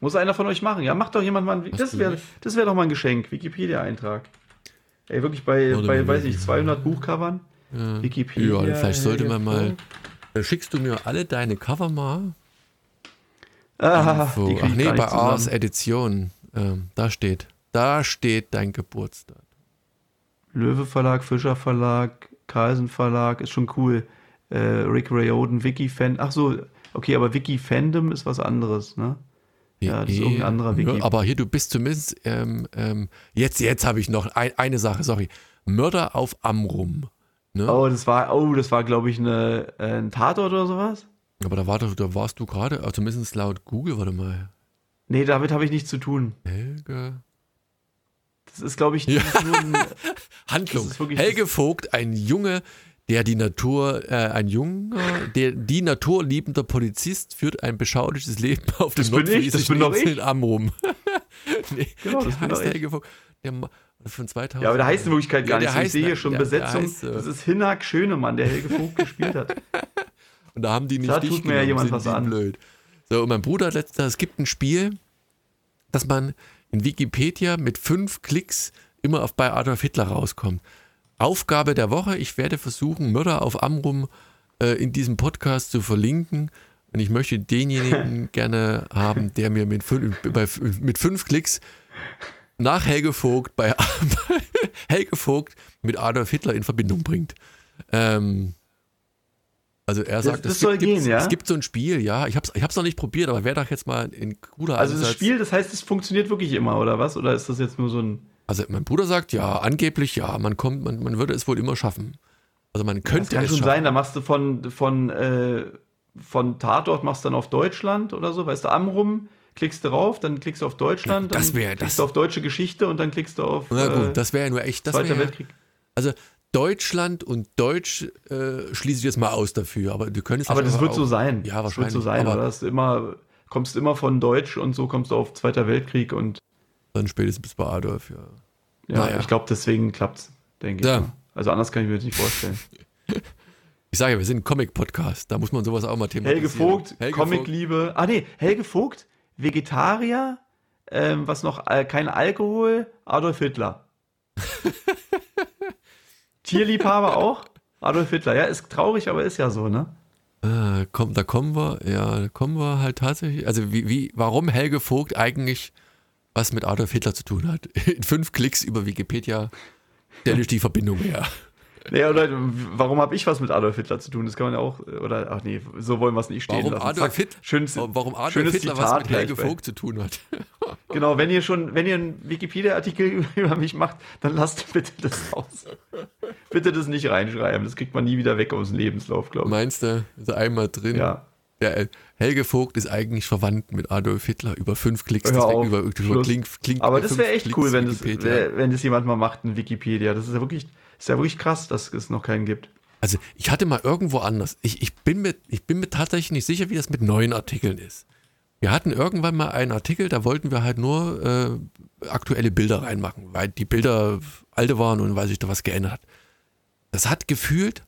Muss einer von euch machen. Ja, macht doch jemand mal ein, Hast das wäre wär doch mal ein Geschenk, Wikipedia-Eintrag. Ey, wirklich bei, bei weiß ich, Wiki- 200 Buchcovern? Ja, Wikipedia. ja vielleicht sollte man mal. Äh, Schickst du mir alle deine Cover mal? Ah, Info. die Ach nee, bei Ars. Edition. Ähm, da steht. Da steht dein Geburtstag. Löwe Verlag, Fischer Verlag, Carlsen Verlag, ist schon cool. Äh, Rick Rayoden, Wiki-Fan. Ach so, okay, aber Wiki-Fandom ist was anderes, ne? Ja, das ist irgendein anderer Wiki. Ja, aber hier, du bist zumindest, ähm, ähm, jetzt, jetzt habe ich noch ein, eine Sache, sorry. Mörder auf Amrum. Ne? Oh, das war, oh, das war, glaube ich, eine, äh, ein Tatort oder sowas? Aber da, war, da warst du gerade, also zumindest laut Google, warte mal. Nee, damit habe ich nichts zu tun. Helge. Das ist, glaube ich, Ja. ein, (laughs) Handlung. Helge Vogt, ein Junge, der die Natur, äh, ein Junger, der die naturliebender Polizist führt ein beschauliches Leben auf dem Das bin ich, das bin doch Insel ich. Amrum. (laughs) nee, Genau, das heißt ich. Helge Vogt. Der von 2000. ja, aber der heißt in Wirklichkeit gar Ja, nicht so. Ich sehe hier heißt- schon der Besetzung. heißt, äh, das ist Hinak Schönemann, der Helge Vogt gespielt hat. (laughs) Und da haben die nicht Da tut mir ja jemand was an. blöd. So, und mein Bruder hat letztens, es gibt ein Spiel, dass man in Wikipedia mit fünf Klicks immer auf bei Adolf Hitler rauskommt. Aufgabe der Woche, ich werde versuchen, Mörder auf Amrum äh, in diesem Podcast zu verlinken. Und ich möchte denjenigen (laughs) gerne haben, der mir mit bei, mit fünf Klicks nach Helge Vogt bei (laughs) Helge Vogt mit Adolf Hitler in Verbindung bringt. Ähm, also er sagt, das es, soll gibt, gehen, ja? es gibt so ein Spiel, ja. Ich habe es ich hab's noch nicht probiert, aber wäre doch jetzt mal ein cooler Also das Ansatz. Spiel, das heißt, es funktioniert wirklich immer, oder was? Oder ist das jetzt nur so ein. Also mein Bruder sagt, ja, angeblich ja, man kommt, man, man würde es wohl immer schaffen. Also man Das könnte kann es schon schaffen. sein, da machst du von, von, äh, von Tatort machst du dann auf Deutschland oder so, weißt du, Amrum, klickst du rauf, dann klickst du auf Deutschland, Ja, das dann wär- klickst das- du auf deutsche Geschichte und dann klickst du auf Na gut, äh, das wäre ja nur echt, das Zweiter Weltkrieg. Also Deutschland und Deutsch äh, schließe ich jetzt mal aus dafür, aber du könntest Aber das wird auch- so sein. Ja, das wird wahrscheinlich. so sein, aber oder? Das immer, kommst immer von Deutsch und so kommst du auf Zweiter Weltkrieg und dann spätestens bis bei Adolf, ja. ja, Naja. ich glaube, deswegen klappt's, denke Ja. ich. Also anders kann ich mir das nicht vorstellen. Ich sage ja, wir sind ein Comic-Podcast, da muss man sowas auch mal thematisieren. Helge Vogt, Helge Vogt. Comicliebe. Ah nee, Helge Vogt, Vegetarier, ähm, was noch, äh, kein Alkohol, Adolf Hitler. (laughs) Tierliebhaber auch, Adolf Hitler. Ja, ist traurig, aber ist ja so, ne? Ah, komm, da kommen wir, ja, da kommen wir halt tatsächlich, also wie, wie, warum Helge Vogt eigentlich was mit Adolf Hitler zu tun hat. (laughs) In fünf Klicks über Wikipedia stelle ich die Verbindung her. Nee, oder warum habe ich was mit Adolf Hitler zu tun? Das kann man ja auch, oder, ach nee, so wollen wir es nicht stehen Warum lassen. Adolf, Zack, schönes, warum Adolf schönes Hitler was Zitat mit Helge Vogt zu tun hat. (laughs) Genau, wenn ihr schon, wenn ihr einen Wikipedia-Artikel (laughs) über mich macht, dann lasst bitte das aus. bitte das nicht reinschreiben. Das kriegt man nie wieder weg aus dem Lebenslauf, glaube ich. Meinst du, ist einmal drin? Ja. Der, äh, Helge Vogt ist eigentlich verwandt mit Adolf Hitler über fünf Klicks. Hör auf, über, über klingt, klingt Aber das wäre echt Klicks cool, wenn das, Wikipedia. wär- wenn das jemand mal macht in Wikipedia. Das ist ja wirklich, ist ja wirklich krass, dass es noch keinen gibt. Also ich hatte mal irgendwo anders. Ich, ich, bin mir, ich bin mir tatsächlich nicht sicher, wie das mit neuen Artikeln ist. Wir hatten irgendwann mal einen Artikel, da wollten wir halt nur äh, aktuelle Bilder reinmachen, weil die Bilder alte waren und weil sich da was geändert hat. Das hat gefühlt,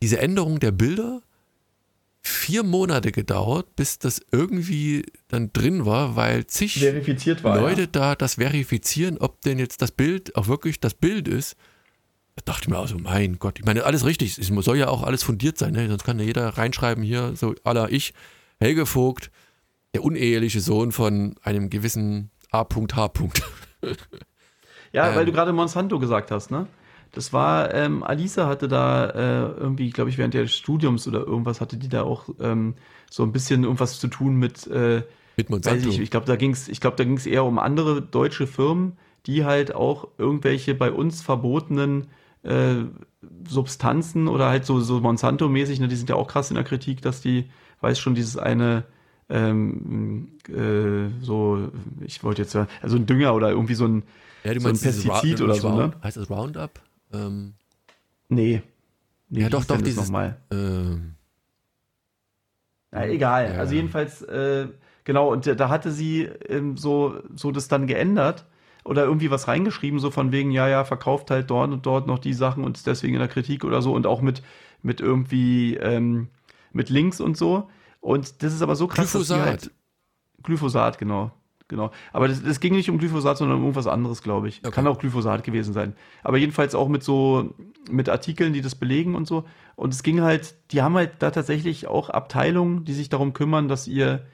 diese Änderung der Bilder, vier Monate gedauert, bis das irgendwie dann drin war, weil zig Verifiziert war. Leute ja. da das verifizieren, ob denn jetzt das Bild auch wirklich das Bild ist. Da dachte ich mir also, mein Gott, ich meine, alles richtig, es soll ja auch alles fundiert sein, ne? sonst kann ja jeder reinschreiben hier, so aller ich, Helge Vogt, der uneheliche Sohn von einem gewissen A.H. (laughs) Ja, weil Ähm. du gerade Monsanto gesagt hast, ne? Das war, ähm, Alisa hatte da äh, irgendwie, glaube ich, während des Studiums oder irgendwas hatte die da auch ähm, so ein bisschen irgendwas zu tun mit, äh, Mit Monsanto. ich, ich glaube, da ging es, ich glaube, da ging es eher um andere deutsche Firmen, die halt auch irgendwelche bei uns verbotenen äh, Substanzen oder halt so, so Monsanto-mäßig, ne, die sind ja auch krass in der Kritik, dass die, weiß schon, dieses eine ähm, äh, so, ich wollte jetzt sagen, also ein Dünger oder irgendwie so ein ja, du so ein Pestizid oder so, Round, ne? Heißt das Roundup? Ähm, Nee. nee ja, doch, doch, dieses. Nochmal? Ähm, Na, egal. Ja. Also, jedenfalls, äh, genau, und da hatte sie ähm, so, so das dann geändert oder irgendwie was reingeschrieben, so von wegen, ja, ja, verkauft halt dort und dort noch die Sachen und ist deswegen in der Kritik oder so und auch mit, mit irgendwie, ähm, mit Links und so. Und das ist aber so krass, Glyphosat. halt, Glyphosat, genau. Genau. Aber das, das ging nicht um Glyphosat, sondern um irgendwas anderes, glaube ich. Okay. Kann auch Glyphosat gewesen sein. Aber jedenfalls auch mit so, mit Artikeln, die das belegen und so. Und es ging halt, die haben halt da tatsächlich auch Abteilungen, die sich darum kümmern, dass ihr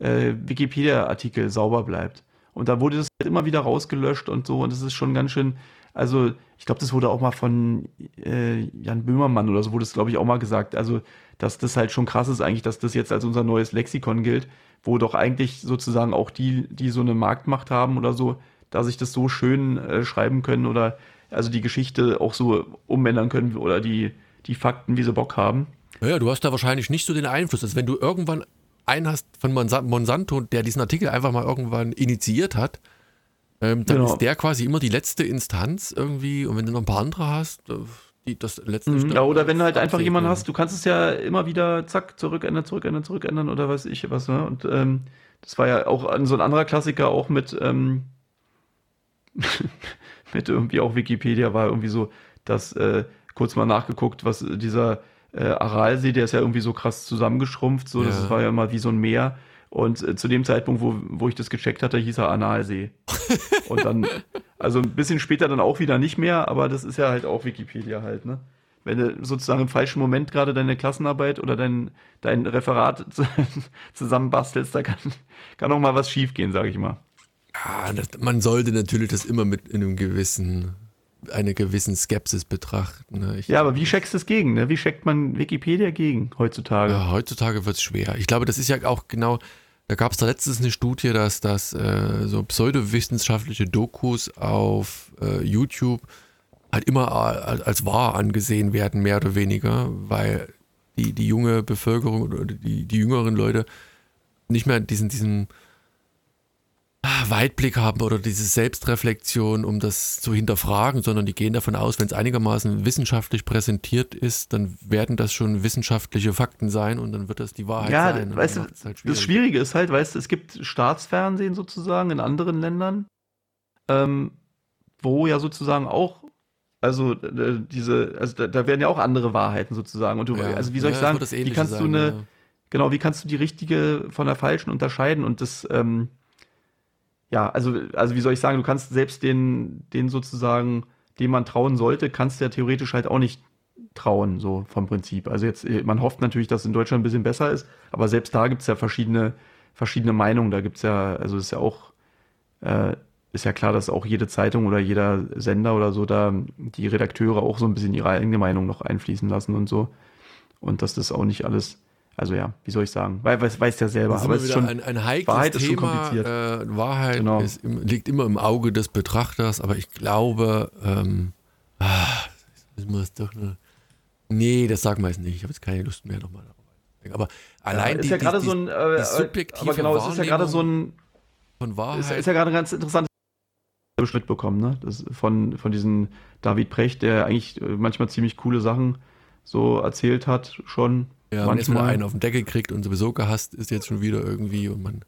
äh, Wikipedia-Artikel sauber bleibt. Und da wurde das halt immer wieder rausgelöscht und so. Und das ist schon ganz schön, also ich glaube, das wurde auch mal von äh, Jan Böhmermann oder so, wurde es, glaube ich, auch mal gesagt. Also, dass das halt schon krass ist eigentlich, dass das jetzt als unser neues Lexikon gilt wo doch eigentlich sozusagen auch die, die so eine Marktmacht haben oder so, da sich das so schön äh, schreiben können oder also die Geschichte auch so umändern können oder die, die Fakten, wie sie Bock haben. Ja, du hast da wahrscheinlich nicht so den Einfluss. Also wenn du irgendwann einen hast von Monsanto, der diesen Artikel einfach mal irgendwann initiiert hat, ähm, dann genau. ist der quasi immer die letzte Instanz irgendwie. Und wenn du noch ein paar andere hast, äh, die das letzte mhm, Ja, oder wenn du halt einfach jemanden hast, du kannst es ja immer wieder zack, zurückändern, zurückändern, zurückändern oder weiß ich was, ne? Und ähm, das war ja auch so ein anderer Klassiker, auch mit, ähm, (laughs) mit irgendwie auch Wikipedia war irgendwie so, dass äh, kurz mal nachgeguckt, was dieser äh, Aralsee, der ist ja irgendwie so krass zusammengeschrumpft, so, ja. das war ja immer wie so ein Meer. Und äh, zu dem Zeitpunkt, wo, wo ich das gecheckt hatte, hieß er Analsee. (laughs) Und dann, also ein bisschen später dann auch wieder nicht mehr, aber das ist ja halt auch Wikipedia halt, ne? Wenn du sozusagen im falschen Moment gerade deine Klassenarbeit oder dein, dein Referat (laughs) zusammenbastelst, da kann, kann auch mal was schiefgehen, sag ich mal. Ja, das, man sollte natürlich das immer mit einem gewissen, einer gewissen Skepsis betrachten. Ne? Ja, aber wie checkst du es gegen? Ne? Wie checkt man Wikipedia gegen heutzutage? Ja, heutzutage wird es schwer. Ich glaube, das ist ja auch genau da gab es da letztens eine Studie, dass das äh, so pseudowissenschaftliche Dokus auf äh, YouTube halt immer als wahr angesehen werden, mehr oder weniger, weil die, die junge Bevölkerung oder die, die jüngeren Leute nicht mehr diesen, diesen Weitblick haben oder diese Selbstreflexion, um das zu hinterfragen, sondern die gehen davon aus, wenn es einigermaßen wissenschaftlich präsentiert ist, dann werden das schon wissenschaftliche Fakten sein und dann wird das die Wahrheit ja, sein. Ja, weißt du, halt das Schwierige ist halt, weißt du, es gibt Staatsfernsehen sozusagen in anderen Ländern, ähm, wo ja sozusagen auch also äh, diese, also da, da, werden ja auch andere Wahrheiten sozusagen. Und du, ja, also wie soll ich sagen, wie kannst sein, du eine, ja. genau, wie kannst du die richtige von der falschen unterscheiden? Und das, ähm, ja, also, also wie soll ich sagen, du kannst selbst den, den sozusagen, dem man trauen sollte, kannst du ja theoretisch halt auch nicht trauen, so vom Prinzip. Also jetzt, man hofft natürlich, dass es in Deutschland ein bisschen besser ist, aber selbst da gibt es ja verschiedene, verschiedene Meinungen. Da gibt es ja, also ist ja auch, äh, ist ja klar, dass auch jede Zeitung oder jeder Sender oder so da die Redakteure auch so ein bisschen ihre eigene Meinung noch einfließen lassen und so. Und dass das auch nicht alles also ja, wie soll ich sagen? Weil weiß, weiß ja selber. Aber es ist schon ein, ein heikles Wahrheit Thema. Ist schon kompliziert. Äh, Wahrheit genau. ist, liegt immer im Auge des Betrachters, aber ich glaube, ähm, ah, das muss doch eine, nee, das sagen wir jetzt nicht. Ich habe jetzt keine Lust mehr nochmal darüber zu Aber allein ja, ist die, ja gerade so ein äh, subjektive aber genau, es ist ja gerade so ein von Wahrheit. Ist, ist ja gerade ganz interessant Schnitt bekommen, ne? Das von von diesem David Precht, der eigentlich äh, manchmal ziemlich coole Sachen so erzählt hat schon ja, man erstmal einen auf den Deckel kriegt und sowieso gehasst ist jetzt schon wieder irgendwie und man.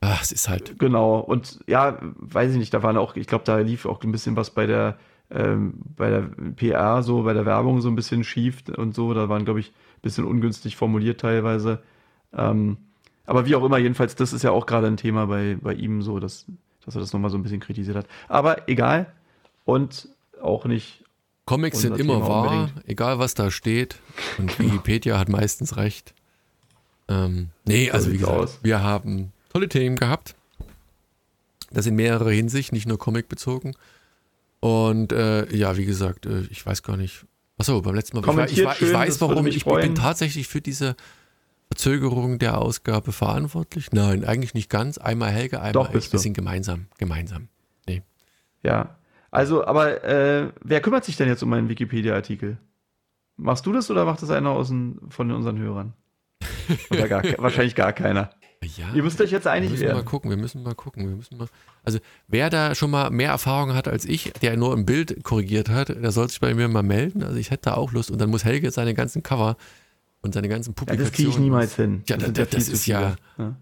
Ach, es ist halt. Genau, und ja, weiß ich nicht, da waren auch, ich glaube, da lief auch ein bisschen was bei der, ähm, bei der PR, so bei der Werbung so ein bisschen schief und so. Da waren, glaube ich, ein bisschen ungünstig formuliert teilweise. Ähm, aber wie auch immer, jedenfalls, das ist ja auch gerade ein Thema bei, bei ihm so, dass, dass er das nochmal so ein bisschen kritisiert hat. Aber egal. Und auch nicht Comics sind immer Thema wahr, unbedingt. egal was da steht. Und Wikipedia hat meistens recht. Ähm, nee, also wie gesagt, aus. wir haben tolle Themen gehabt. Das in mehrerer Hinsicht, nicht nur Comic-bezogen. Und äh, ja, wie gesagt, äh, ich weiß gar nicht. Achso, beim letzten Mal. Ich, ich, ich, ich weiß, warum. Ich, ich bin tatsächlich für diese Verzögerung der Ausgabe verantwortlich. Nein, eigentlich nicht ganz. Einmal Helge, einmal Doch, ich. Wir sind gemeinsam. Gemeinsam. Nee. Ja, also, aber äh, wer kümmert sich denn jetzt um meinen Wikipedia-Artikel? Machst du das oder macht das einer aus den, von unseren Hörern? Oder gar, wahrscheinlich gar keiner. Ja, Ihr müsst euch jetzt einig wir müssen werden. mal gucken, wir müssen mal gucken, wir müssen mal. Also wer da schon mal mehr Erfahrung hat als ich, der nur ein Bild korrigiert hat, der soll sich bei mir mal melden. Also ich hätte da auch Lust und dann muss Helge seine ganzen Cover und seine ganzen Publikationen. Ja, das kriege ich niemals hin. Ja, das, das, das ist ja, ja,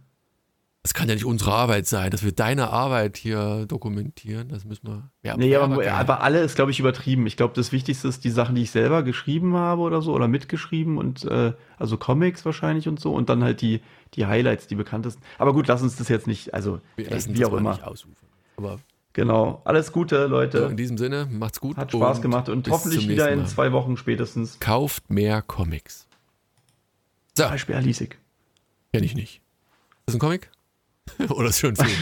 das kann ja nicht unsere Arbeit sein, dass wir deine Arbeit hier dokumentieren. Das müssen wir. Ja, nee, aber, aber, alle ist, glaube ich, übertrieben. Ich glaube, das Wichtigste ist die Sachen, die ich selber geschrieben habe oder so oder mitgeschrieben und äh, also Comics wahrscheinlich und so und dann halt die, die Highlights, die bekanntesten. Aber gut, lass uns das jetzt nicht, also wir lassen wie auch immer. Aber genau, alles Gute, Leute. In diesem Sinne, macht's gut. Hat Spaß gemacht und hoffentlich wieder in zwei Wochen spätestens. Kauft mehr Comics. So. Beispiel Alisik. Kenn ich nicht. Ist das ein Comic? (laughs) Oder ein Film?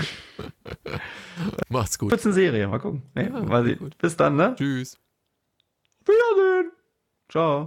(laughs) Macht's gut. Kurz eine Serie, mal gucken. Nee, ja, mal. Bis dann, ne? Tschüss. Wiedersehen. Ciao.